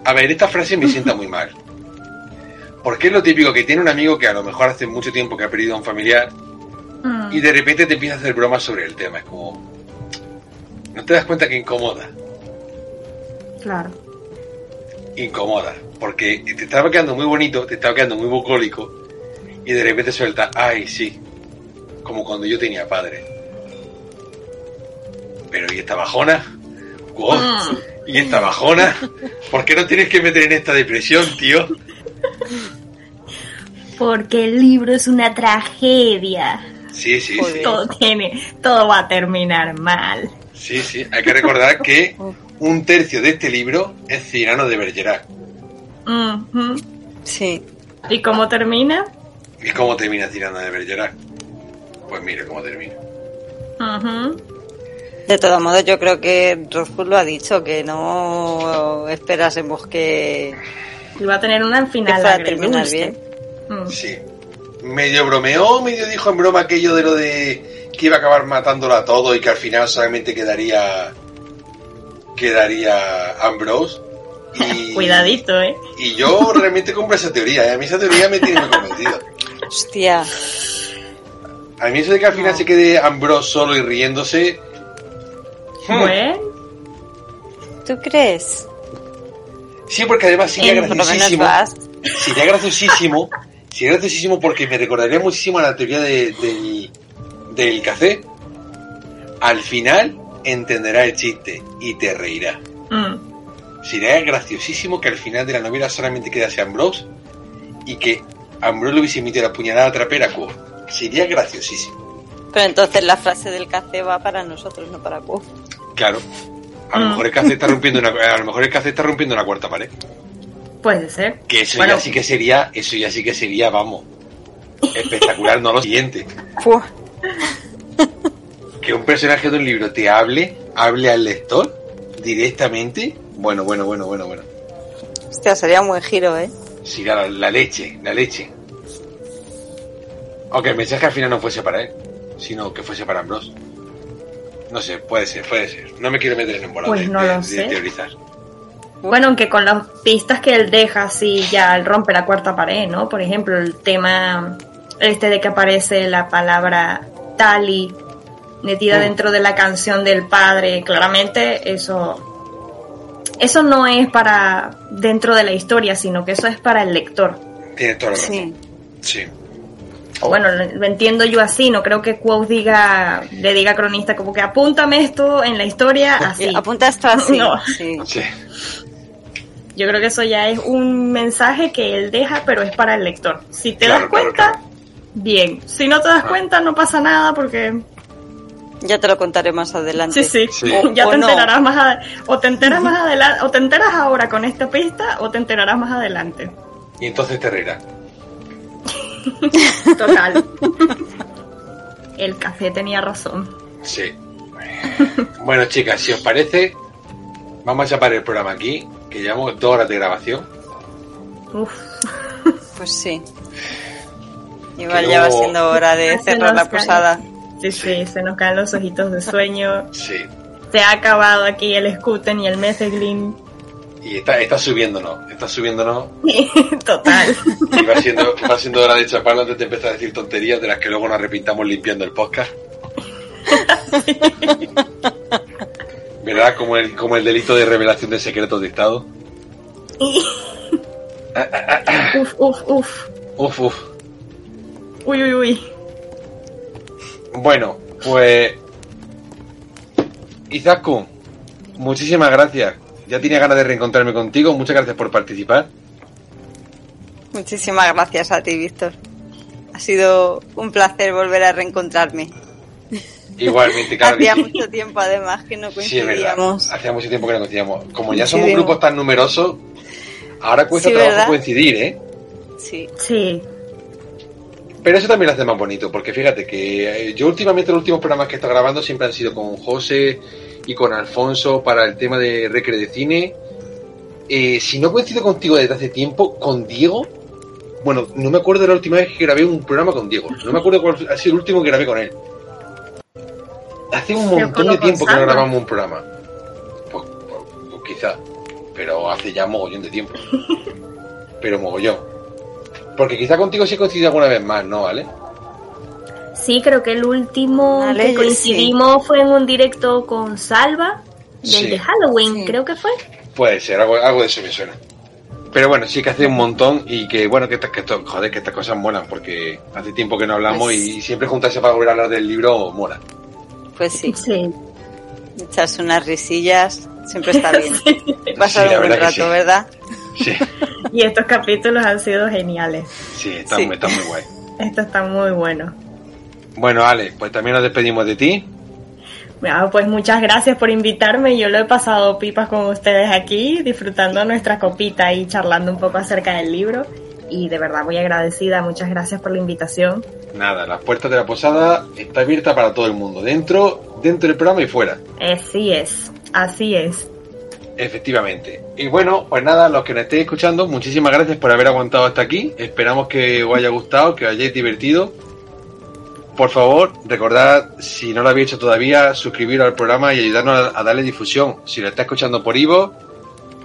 A ver, esta frase me sienta muy mal. Porque es lo típico que tiene un amigo que a lo mejor hace mucho tiempo que ha perdido a un familiar Mm, y de repente te empieza a hacer bromas sobre el tema. Es como. No te das cuenta que incomoda. Claro. Incomoda. Porque te estaba quedando muy bonito, te estaba quedando muy bucólico. Y de repente suelta, ay, sí, como cuando yo tenía padre. Pero ¿y esta bajona? Wow. ¿Y esta bajona? ¿Por qué no tienes que meter en esta depresión, tío? Porque el libro es una tragedia. Sí, sí, sí. Todo tiene, todo va a terminar mal. Sí, sí. Hay que recordar que un tercio de este libro es Cirano de Bergerac. Sí. ¿Y cómo termina? ¿Y cómo termina Cirano de Bergerac? Pues mira cómo termina. Ujú. De todos modos, yo creo que Rothfuss lo ha dicho, que no esperásemos que, Y va a tener una que final terminar bien. Mm. Sí. Medio bromeó, medio dijo en broma aquello de lo de que iba a acabar matándolo a todo y que al final solamente quedaría quedaría Ambrose. Y, Cuidadito, ¿eh? Y yo realmente compro esa teoría, ¿eh? a mí esa teoría me tiene muy convencido. Hostia. A mí eso de que al final se quede Ambrose solo y riéndose. Bueno, ¿Tú crees? sí, porque además sería Eh, graciosísimo. Sería graciosísimo, sería graciosísimo porque me recordaría muchísimo a la teoría de- del, del café. Al final entenderá el chiste y te reirá. mm, Sería graciosísimo que al final de la novela solamente quedase Ambrose y que Ambrose le hubiese emitido la puñalada trapera a Quoth. Sería graciosísimo. Pero entonces la frase del café va para nosotros, no para Quoth. Claro. A lo Mm. mejor el café está rompiendo una, a lo mejor el café está rompiendo una cuarta pared. puede ser. Que eso Bueno. ya sí que sería, eso ya sí que sería, vamos, espectacular, no lo siguiente. Que un personaje de un libro te hable, hable al lector directamente. Bueno, bueno, bueno, bueno, bueno. Hostia, sería un buen giro, ¿eh? Sí, la, la leche, la leche. Aunque el mensaje al final no fuese para él, sino que fuese para Ambrose. No sé, puede ser, puede ser. No me quiero meter en un Pues no de, lo de sé. teorizar. Bueno, aunque con las pistas que él deja, así ya él rompe la cuarta pared, ¿no? Por ejemplo, el tema este de que aparece la palabra Tali metida Mm. dentro de la canción del padre, claramente eso eso no es para dentro de la historia, sino que eso es para el lector. Tiene toda la razón. Sí. Sí. O bueno, lo, entiendo yo así, no creo que Quoth diga, le diga a cronista como que apúntame esto en la historia así. Apunta esto así. No. Sí. Sí. Yo creo que eso ya es un mensaje que él deja, pero es para el lector. Si te Claro, das cuenta, claro. bien. Si no te das cuenta, no pasa nada porque Ya te lo contaré más adelante. sí, sí, Sí. ya O te no. enterarás más ade- o te enteras más adelante, o te enteras ahora con esta pista, o te enterarás más adelante. Y entonces te reirás. Total. el café tenía razón. Sí. Bueno, chicas, si os parece, vamos a chapar el programa aquí, que llevamos dos horas de grabación. Uf. Pues sí. Igual ya va siendo hora de cerrar la posada. Sí, sí, se nos caen los ojitos de sueño. Sí. Se ha acabado aquí el Scuten y el Meseglin. Y está, está subiéndonos, está subiéndonos. Total. Y va siendo, va siendo hora de chaparlo antes de empezar a decir tonterías de las que luego nos arrepintamos limpiando el podcast. ¿Verdad? Como el, como el delito de revelación de secretos de Estado. uf, uf, uf. Uf, uf. Uy, uy, uy. Bueno, pues. Izaku, muchísimas gracias. Ya tenía ganas de reencontrarme contigo. Muchas gracias por participar. Muchísimas gracias a ti, Víctor. Ha sido un placer volver a reencontrarme. Igualmente, claro Hacía mucho tiempo, además, que no Sí, coincidíamos. Hacía mucho tiempo que no coincidíamos. Como ya somos grupos tan numerosos, ahora cuesta Sí, trabajo ¿verdad? coincidir, ¿eh? Sí. Sí. Pero eso también lo hace más bonito, porque fíjate que eh, yo últimamente los últimos programas que he estado grabando siempre han sido con José y con Alfonso para el tema de Recre de Cine. Eh, si no coincido contigo desde hace tiempo, con Diego, bueno, no me acuerdo de la última vez que grabé un programa con Diego, no me acuerdo cuál ha sido el último que grabé con él. Hace un montón de tiempo que no grabamos un programa. Pues, pues- pues quizá, pero hace ya mogollón de tiempo. Pero mogollón. Porque quizá contigo sí he coincidido alguna vez más, ¿no? ¿Vale? Sí, creo que el último que coincidimos fue en un directo con Salva, del Sí. de Halloween, Sí. creo que fue. Puede ser, algo, algo de eso me suena. Pero bueno, sí que hace un montón y que bueno, que, estas- que esto- joder, que estas cosas molan porque hace tiempo que no hablamos Pues- y siempre juntarse para volver a hablar del libro mola. Pues sí, Sí. echarse unas risillas siempre está bien. Pasar Sí, un buen rato, sí. ¿verdad? Sí, Y estos capítulos han sido geniales. sí, está, Sí. Muy, está muy guay. Esto está muy bueno. Bueno, Ale, pues también nos despedimos de ti. Bueno, pues muchas gracias por invitarme. Yo lo he pasado pipas con ustedes aquí, disfrutando nuestra copita y charlando un poco acerca del libro. Y de verdad muy agradecida. Muchas gracias por la invitación. Nada, las puertas de la posada está abierta para todo el mundo, dentro, dentro del programa y fuera. Así es, así es. Efectivamente. Y bueno, pues nada, los que nos estéis escuchando, muchísimas gracias por haber aguantado hasta aquí. Esperamos que os haya gustado, que os hayáis divertido. Por favor, recordad, si no lo habéis hecho todavía, suscribiros al programa y ayudarnos a, darle difusión. Si lo está escuchando por Ivo,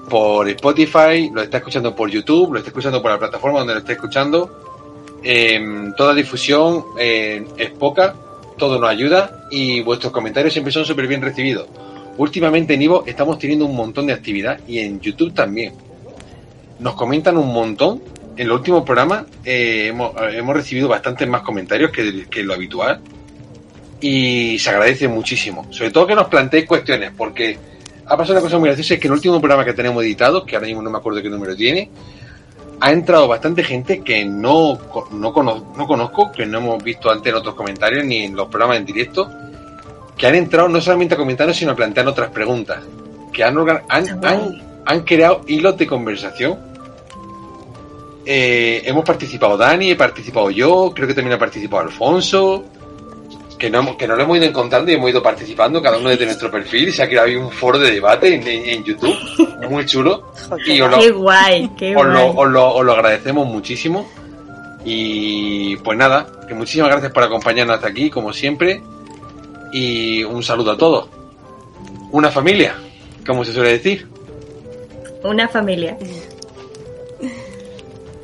por Spotify, lo está escuchando por YouTube, lo está escuchando por la plataforma donde lo esté escuchando. em, toda difusión eh, es poca, todo nos ayuda y vuestros comentarios siempre son súper bien recibidos. Últimamente en Ivo estamos teniendo un montón de actividad y en YouTube también. Nos comentan un montón. En el último programa eh, hemos, eh, hemos recibido bastantes más comentarios que, que lo habitual y se agradece muchísimo. Sobre todo que nos planteéis cuestiones, porque ha pasado una cosa muy graciosa, es que en el último programa que tenemos editado, que ahora mismo no me acuerdo qué número tiene, ha entrado bastante gente que no, no, cono- no conozco, que no hemos visto antes en otros comentarios ni en los programas en directo, que han entrado no solamente a comentarnos, sino a plantear otras preguntas, que han, han, han, han creado hilos de conversación. Eh, hemos participado Dani, he participado yo, creo que también ha participado Alfonso, que no, que no lo hemos ido encontrando y hemos ido participando cada uno desde nuestro perfil. Se ha creado un foro de debate en, en- en YouTube, muy chulo. Y os lo, Qué guay, qué os lo, guay. os lo- os lo agradecemos muchísimo. Y pues nada, que muchísimas gracias por acompañarnos hasta aquí, como siempre. Y un saludo a todos. Una familia, como se suele decir. Una familia.